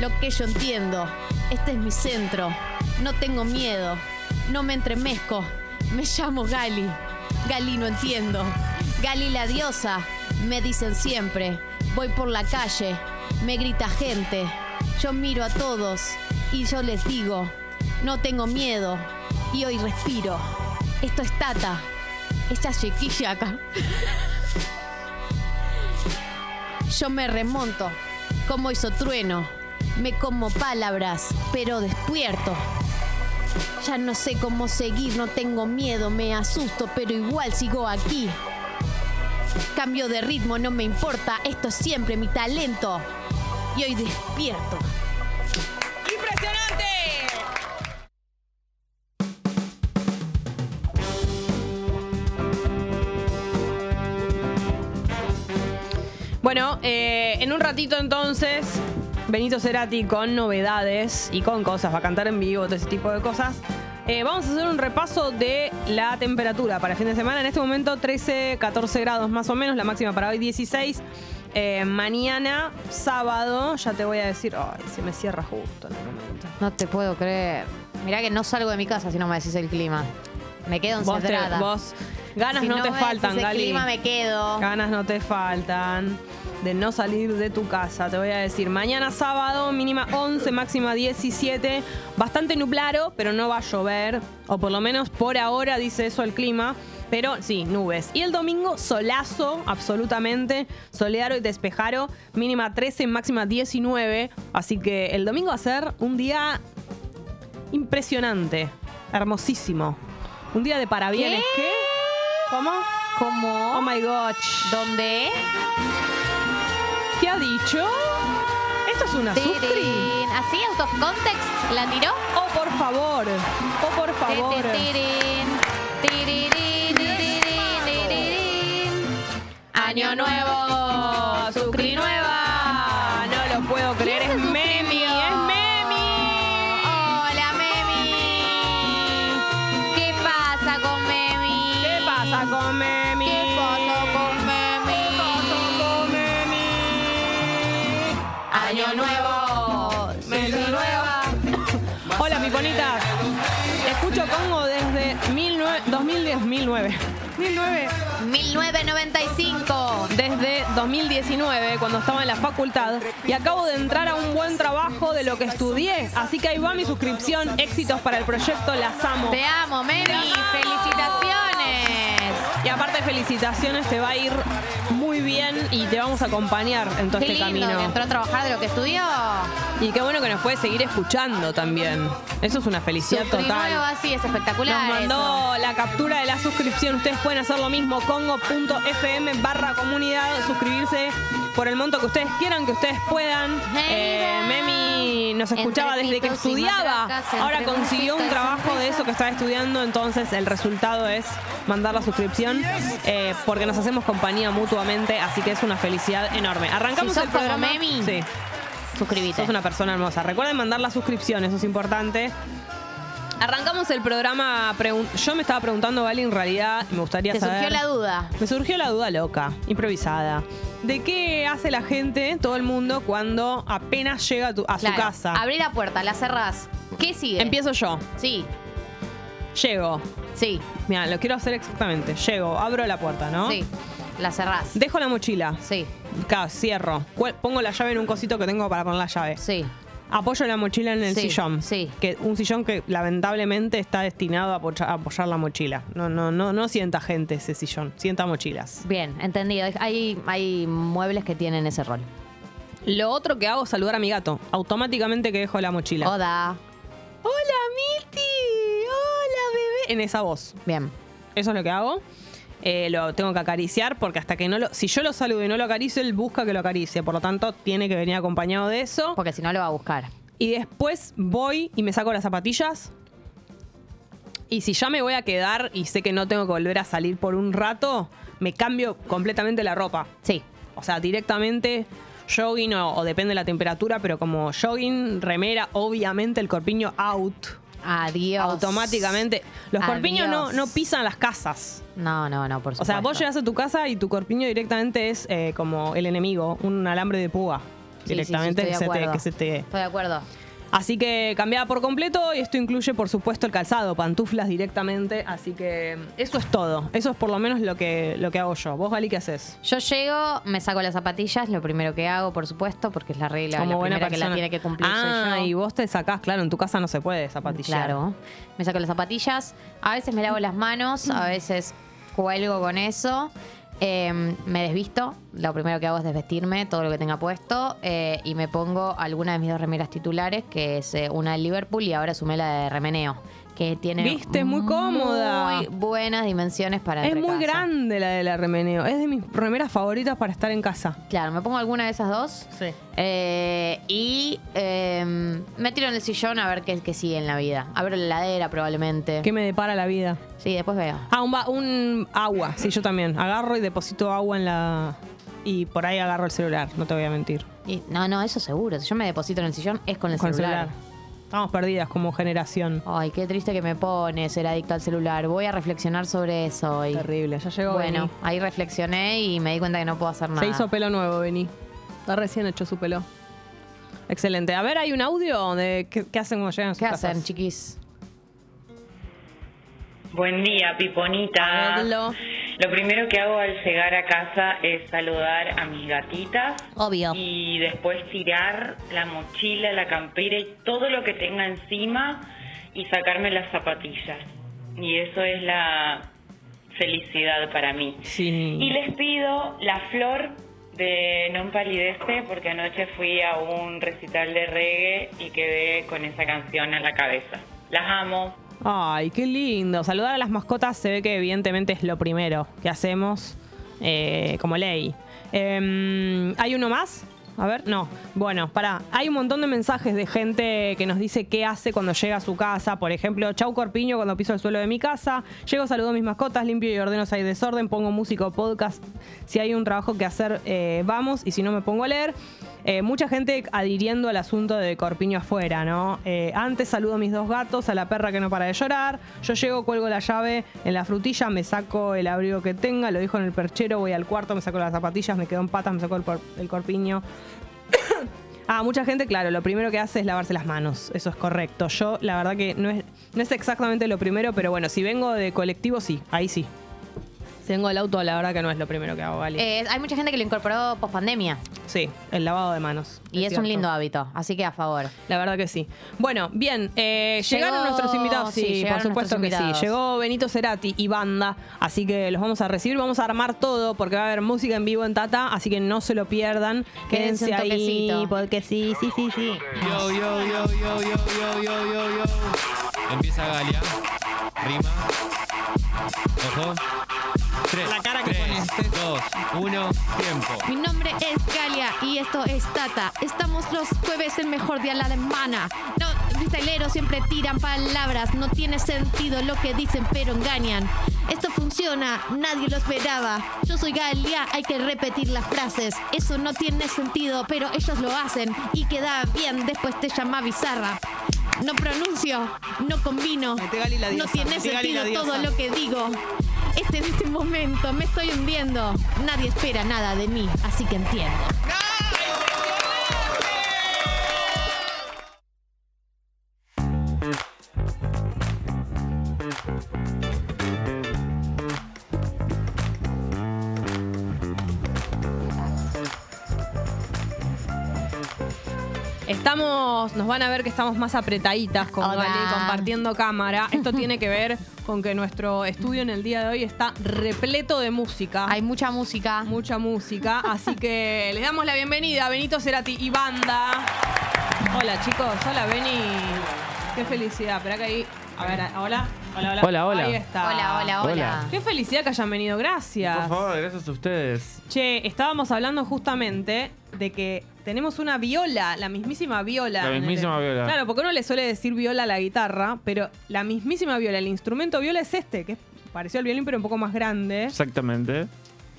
[SPEAKER 6] lo que yo entiendo. Este es mi centro. No tengo miedo. No me entremezco. Me llamo Gali. Gali no entiendo. Gali la diosa. Me dicen siempre. Voy por la calle. Me grita gente. Yo miro a todos y yo les digo. No tengo miedo. Y hoy respiro. Esto es Tata. Esta chiquilla acá. Yo me remonto, como hizo trueno. Me como palabras, pero despierto. Ya no sé cómo seguir, no tengo miedo, me asusto, pero igual sigo aquí. Cambio de ritmo, no me importa, esto es siempre mi talento. Y hoy despierto.
[SPEAKER 5] ¡Impresionante! Bueno, eh, en un ratito entonces, Benito Cerati con novedades y con cosas, va a cantar en vivo, todo ese tipo de cosas. Eh, vamos a hacer un repaso de la temperatura para fin de semana. En este momento 13, 14 grados más o menos, la máxima para hoy 16. Eh, mañana, sábado, ya te voy a decir, ay, se me cierra justo en el momento.
[SPEAKER 6] No te puedo creer. Mirá que no salgo de mi casa si no me decís el clima. Me quedo
[SPEAKER 5] Vos, te-
[SPEAKER 6] encerrada.
[SPEAKER 5] vos ganas
[SPEAKER 6] Si
[SPEAKER 5] no,
[SPEAKER 6] no
[SPEAKER 5] te
[SPEAKER 6] me
[SPEAKER 5] faltan,
[SPEAKER 6] decís el
[SPEAKER 5] Gali.
[SPEAKER 6] clima, me quedo.
[SPEAKER 5] Ganas no te faltan de no salir de tu casa. Te voy a decir, mañana sábado, mínima 11, máxima 17. Bastante nublado, pero no va a llover. O por lo menos por ahora dice eso el clima. Pero sí, nubes. Y el domingo, solazo, absolutamente. Soleado y despejaro. Mínima 13, máxima 19. Así que el domingo va a ser un día impresionante. Hermosísimo. Un día de parabienes.
[SPEAKER 6] ¿Qué?
[SPEAKER 5] ¿Qué? ¿Cómo?
[SPEAKER 6] ¿Cómo?
[SPEAKER 5] Oh my gosh.
[SPEAKER 6] ¿Dónde?
[SPEAKER 5] ¿Qué ha dicho? Esto es una suscri.
[SPEAKER 6] Tirín. ¿Así, out of context? ¿La tiró?
[SPEAKER 5] Oh, por favor. Oh, por favor.
[SPEAKER 6] Tirín. Tirirín. Año nuevo,
[SPEAKER 5] 2009. 2009.
[SPEAKER 6] 1995.
[SPEAKER 5] Desde 2019, cuando estaba en la facultad, y acabo de entrar a un buen trabajo de lo que estudié. Así que ahí va mi suscripción. Éxitos para el proyecto, las amo.
[SPEAKER 6] Te amo, Memi. Felicitaciones.
[SPEAKER 5] Y aparte, felicitaciones, te va a ir muy bien y te vamos a acompañar en todo
[SPEAKER 6] Qué
[SPEAKER 5] este
[SPEAKER 6] lindo
[SPEAKER 5] camino.
[SPEAKER 6] que entró a trabajar de lo que estudió.
[SPEAKER 5] Y qué bueno que nos puede seguir escuchando también. Eso es una felicidad total.
[SPEAKER 6] nuevo así es espectacular.
[SPEAKER 5] Nos mandó
[SPEAKER 6] eso.
[SPEAKER 5] la captura de la suscripción. Ustedes pueden hacer lo mismo. Congo.fm barra comunidad. Suscribirse por el monto que ustedes quieran, que ustedes puedan. Eh, Memi nos escuchaba
[SPEAKER 6] Entre
[SPEAKER 5] desde que estudiaba. Ahora consiguió un trabajo de eso que estaba estudiando. Entonces el resultado es mandar la suscripción eh, porque nos hacemos compañía mutuamente. Así que es una felicidad enorme. Arrancamos
[SPEAKER 6] Si sos
[SPEAKER 5] el
[SPEAKER 6] como
[SPEAKER 5] programa.
[SPEAKER 6] Memi,
[SPEAKER 5] Sí.
[SPEAKER 6] Suscríbete.
[SPEAKER 5] Sos una persona hermosa. Recuerden mandar la suscripción, eso es importante. Arrancamos el programa. Yo me estaba preguntando, Vale, en realidad me gustaría
[SPEAKER 6] Te
[SPEAKER 5] saber.
[SPEAKER 6] surgió la duda.
[SPEAKER 5] Me surgió la duda loca, improvisada. ¿De qué hace la gente, todo el mundo, cuando apenas llega a, tu- a
[SPEAKER 6] Claro.
[SPEAKER 5] su casa?
[SPEAKER 6] Abrí la puerta, la cerrás. ¿Qué sigue?
[SPEAKER 5] Empiezo yo.
[SPEAKER 6] Sí.
[SPEAKER 5] Llego.
[SPEAKER 6] Sí.
[SPEAKER 5] Mira, lo quiero hacer exactamente. Llego, abro la puerta, ¿no?
[SPEAKER 6] Sí. La cerrás.
[SPEAKER 5] Dejo la mochila.
[SPEAKER 6] Sí.
[SPEAKER 5] Acá, cierro. Cu- Pongo la llave en un cosito que tengo para poner la llave.
[SPEAKER 6] Sí.
[SPEAKER 5] Apoyo la mochila en el
[SPEAKER 6] Sí,
[SPEAKER 5] sillón.
[SPEAKER 6] sí.
[SPEAKER 5] Que un sillón que lamentablemente está destinado a apoya- a apoyar la mochila. No, no, no, no sienta gente ese sillón, sienta mochilas.
[SPEAKER 6] Bien, entendido. Hay, hay muebles que tienen ese rol.
[SPEAKER 5] Lo otro que hago es saludar a mi gato. Automáticamente que dejo la mochila.
[SPEAKER 6] Hola.
[SPEAKER 5] Hola, Miti. Hola, bebé. En esa voz.
[SPEAKER 6] Bien.
[SPEAKER 5] Eso es lo que hago. Eh, lo tengo que acariciar porque hasta que no lo. Si yo lo saludo y no lo acaricio, él busca que lo acaricie. Por lo tanto, tiene que venir acompañado de eso.
[SPEAKER 6] Porque si no lo va a buscar.
[SPEAKER 5] Y después voy y me saco las zapatillas. Y si ya me voy a quedar y sé que no tengo que volver a salir por un rato, me cambio completamente la ropa.
[SPEAKER 6] Sí.
[SPEAKER 5] O sea, directamente jogging o, o depende de la temperatura, pero como jogging, remera, obviamente el corpiño out.
[SPEAKER 6] Adiós.
[SPEAKER 5] Automáticamente. Los corpiños no, no pisan las casas.
[SPEAKER 6] No, no, no, por
[SPEAKER 5] O
[SPEAKER 6] supuesto.
[SPEAKER 5] sea, vos llegas a tu casa y tu corpiño directamente es eh, como el enemigo, un alambre de púa.
[SPEAKER 6] Sí, sí, sí,
[SPEAKER 5] Directamente se te, que se te-
[SPEAKER 6] Estoy de acuerdo.
[SPEAKER 5] Así que cambiaba por completo y esto incluye, por supuesto, el calzado, pantuflas directamente. Así que eso es todo. Eso es por lo menos lo que, lo que hago yo. ¿Vos, Gali, qué haces?
[SPEAKER 6] Yo llego, me saco las zapatillas, lo primero que hago, por supuesto, porque es la regla, la primera que la tiene que cumplir soy
[SPEAKER 5] Ah,
[SPEAKER 6] yo.
[SPEAKER 5] y vos te sacás, claro, en tu casa no se puede zapatillar.
[SPEAKER 6] Claro. Me saco las zapatillas. A veces me lavo las manos, a veces cuelgo con eso. Eh, me desvisto. Lo primero que hago es desvestirme, todo lo que tenga puesto. eh, y me pongo alguna de mis dos remeras titulares, que es eh, una de Liverpool y ahora sumé la de remeneo. Que tiene
[SPEAKER 5] Viste, muy cómoda.
[SPEAKER 6] muy buenas dimensiones para
[SPEAKER 5] Es muy
[SPEAKER 6] casa.
[SPEAKER 5] grande la de la remeneo. Es de mis remeras favoritas para estar en casa.
[SPEAKER 6] Claro, me pongo alguna de esas dos.
[SPEAKER 5] Sí.
[SPEAKER 6] Eh, y eh, me tiro en el sillón a ver qué, qué sigue en la vida. Abro la heladera probablemente.
[SPEAKER 5] ¿Qué me depara la vida?
[SPEAKER 6] Sí, después veo.
[SPEAKER 5] Ah, un, un agua. Sí, yo también. Agarro y deposito agua en la... Y por ahí agarro el celular, no te voy a mentir.
[SPEAKER 6] Y- no, no, eso seguro. Si yo me deposito en el sillón es con el
[SPEAKER 5] Con el
[SPEAKER 6] celular.
[SPEAKER 5] Estamos perdidas como generación.
[SPEAKER 6] Ay, qué triste que me pone ser adicto al celular. Voy a reflexionar sobre eso hoy.
[SPEAKER 5] Terrible, ya llegó
[SPEAKER 6] Bueno,
[SPEAKER 5] Beni.
[SPEAKER 6] ahí reflexioné y me di cuenta que no puedo hacer nada.
[SPEAKER 5] Se hizo pelo nuevo, Beni. Está recién hecho su pelo. Excelente. A ver, hay un audio de qué, qué hacen cuando llegan a sus
[SPEAKER 6] ¿Qué
[SPEAKER 5] casas?
[SPEAKER 6] hacen, chiquis?
[SPEAKER 28] Buen día, Piponita.
[SPEAKER 5] Verlo.
[SPEAKER 28] Lo primero que hago al llegar a casa es saludar a mis gatitas.
[SPEAKER 6] Obvio.
[SPEAKER 28] Y después tirar la mochila, la campera y todo lo que tenga encima y sacarme las zapatillas. Y eso es la felicidad para mí.
[SPEAKER 5] Sí.
[SPEAKER 28] Y les pido la flor de No Empalidece porque anoche fui a un recital de reggae y quedé con esa canción en la cabeza. Las amo.
[SPEAKER 5] Ay, qué lindo. Saludar a las mascotas se ve que evidentemente es lo primero que hacemos eh, como ley. Em, ¿Hay uno más? A ver, no. Bueno, pará. Hay un montón de mensajes de gente que nos dice qué hace cuando llega a su casa. Por ejemplo, chau corpiño cuando piso el suelo de mi casa. Llego, saludo a mis mascotas, limpio y ordeno si hay desorden, pongo música o podcast. Si hay un trabajo que hacer, eh, vamos. Y si no, me pongo a leer. Eh, mucha gente adhiriendo al asunto de corpiño afuera, ¿no? Eh, antes saludo a mis dos gatos, a la perra que no para de llorar. Yo llego, cuelgo la llave en la frutilla, me saco el abrigo que tenga, lo dejo en el perchero, voy al cuarto, me saco las zapatillas, me quedo en patas, me saco el, el corpiño. Ah, mucha gente, claro, lo primero que hace es lavarse las manos. Eso es correcto. Yo, la verdad que no es. No es exactamente lo primero, pero bueno, si vengo de colectivo, sí, ahí sí. Si vengo del auto, la verdad que no es lo primero que hago, Gali.
[SPEAKER 6] Eh, hay mucha gente que lo incorporó post pandemia.
[SPEAKER 5] Sí, el lavado de manos.
[SPEAKER 6] Y es, un lindo hábito, así que a favor.
[SPEAKER 5] La verdad que sí. Bueno, bien, eh,
[SPEAKER 6] Llegó-
[SPEAKER 5] llegaron nuestros invitados, sí,
[SPEAKER 6] sí,
[SPEAKER 5] por supuesto que
[SPEAKER 6] invitados.
[SPEAKER 5] sí. Llegó Benito Cerati y banda, así que los vamos a recibir, vamos a armar todo porque va a haber música en vivo en Tata, así que no se lo pierdan.
[SPEAKER 6] Quédense
[SPEAKER 5] Quédense ahí porque sí, sí, sí, sí.
[SPEAKER 27] Yo, yo, yo, yo, yo, yo, yo, yo, yo. Empieza Galia. Rima. Ojo. Tres,
[SPEAKER 5] La cara que
[SPEAKER 27] tres,
[SPEAKER 5] pones.
[SPEAKER 27] dos, uno, tiempo.
[SPEAKER 29] Mi nombre es Galia y esto es Tata. Estamos los jueves el mejor día de la semana. No, freestyleros siempre tiran palabras, no tiene sentido lo que dicen, pero engañan. Esto funciona, nadie lo esperaba. Yo soy Galia, hay que repetir las frases. Eso no tiene sentido, pero ellos lo hacen y queda bien. Después te llama bizarra. No pronuncio, no combino. No tiene sentido todo lo que digo. Este en este momento me estoy hundiendo. Nadie espera nada de mí, así que entiendo.
[SPEAKER 5] Estamos, nos van a ver que estamos más apretaditas con
[SPEAKER 6] Hola.
[SPEAKER 5] Compartiendo cámara. Esto tiene que ver con que nuestro estudio en el día de hoy está repleto de música.
[SPEAKER 6] Hay mucha música.
[SPEAKER 5] Mucha música. Así que les damos la bienvenida a Benito Cerati y banda. Hola chicos, hola Beni. Qué felicidad. Espera que ahí. A ver, hola. Hola, hola.
[SPEAKER 30] Hola, hola.
[SPEAKER 5] Ahí está.
[SPEAKER 6] Hola, hola, hola.
[SPEAKER 30] Hola.
[SPEAKER 5] Qué felicidad que hayan venido, gracias.
[SPEAKER 30] Por favor, gracias a ustedes.
[SPEAKER 5] Che, estábamos hablando justamente de que tenemos una viola, la mismísima viola.
[SPEAKER 30] La
[SPEAKER 5] el-
[SPEAKER 30] mismísima viola.
[SPEAKER 5] Claro, porque uno le suele decir viola a la guitarra, pero la mismísima viola, el instrumento viola es este, que es parecido al violín, pero un poco más grande.
[SPEAKER 30] Exactamente.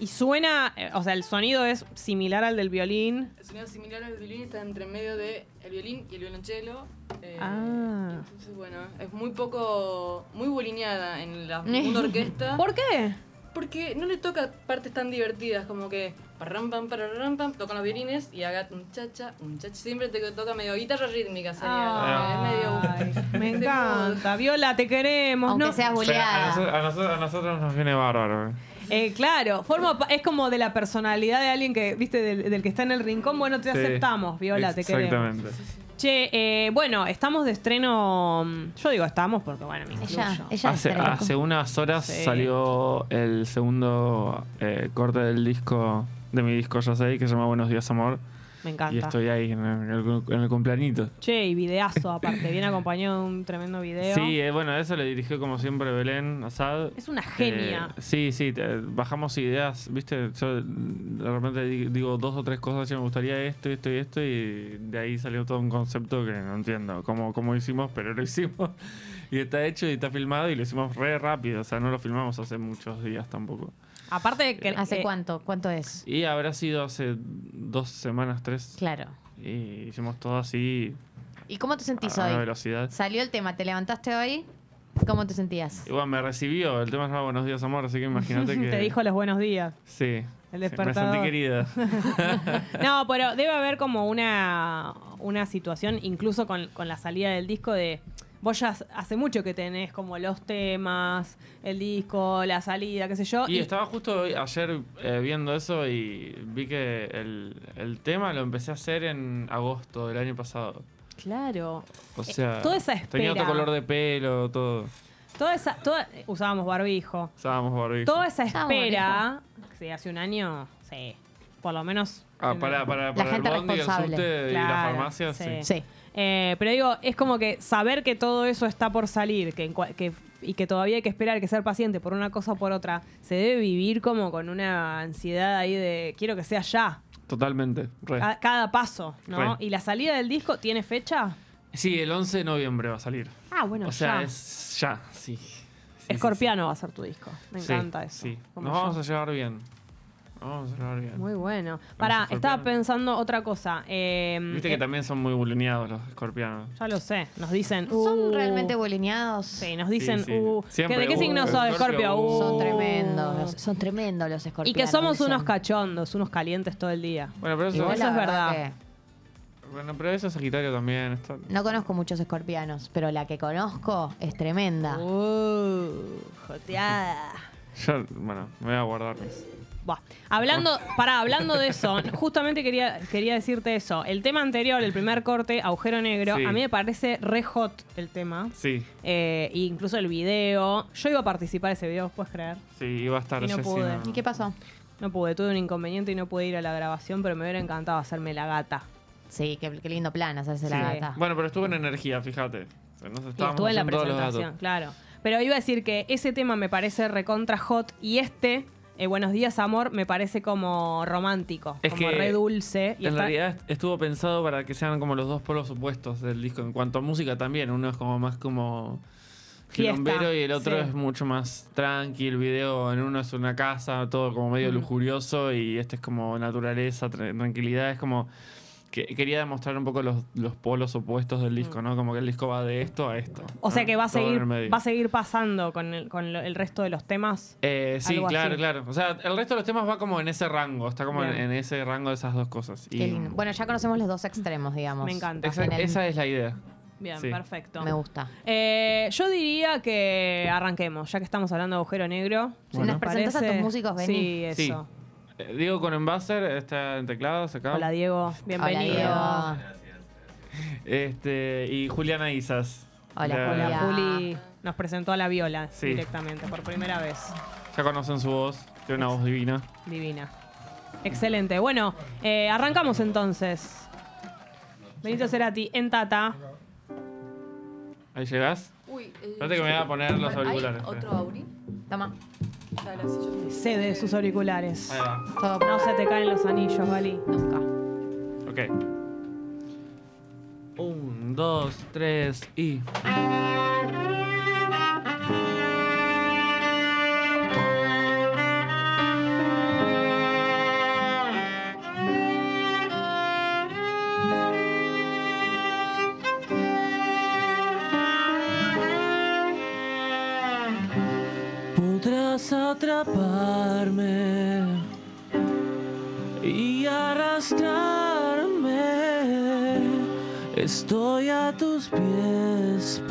[SPEAKER 5] Y suena, eh, o sea, el sonido es similar al del violín.
[SPEAKER 31] El sonido similar al violín está entre medio del violín y el violonchelo. eh,
[SPEAKER 5] Ah.
[SPEAKER 31] Entonces, bueno, es muy poco, muy bolineada en la segunda orquesta.
[SPEAKER 5] ¿Por qué?
[SPEAKER 31] Porque no le toca partes tan divertidas como que parram pam pararram pam tocan los violines y haga un chacha, un chacha. Siempre te toca medio guitarra rítmica sería. es medio.
[SPEAKER 5] Me encanta. Viola, te queremos.
[SPEAKER 6] Aunque
[SPEAKER 5] ¿no?
[SPEAKER 6] seas
[SPEAKER 30] O sea, a, nosotros, a nosotros- a nosotros nos viene bárbaro.
[SPEAKER 5] Eh, claro, forma, pa- es como de la personalidad de alguien que, viste, del, del que está en el rincón. Bueno, te
[SPEAKER 30] Sí.
[SPEAKER 5] aceptamos, Viola, te queremos.
[SPEAKER 30] Exactamente.
[SPEAKER 5] Che, eh, bueno, estamos de estreno. mm, Yo digo estamos porque, bueno, me incluyo.
[SPEAKER 30] Hace, hace unas horas
[SPEAKER 5] Sí.
[SPEAKER 30] salió el segundo eh, corte del disco, de mi disco Yo sé, que se llama Buenos Días Amor.
[SPEAKER 5] Me encanta.
[SPEAKER 30] Y estoy ahí en el, en el cumpleañito.
[SPEAKER 5] Che, y videazo aparte, viene acompañado de un tremendo video.
[SPEAKER 30] Sí, eh, bueno, eso le dirigió como siempre Belén Asad.
[SPEAKER 5] Es una genia.
[SPEAKER 30] Eh, sí, sí, te- bajamos ideas, viste, yo de repente di- digo dos o tres cosas, yo me gustaría esto, esto y esto, y de ahí salió todo un concepto que no entiendo cómo, cómo hicimos, pero lo hicimos. Y está hecho y está filmado y lo hicimos re rápido, o sea, no lo filmamos hace muchos días tampoco.
[SPEAKER 5] Aparte de que.
[SPEAKER 6] ¿Hace
[SPEAKER 5] eh,
[SPEAKER 6] cuánto? ¿Cuánto es?
[SPEAKER 30] Y habrá sido hace dos semanas, tres.
[SPEAKER 6] Claro.
[SPEAKER 30] Y hicimos todo así
[SPEAKER 6] ¿Y cómo te sentís
[SPEAKER 30] a
[SPEAKER 6] hoy?
[SPEAKER 30] velocidad.
[SPEAKER 6] Salió el tema, ¿te levantaste hoy? ¿Cómo te sentías?
[SPEAKER 30] Y bueno, me recibió, el tema se llama Buenos Días Amor, así que imagínate que...
[SPEAKER 5] Te dijo los buenos días.
[SPEAKER 30] Sí.
[SPEAKER 5] El
[SPEAKER 30] sí, me
[SPEAKER 5] despertador.
[SPEAKER 30] sentí querida.
[SPEAKER 5] No, pero debe haber como una, una situación, incluso con, con la salida del disco, de. Vos ya hace mucho que tenés como los temas, el disco, la salida, qué sé yo.
[SPEAKER 30] Y estaba justo ayer eh, viendo eso y vi que el, el tema lo empecé a hacer en agosto del año pasado.
[SPEAKER 5] Claro.
[SPEAKER 30] O sea,
[SPEAKER 5] Eh, toda esa
[SPEAKER 30] tenía otro color de pelo, todo.
[SPEAKER 5] Toda esa. Toda, usábamos barbijo.
[SPEAKER 30] Usábamos barbijo.
[SPEAKER 5] Toda esa espera. Sí, hace un año, sí. Por lo menos.
[SPEAKER 30] Ah, para, para, para
[SPEAKER 6] gente
[SPEAKER 30] el bondi, el
[SPEAKER 6] responsable.
[SPEAKER 30] subte y la farmacia, sí.
[SPEAKER 5] sí. Eh, pero digo, es como que saber que todo eso está por salir que, y que todavía hay que esperar, que ser paciente por una cosa o por otra, se debe vivir como con una ansiedad ahí de quiero que sea ya,
[SPEAKER 30] Totalmente. re.
[SPEAKER 5] cada paso, ¿no?
[SPEAKER 30] Re.
[SPEAKER 5] Y la salida del disco tiene fecha.
[SPEAKER 30] Sí, el 11 de noviembre va a salir.
[SPEAKER 5] Ah, bueno,
[SPEAKER 30] o sea,
[SPEAKER 5] ya.
[SPEAKER 30] es ya, sí. Sí, sí,
[SPEAKER 5] Escorpiano va a ser tu disco. Me encanta eso.
[SPEAKER 30] Sí, nos vamos a llevar bien. Vamos a llevar bien.
[SPEAKER 5] Muy bueno. Pará, estaba pensando otra cosa. Eh,
[SPEAKER 30] Viste
[SPEAKER 5] eh,
[SPEAKER 30] que también son muy bulineados los escorpianos.
[SPEAKER 5] Ya lo sé. Nos dicen.
[SPEAKER 6] ¿Son
[SPEAKER 5] uh,
[SPEAKER 6] realmente bolineados?
[SPEAKER 5] Sí, nos dicen.
[SPEAKER 30] Sí, sí.
[SPEAKER 5] uh,
[SPEAKER 30] Siempre,
[SPEAKER 5] ¿que ¿De qué
[SPEAKER 30] uh,
[SPEAKER 5] signo sos,
[SPEAKER 30] Escorpio,
[SPEAKER 5] Scorpio?
[SPEAKER 30] uh.
[SPEAKER 6] Son
[SPEAKER 5] Uh.
[SPEAKER 6] tremendos, los- son tremendos los
[SPEAKER 5] Y
[SPEAKER 6] escorpianos.
[SPEAKER 5] que somos
[SPEAKER 6] dicen.
[SPEAKER 5] unos cachondos, unos calientes todo el día.
[SPEAKER 30] Bueno, pero eso,
[SPEAKER 5] Eso es verdad.
[SPEAKER 6] que-
[SPEAKER 31] Bueno, pero eso es Sagitario también. está-
[SPEAKER 6] No conozco muchos escorpianos, pero la que conozco es tremenda.
[SPEAKER 5] Uh, joteada.
[SPEAKER 31] Yo, bueno, me voy a guardar.
[SPEAKER 5] Buah. Hablando, pará, hablando de eso, justamente quería, quería decirte eso. El tema anterior, el primer corte, Agujero Negro,
[SPEAKER 31] Sí.
[SPEAKER 5] a mí me parece re hot el tema.
[SPEAKER 31] Sí,
[SPEAKER 5] Eh, e incluso el video. Yo iba a participar de ese video, ¿puedes creer?
[SPEAKER 31] sí, iba a estar
[SPEAKER 5] Y no
[SPEAKER 31] Jessy,
[SPEAKER 5] pude.
[SPEAKER 6] ¿Y qué pasó?
[SPEAKER 5] No pude, tuve un inconveniente y no pude ir a la grabación, pero me hubiera encantado hacerme la gata.
[SPEAKER 6] Sí, qué, qué lindo plan hacerse la
[SPEAKER 5] Sí.
[SPEAKER 6] gata.
[SPEAKER 31] Bueno, pero estuvo en energía, fíjate. O sea, nos
[SPEAKER 5] Y
[SPEAKER 31] estábamos
[SPEAKER 5] estuve en la
[SPEAKER 31] haciendo todos los
[SPEAKER 5] presentación,
[SPEAKER 31] datos.
[SPEAKER 5] claro. Pero iba a decir que ese tema me parece recontra hot y este, eh, Buenos días, amor, me parece como romántico,
[SPEAKER 31] Es
[SPEAKER 5] como
[SPEAKER 31] que
[SPEAKER 5] re dulce. Y
[SPEAKER 31] en
[SPEAKER 5] está-
[SPEAKER 31] realidad est- estuvo pensado para que sean como los dos polos opuestos del disco. En cuanto a música también, uno es como más como quilombero y el otro
[SPEAKER 5] sí.
[SPEAKER 31] es mucho más tranqui. El video en uno es una casa, todo como medio
[SPEAKER 5] Mm.
[SPEAKER 31] lujurioso y este es como naturaleza, tra- tranquilidad. Es como que quería demostrar un poco los, los polos opuestos del disco, ¿no? Como que el disco va de esto a esto.
[SPEAKER 5] Mm. o sea
[SPEAKER 31] ¿no?
[SPEAKER 5] que va a
[SPEAKER 31] Todo
[SPEAKER 5] seguir, va a seguir pasando con el, con el resto de los temas.
[SPEAKER 31] Eh, sí, claro,
[SPEAKER 5] así.
[SPEAKER 31] claro. O sea, el resto de los temas va como en ese rango, está como en, ese rango de esas dos cosas.
[SPEAKER 6] Qué
[SPEAKER 31] Y
[SPEAKER 6] lindo. Bueno, ya conocemos los dos extremos, digamos.
[SPEAKER 5] Me encanta.
[SPEAKER 31] esa,
[SPEAKER 6] En el-
[SPEAKER 31] esa es la idea.
[SPEAKER 5] Bien,
[SPEAKER 31] Sí.
[SPEAKER 5] perfecto.
[SPEAKER 6] Me gusta.
[SPEAKER 5] Eh, yo diría que arranquemos, ya que estamos hablando de agujero negro.
[SPEAKER 6] Si nos presentás a tus músicos, vení.
[SPEAKER 5] Sí, eso.
[SPEAKER 31] Sí. Eh, Diego con Envaser está en teclados acá.
[SPEAKER 5] Hola Diego, bienvenido.
[SPEAKER 6] Diego.
[SPEAKER 31] Este, y Juliana Isas.
[SPEAKER 6] Hola,
[SPEAKER 31] La-
[SPEAKER 5] Hola,
[SPEAKER 6] Julia.
[SPEAKER 5] Juli nos presentó a la viola
[SPEAKER 31] Sí.
[SPEAKER 5] directamente, por primera vez.
[SPEAKER 31] Ya conocen su voz, tiene una voz divina.
[SPEAKER 5] Divina. Excelente. Bueno, eh, arrancamos entonces. Benito Cerati en Tata.
[SPEAKER 31] Ahí llegás.
[SPEAKER 32] Uy, eh,
[SPEAKER 31] Espérate que me voy a poner los
[SPEAKER 32] ¿hay
[SPEAKER 31] auriculares.
[SPEAKER 32] ¿Otro Auri?
[SPEAKER 6] Toma.
[SPEAKER 5] Cede sus auriculares.
[SPEAKER 31] Ahí va.
[SPEAKER 6] Todo
[SPEAKER 5] No se te caen los anillos, Gali.
[SPEAKER 6] nunca.
[SPEAKER 31] Ok. Un, dos, tres y.
[SPEAKER 30] atraparme y arrastrarme. Estoy a tus pies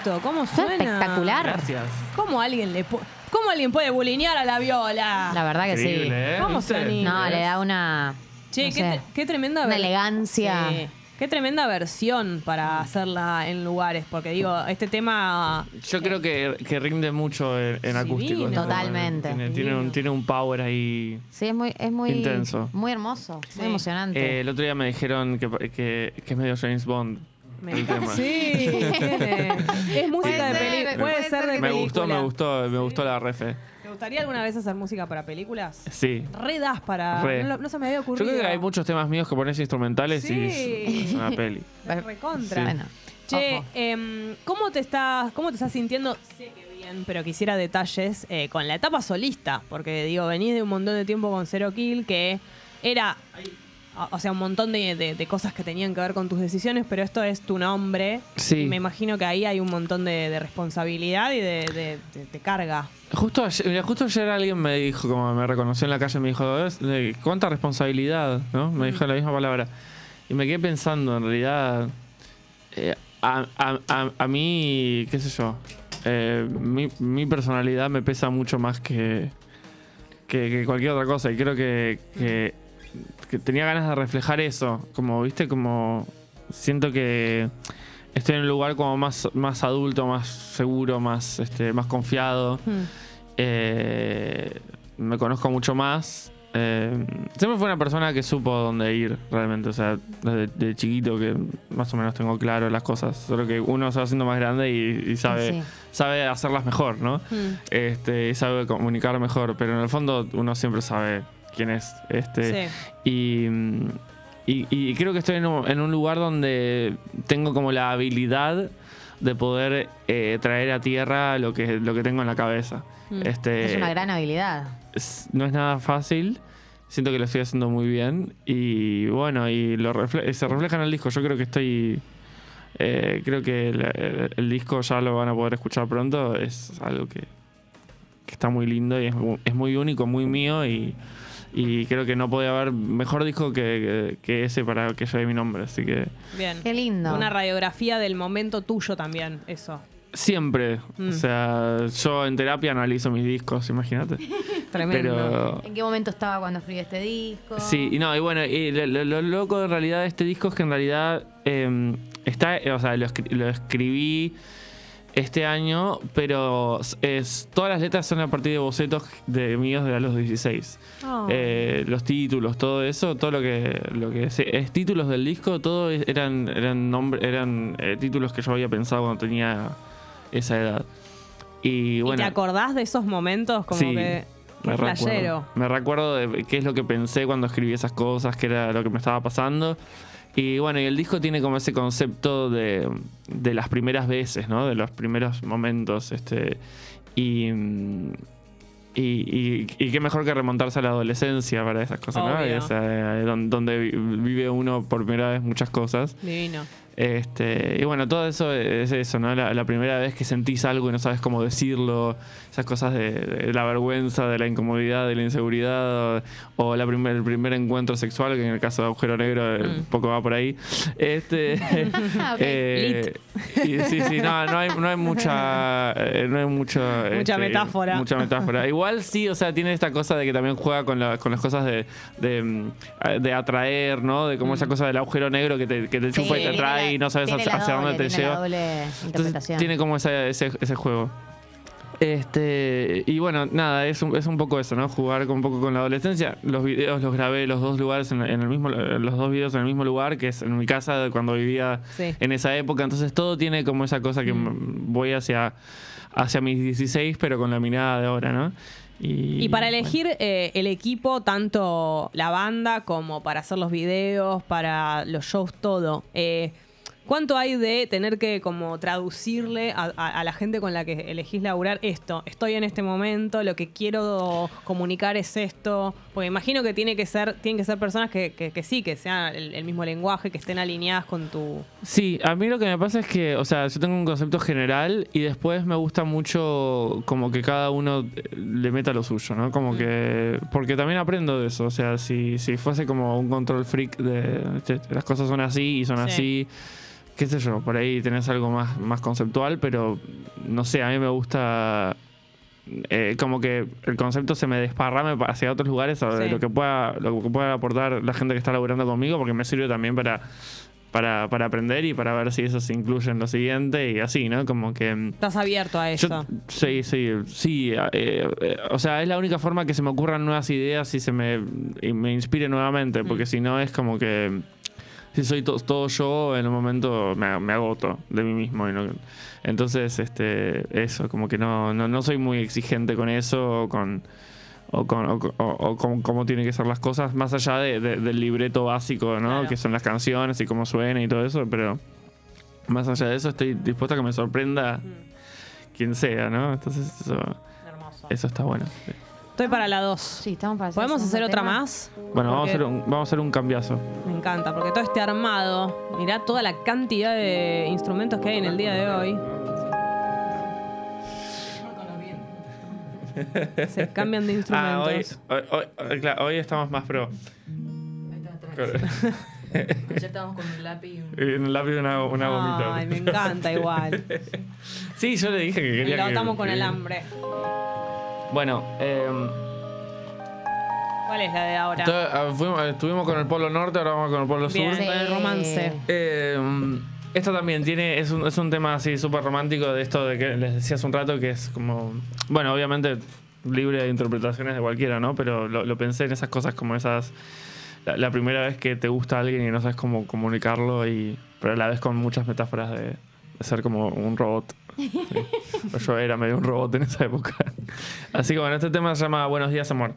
[SPEAKER 5] esto? ¿Cómo suena?
[SPEAKER 6] espectacular.
[SPEAKER 30] Gracias.
[SPEAKER 5] ¿Cómo alguien le pu- ¿Cómo alguien puede bulinear a la viola?
[SPEAKER 6] La verdad que
[SPEAKER 30] Increíble,
[SPEAKER 6] sí.
[SPEAKER 30] ¿eh?
[SPEAKER 5] ¿Cómo
[SPEAKER 30] ¿Viste?
[SPEAKER 5] suena?
[SPEAKER 6] No, le da una.
[SPEAKER 5] Che,
[SPEAKER 6] no
[SPEAKER 5] qué,
[SPEAKER 6] sé,
[SPEAKER 5] qué tremenda
[SPEAKER 6] una
[SPEAKER 5] ver-
[SPEAKER 6] elegancia.
[SPEAKER 5] Sí. Qué tremenda versión para hacerla en lugares, porque digo, este tema
[SPEAKER 30] Yo creo que, que rinde mucho en, en acústico. este
[SPEAKER 6] Totalmente.
[SPEAKER 30] tema. Tiene, tiene un, tiene un power ahí.
[SPEAKER 6] Sí, es muy, es muy
[SPEAKER 30] Intenso.
[SPEAKER 6] Muy hermoso, muy emocionante.
[SPEAKER 30] Eh, el otro día me dijeron que, que, que es medio James Bond. El tema.
[SPEAKER 5] Sí, es música de película. Puede ser de
[SPEAKER 30] me
[SPEAKER 5] película.
[SPEAKER 30] gustó, me gustó, me gustó la refe.
[SPEAKER 5] ¿Te gustaría alguna vez hacer música para películas?
[SPEAKER 30] Sí.
[SPEAKER 5] Re das para.
[SPEAKER 30] Re.
[SPEAKER 5] No, se me había
[SPEAKER 30] Yo
[SPEAKER 5] ocurrido.
[SPEAKER 30] creo que hay muchos temas míos que pones instrumentales
[SPEAKER 5] Sí.
[SPEAKER 30] y es, es una peli.
[SPEAKER 5] Recontra.
[SPEAKER 30] Sí. Bueno,
[SPEAKER 5] Che, em, ¿cómo, te estás, ¿cómo te estás sintiendo? Sé que bien, pero quisiera detalles eh, con la etapa solista. Porque digo, venís de un montón de tiempo con Zero Kill que era. O- sea, un montón de, de- de cosas que tenían que ver con tus decisiones, pero esto es tu nombre.
[SPEAKER 30] Sí.
[SPEAKER 5] Y me imagino que ahí hay un montón de, de responsabilidad y de, carga.
[SPEAKER 30] Justo ayer, mira, justo ayer alguien me dijo, como me reconoció en la calle, me dijo, "Es de- ¿cuánta responsabilidad? ¿no? Me dijo la misma palabra. Y me quedé pensando, en realidad, eh, a, a- a- a mí, qué sé yo, eh, mi, mi personalidad me pesa mucho más que, que, que cualquier otra cosa. Y creo que, que, que tenía ganas de reflejar eso. Como, viste, como siento que estoy en un lugar como más, más adulto, más seguro, más, este, más confiado. Eh, me conozco mucho más. Eh, siempre fue una persona que supo dónde ir, realmente. O sea, desde de chiquito que más o menos tengo claro las cosas. Solo que uno se va haciendo más grande y, y sabe,
[SPEAKER 6] Sí.
[SPEAKER 30] sabe hacerlas mejor, ¿no? Este, y sabe comunicar mejor. Pero en el fondo uno siempre sabe quién es. Este, y, y, y creo que estoy en un, en un lugar donde tengo como la habilidad de poder eh, traer a tierra lo que, lo que tengo en la cabeza.
[SPEAKER 6] Mm.
[SPEAKER 30] Este,
[SPEAKER 6] es una gran habilidad.
[SPEAKER 30] es- no es nada fácil. Siento que lo estoy haciendo muy bien. Y bueno, y lo refle- se refleja en el disco. Yo creo que estoy. eh, creo que el, el- el disco ya lo van a poder escuchar pronto. Es algo que, que está muy lindo y es, mu- es muy único, muy mío. Y, y creo que no podía haber mejor disco que, que- que ese para que lleve mi nombre. Así que
[SPEAKER 5] Bien.
[SPEAKER 6] Qué lindo.
[SPEAKER 5] Una radiografía del momento tuyo también, eso.
[SPEAKER 30] siempre.
[SPEAKER 5] Mm.
[SPEAKER 30] O sea, yo en terapia analizo mis discos, imagínate.
[SPEAKER 5] Tremendo.
[SPEAKER 30] Pero
[SPEAKER 6] ¿En qué momento estaba cuando escribí este disco?
[SPEAKER 30] Sí, y no, y bueno, y lo, lo- lo loco en realidad de este disco es que en realidad eh, está, o sea, lo, escri- lo escribí este año, pero es, todas las letras son a partir de bocetos de míos de a los 16.
[SPEAKER 5] Oh.
[SPEAKER 30] Eh, los títulos, todo eso, todo lo que, lo que se- es títulos del disco, todo es- eran, eran, nombre, eran eh, títulos que yo había pensado cuando tenía esa edad. Y
[SPEAKER 5] ¿Y
[SPEAKER 30] bueno.
[SPEAKER 5] te acordás de esos momentos como
[SPEAKER 30] Sí,
[SPEAKER 5] que...
[SPEAKER 30] Me recuerdo. Me recuerdo de qué es lo que pensé cuando escribí esas cosas, qué era lo que me estaba pasando. Y bueno, y el disco tiene como ese concepto de, de las primeras veces, ¿no? De los primeros momentos. Este, y, y, y- y qué mejor que remontarse a la adolescencia para esas cosas, ¿no?
[SPEAKER 5] Obvio.
[SPEAKER 30] Esa, eh, don- donde vi- vive uno por primera vez muchas cosas.
[SPEAKER 5] Divino.
[SPEAKER 30] Este, y bueno, todo eso es eso, ¿no? La, la primera vez que sentís algo y no sabes cómo decirlo, esas cosas de, de la vergüenza, de la incomodidad, de la inseguridad, o, o la primer, el primer encuentro sexual, que en el caso de Agujero Negro eh, un poco va por ahí. Este, eh, y sí, sí, no, no hay, no hay mucha, eh, no hay mucho,
[SPEAKER 5] Mucha
[SPEAKER 30] este,
[SPEAKER 5] metáfora.
[SPEAKER 30] Mucha metáfora. Igual sí, o sea, tiene esta cosa de que también juega con, la- con las cosas de, de, mm, de atraer, ¿no? De como esa cosa del agujero negro que te, que te chupa y te
[SPEAKER 6] tiene
[SPEAKER 30] trae
[SPEAKER 6] la-
[SPEAKER 30] y no sabes hacia,
[SPEAKER 6] doble,
[SPEAKER 30] dónde te lleva. Entonces tiene como ese, ese, ese juego. Este, y bueno, nada, es un, es un poco eso, ¿no? Jugar un poco con la adolescencia. Los videos los grabé los dos lugares en, en el mismo, los dos videos en el mismo lugar, que es en mi casa cuando vivía
[SPEAKER 5] Sí.
[SPEAKER 30] en esa época. Entonces todo tiene como esa cosa que voy hacia, hacia mis 16, pero con la mirada de ahora, ¿no? Y,
[SPEAKER 5] Y para elegir eh, el equipo, tanto la banda como para hacer los videos, para los shows, todo. eh, ¿Cuánto hay de tener que como traducirle a, a- a la gente con la que elegís laburar esto? Estoy en este momento, lo que quiero comunicar es esto. Porque imagino que tiene que ser, tienen que ser personas que, que- que sí, que sean el, el mismo lenguaje, que estén alineadas con tu.
[SPEAKER 30] Sí, a mí lo que me pasa es que, o sea, yo tengo un concepto general y después me gusta mucho como que cada uno eh, le meta lo suyo, ¿no? Como que... Porque también aprendo de eso, o sea, si, si fuese como un control freak de... "Che, Las cosas son así y son
[SPEAKER 5] Sí.
[SPEAKER 30] así, qué sé yo, por ahí tenés algo más, más conceptual, pero no sé, a mí me gusta eh, como que el concepto se me desparrame hacia otros lugares,
[SPEAKER 5] Sí.
[SPEAKER 30] lo que pueda lo que pueda aportar la gente que está laburando conmigo, porque me sirve también para, para, para aprender y para ver si eso se incluye en lo siguiente y así, ¿no? Como que... mm,
[SPEAKER 5] Estás abierto a eso.
[SPEAKER 30] yo, sí, sí, sí. eh, eh, o sea, es la única forma que se me ocurran nuevas ideas y se me, y me inspire nuevamente, porque si no es como que si soy to- todo yo, en un momento me, me agoto de mí mismo. y no- entonces, este, eso, como que no, no, no soy muy exigente con eso o con, o con, o, con- o- o con cómo tienen que ser las cosas, más allá de- de- del libreto básico, ¿no? Que son las canciones y cómo suena y todo eso, pero más allá de eso estoy dispuesto a que me sorprenda quien sea, ¿no? Entonces eso, eso está bueno. sí.
[SPEAKER 5] Estoy para la 2.
[SPEAKER 6] Sí, estamos para
[SPEAKER 5] ¿Podemos
[SPEAKER 6] el
[SPEAKER 5] hacer otra
[SPEAKER 6] tema.
[SPEAKER 5] más?
[SPEAKER 30] Bueno, vamos a, hacer un, vamos a hacer un cambiazo.
[SPEAKER 5] Me encanta, porque todo este armado, mirá toda la cantidad de instrumentos que hay en el día de hoy. Se cambian de
[SPEAKER 30] Ah, hoy,
[SPEAKER 5] instrumentos.
[SPEAKER 30] hoy, hoy- hoy- claro, hoy estamos más pro.
[SPEAKER 31] Ayer estábamos con un lápiz y un...
[SPEAKER 30] Y el lápiz una, una gomita.
[SPEAKER 5] Ay, me encanta igual.
[SPEAKER 30] Sí, yo le dije que
[SPEAKER 5] Y
[SPEAKER 30] quería
[SPEAKER 5] lo
[SPEAKER 30] que-
[SPEAKER 5] atamos con
[SPEAKER 30] que-
[SPEAKER 5] alambre.
[SPEAKER 30] Bueno, eh,
[SPEAKER 5] ¿Cuál es la de ahora?
[SPEAKER 30] ah, fuimos- estuvimos con el Polo Norte, ahora vamos con el Polo
[SPEAKER 5] Bien,
[SPEAKER 30] Sur.
[SPEAKER 5] con el romance.
[SPEAKER 30] Eh, esto también tiene, es un, es un tema así súper romántico de esto de que les decía hace un rato que es como, bueno, obviamente libre de interpretaciones de cualquiera, ¿no? Pero lo, lo pensé en esas cosas como esas, la, la primera vez que te gusta alguien y no sabes cómo comunicarlo, y, pero a la vez con muchas metáforas de, de ser como un robot. Yo era medio un robot en esa época. Así que bueno, este tema se llama Buenos días, amor.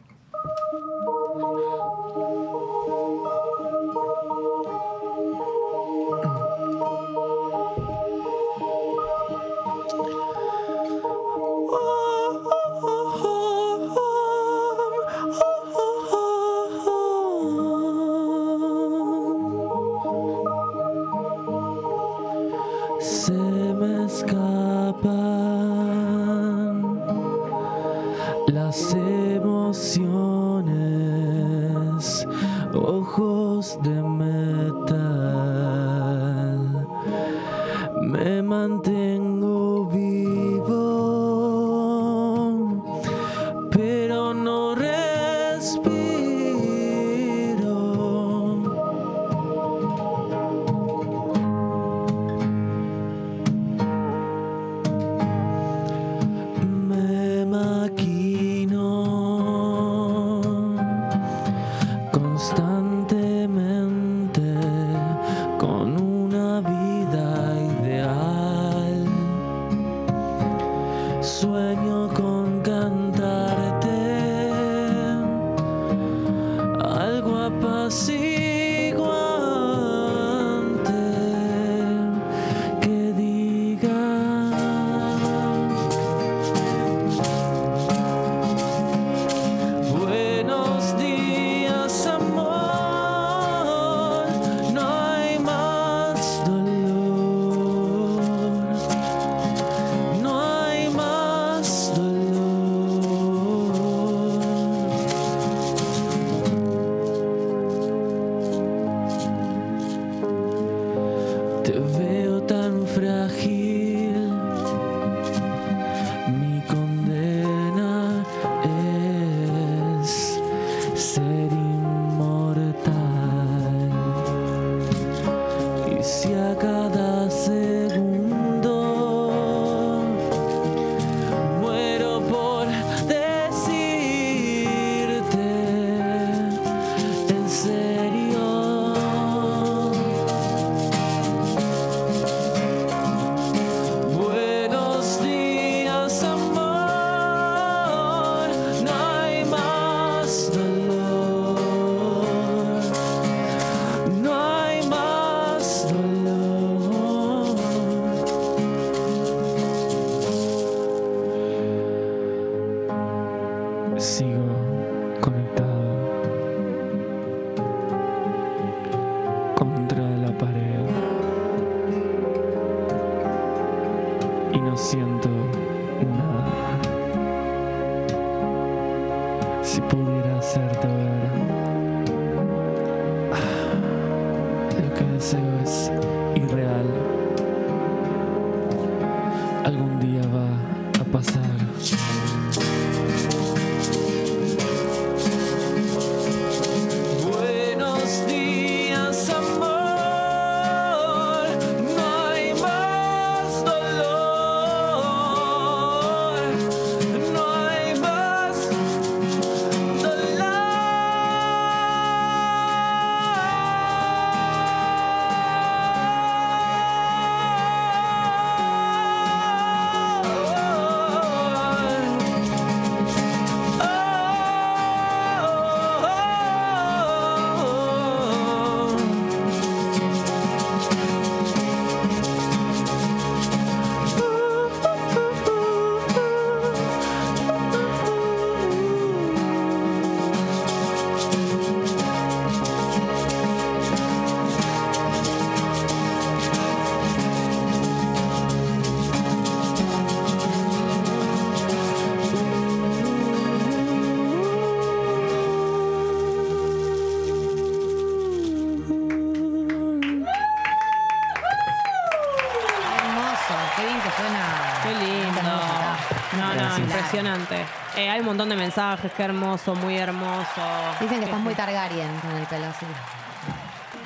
[SPEAKER 5] Un montón de mensajes, qué hermoso, muy hermoso.
[SPEAKER 6] Dicen que estás muy Targaryen con el pelo así.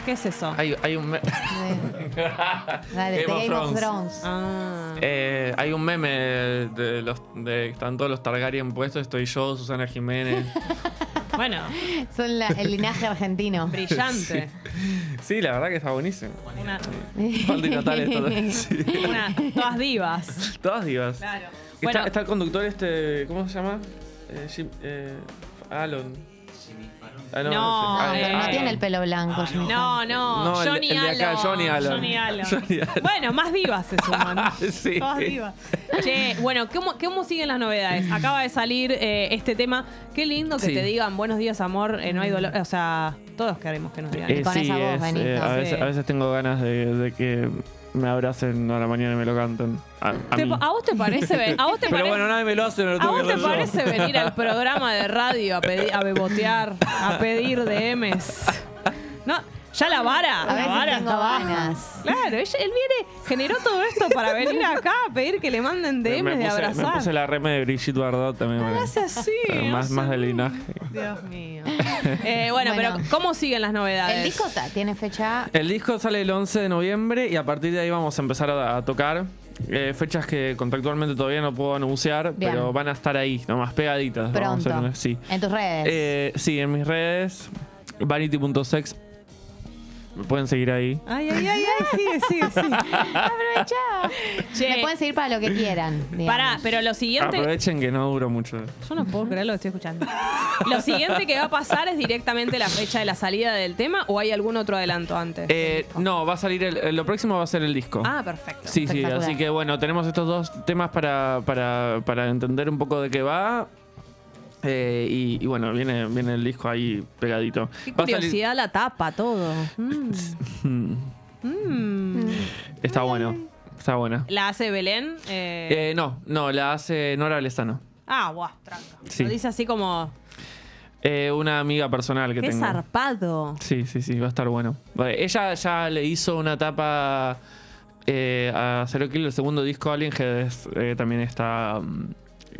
[SPEAKER 5] ¿Qué es eso?
[SPEAKER 30] Hay, hay un me-
[SPEAKER 6] Dale,
[SPEAKER 30] Game of
[SPEAKER 6] Game of
[SPEAKER 30] Thrones.
[SPEAKER 6] Thrones.
[SPEAKER 30] Eh, hay un meme de los de están todos los Targaryen puestos, estoy yo, Susana Jiménez.
[SPEAKER 5] Bueno,
[SPEAKER 6] Son la- el linaje argentino.
[SPEAKER 5] brillante.
[SPEAKER 30] Sí, la verdad que está buenísimo.
[SPEAKER 5] Una,
[SPEAKER 30] Falta Natal esto también. Sí.
[SPEAKER 5] una- todas divas.
[SPEAKER 30] Todas divas.
[SPEAKER 5] Claro.
[SPEAKER 30] Está,
[SPEAKER 5] Bueno.
[SPEAKER 30] está el conductor este, ¿cómo se llama? Eh, Jim- eh, Alon. Ah,
[SPEAKER 5] No,
[SPEAKER 30] Ah,
[SPEAKER 5] eh,
[SPEAKER 6] No
[SPEAKER 30] Alon.
[SPEAKER 6] tiene el pelo blanco. Jimmy.
[SPEAKER 5] No, no,
[SPEAKER 30] No, el-
[SPEAKER 5] Johnny
[SPEAKER 30] el de acá,
[SPEAKER 5] Allen.
[SPEAKER 30] Johnny Allen.
[SPEAKER 5] Johnny Allen.
[SPEAKER 30] Johnny Allen.
[SPEAKER 5] Bueno, más divas se suman.
[SPEAKER 30] Sí.
[SPEAKER 5] Todas divas. Che, bueno, ¿cómo, ¿cómo siguen las novedades? Acaba de salir eh, este tema. Qué lindo que
[SPEAKER 30] Sí.
[SPEAKER 5] te digan buenos días, amor, eh, no hay dolor. O sea, todos queremos que nos digan.
[SPEAKER 30] Eh,
[SPEAKER 5] eso.
[SPEAKER 30] sí, es, eh, a, veces,
[SPEAKER 5] Sí.
[SPEAKER 30] a veces tengo ganas de, de que me abracen a la mañana y me lo canten. A, a
[SPEAKER 5] Te-
[SPEAKER 30] mí.
[SPEAKER 5] ¿A vos te parece? ven- ¿A vos te
[SPEAKER 30] Pero
[SPEAKER 5] parece?
[SPEAKER 30] bueno, nadie me lo hace, me lo
[SPEAKER 5] ¿A
[SPEAKER 30] tengo
[SPEAKER 5] vos
[SPEAKER 30] que
[SPEAKER 5] te
[SPEAKER 30] yo.
[SPEAKER 5] parece venir al programa de radio a, pedir, a bebotear, a pedir DMs? No, ya la vara.
[SPEAKER 6] A
[SPEAKER 5] la vara está baja. Claro, ella- él viene, generó todo esto para venir acá a pedir que le manden DMs
[SPEAKER 30] me,
[SPEAKER 5] de
[SPEAKER 30] puse, me
[SPEAKER 5] abrazar.
[SPEAKER 30] puse la reme de Brigitte Bardot también.
[SPEAKER 5] No
[SPEAKER 30] porque-
[SPEAKER 5] hace así,
[SPEAKER 30] más,
[SPEAKER 5] hace
[SPEAKER 30] más del linaje.
[SPEAKER 5] Dios mío. Eh, bueno,
[SPEAKER 6] Bueno.
[SPEAKER 5] pero ¿cómo siguen las novedades?
[SPEAKER 6] El disco ta- tiene fecha.
[SPEAKER 30] El disco sale el 11 de noviembre y a partir de ahí vamos a empezar a, a tocar. Eh, fechas que contractualmente todavía no puedo anunciar,
[SPEAKER 6] Bien.
[SPEAKER 30] pero van a estar ahí, nomás pegaditas. Vamos a
[SPEAKER 6] Pronto.
[SPEAKER 30] hacer- sí.
[SPEAKER 6] En tus redes.
[SPEAKER 30] Eh, sí, en mis redes, vanity.sex. Me pueden seguir ahí.
[SPEAKER 5] Ay, ay, ay, ay, sigue, sigue, sigue.
[SPEAKER 6] Aprovechá.
[SPEAKER 5] Che.
[SPEAKER 6] Me pueden seguir para lo que quieran. digamos.
[SPEAKER 5] Pará, pero lo siguiente.
[SPEAKER 30] Aprovechen que no duro mucho.
[SPEAKER 5] Yo no puedo creer lo que estoy escuchando. Lo siguiente que va a pasar es directamente la fecha de la salida del tema o hay algún otro adelanto antes.
[SPEAKER 30] Eh, no, va a salir el, lo próximo va a ser el disco.
[SPEAKER 5] Ah, perfecto.
[SPEAKER 30] Sí, sí,
[SPEAKER 5] Espectacular.
[SPEAKER 30] así que bueno, tenemos estos dos temas para, para, para entender un poco de qué va. Eh, y, y bueno, viene, viene el disco ahí pegadito.
[SPEAKER 5] Qué
[SPEAKER 30] Va
[SPEAKER 5] curiosidad la tapa, todo. Mm.
[SPEAKER 30] Mm,
[SPEAKER 5] Mm.
[SPEAKER 30] Está bueno, está buena.
[SPEAKER 5] ¿La hace Belén? Eh,
[SPEAKER 30] Eh, no, no, la hace Nora Lesano.
[SPEAKER 5] ah, guau, tranca.
[SPEAKER 30] Sí.
[SPEAKER 5] Lo dice así como.
[SPEAKER 30] Eh, una amiga personal que
[SPEAKER 5] Qué
[SPEAKER 30] tengo.
[SPEAKER 5] zarpado.
[SPEAKER 30] Sí, sí, sí, va a estar bueno. Vale, ella ya le hizo una tapa eh, a Zero Kill, el segundo disco Alien, que es, eh, también está. mm,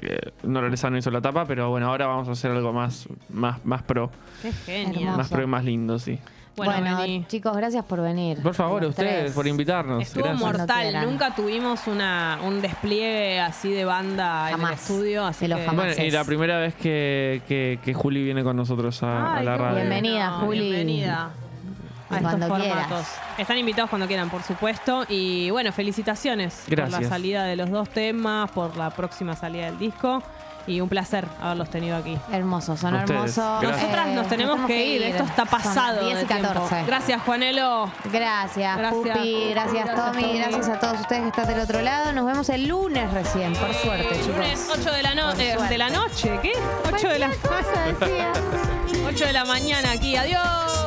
[SPEAKER 30] eh, Nora Lezano hizo la tapa, pero bueno, ahora vamos a hacer algo más, más, más pro.
[SPEAKER 5] Qué genio.
[SPEAKER 30] Más pro y más lindo, sí.
[SPEAKER 5] Bueno,
[SPEAKER 6] chicos, gracias por venir.
[SPEAKER 30] Por favor,
[SPEAKER 6] Los
[SPEAKER 30] ustedes,
[SPEAKER 6] tres.
[SPEAKER 30] por invitarnos.
[SPEAKER 5] Estuvo
[SPEAKER 30] Gracias.
[SPEAKER 5] Mortal.
[SPEAKER 6] quieran.
[SPEAKER 5] Nunca tuvimos una, un despliegue así de banda en el estudio. Así
[SPEAKER 6] los
[SPEAKER 5] que-
[SPEAKER 6] jamás.
[SPEAKER 30] Bueno, y la primera vez que, que, que Juli viene con nosotros a, a la radio.
[SPEAKER 6] Bienvenida, Juli.
[SPEAKER 5] Bienvenida. A estos formatos.
[SPEAKER 6] quieras.
[SPEAKER 5] Están invitados cuando quieran, por supuesto. Y bueno, felicitaciones por la
[SPEAKER 30] Gracias.
[SPEAKER 5] salida de los dos temas, por la próxima salida del disco. Y un placer haberlos tenido aquí.
[SPEAKER 6] Hermoso, son
[SPEAKER 30] ustedes.
[SPEAKER 6] hermosos.
[SPEAKER 30] Gracias.
[SPEAKER 5] Nosotras
[SPEAKER 6] Eh,
[SPEAKER 5] nos tenemos que ir. Esto está
[SPEAKER 6] Son
[SPEAKER 5] pasado.
[SPEAKER 6] 10 y
[SPEAKER 5] de tiempo.
[SPEAKER 6] 14.
[SPEAKER 5] Gracias, Juanelo.
[SPEAKER 6] Gracias,
[SPEAKER 5] Gracias,
[SPEAKER 6] Pupi, gracias,
[SPEAKER 5] Gracias,
[SPEAKER 6] Tommy,
[SPEAKER 5] Tommy.
[SPEAKER 6] gracias a todos ustedes que están del otro lado. Nos vemos el lunes recién, por suerte, chicos.
[SPEAKER 5] Lunes 8 de la, no- eh, de la noche. ¿Qué? 8 de la,
[SPEAKER 6] cosa decía.
[SPEAKER 5] 8 de la mañana aquí. Adiós.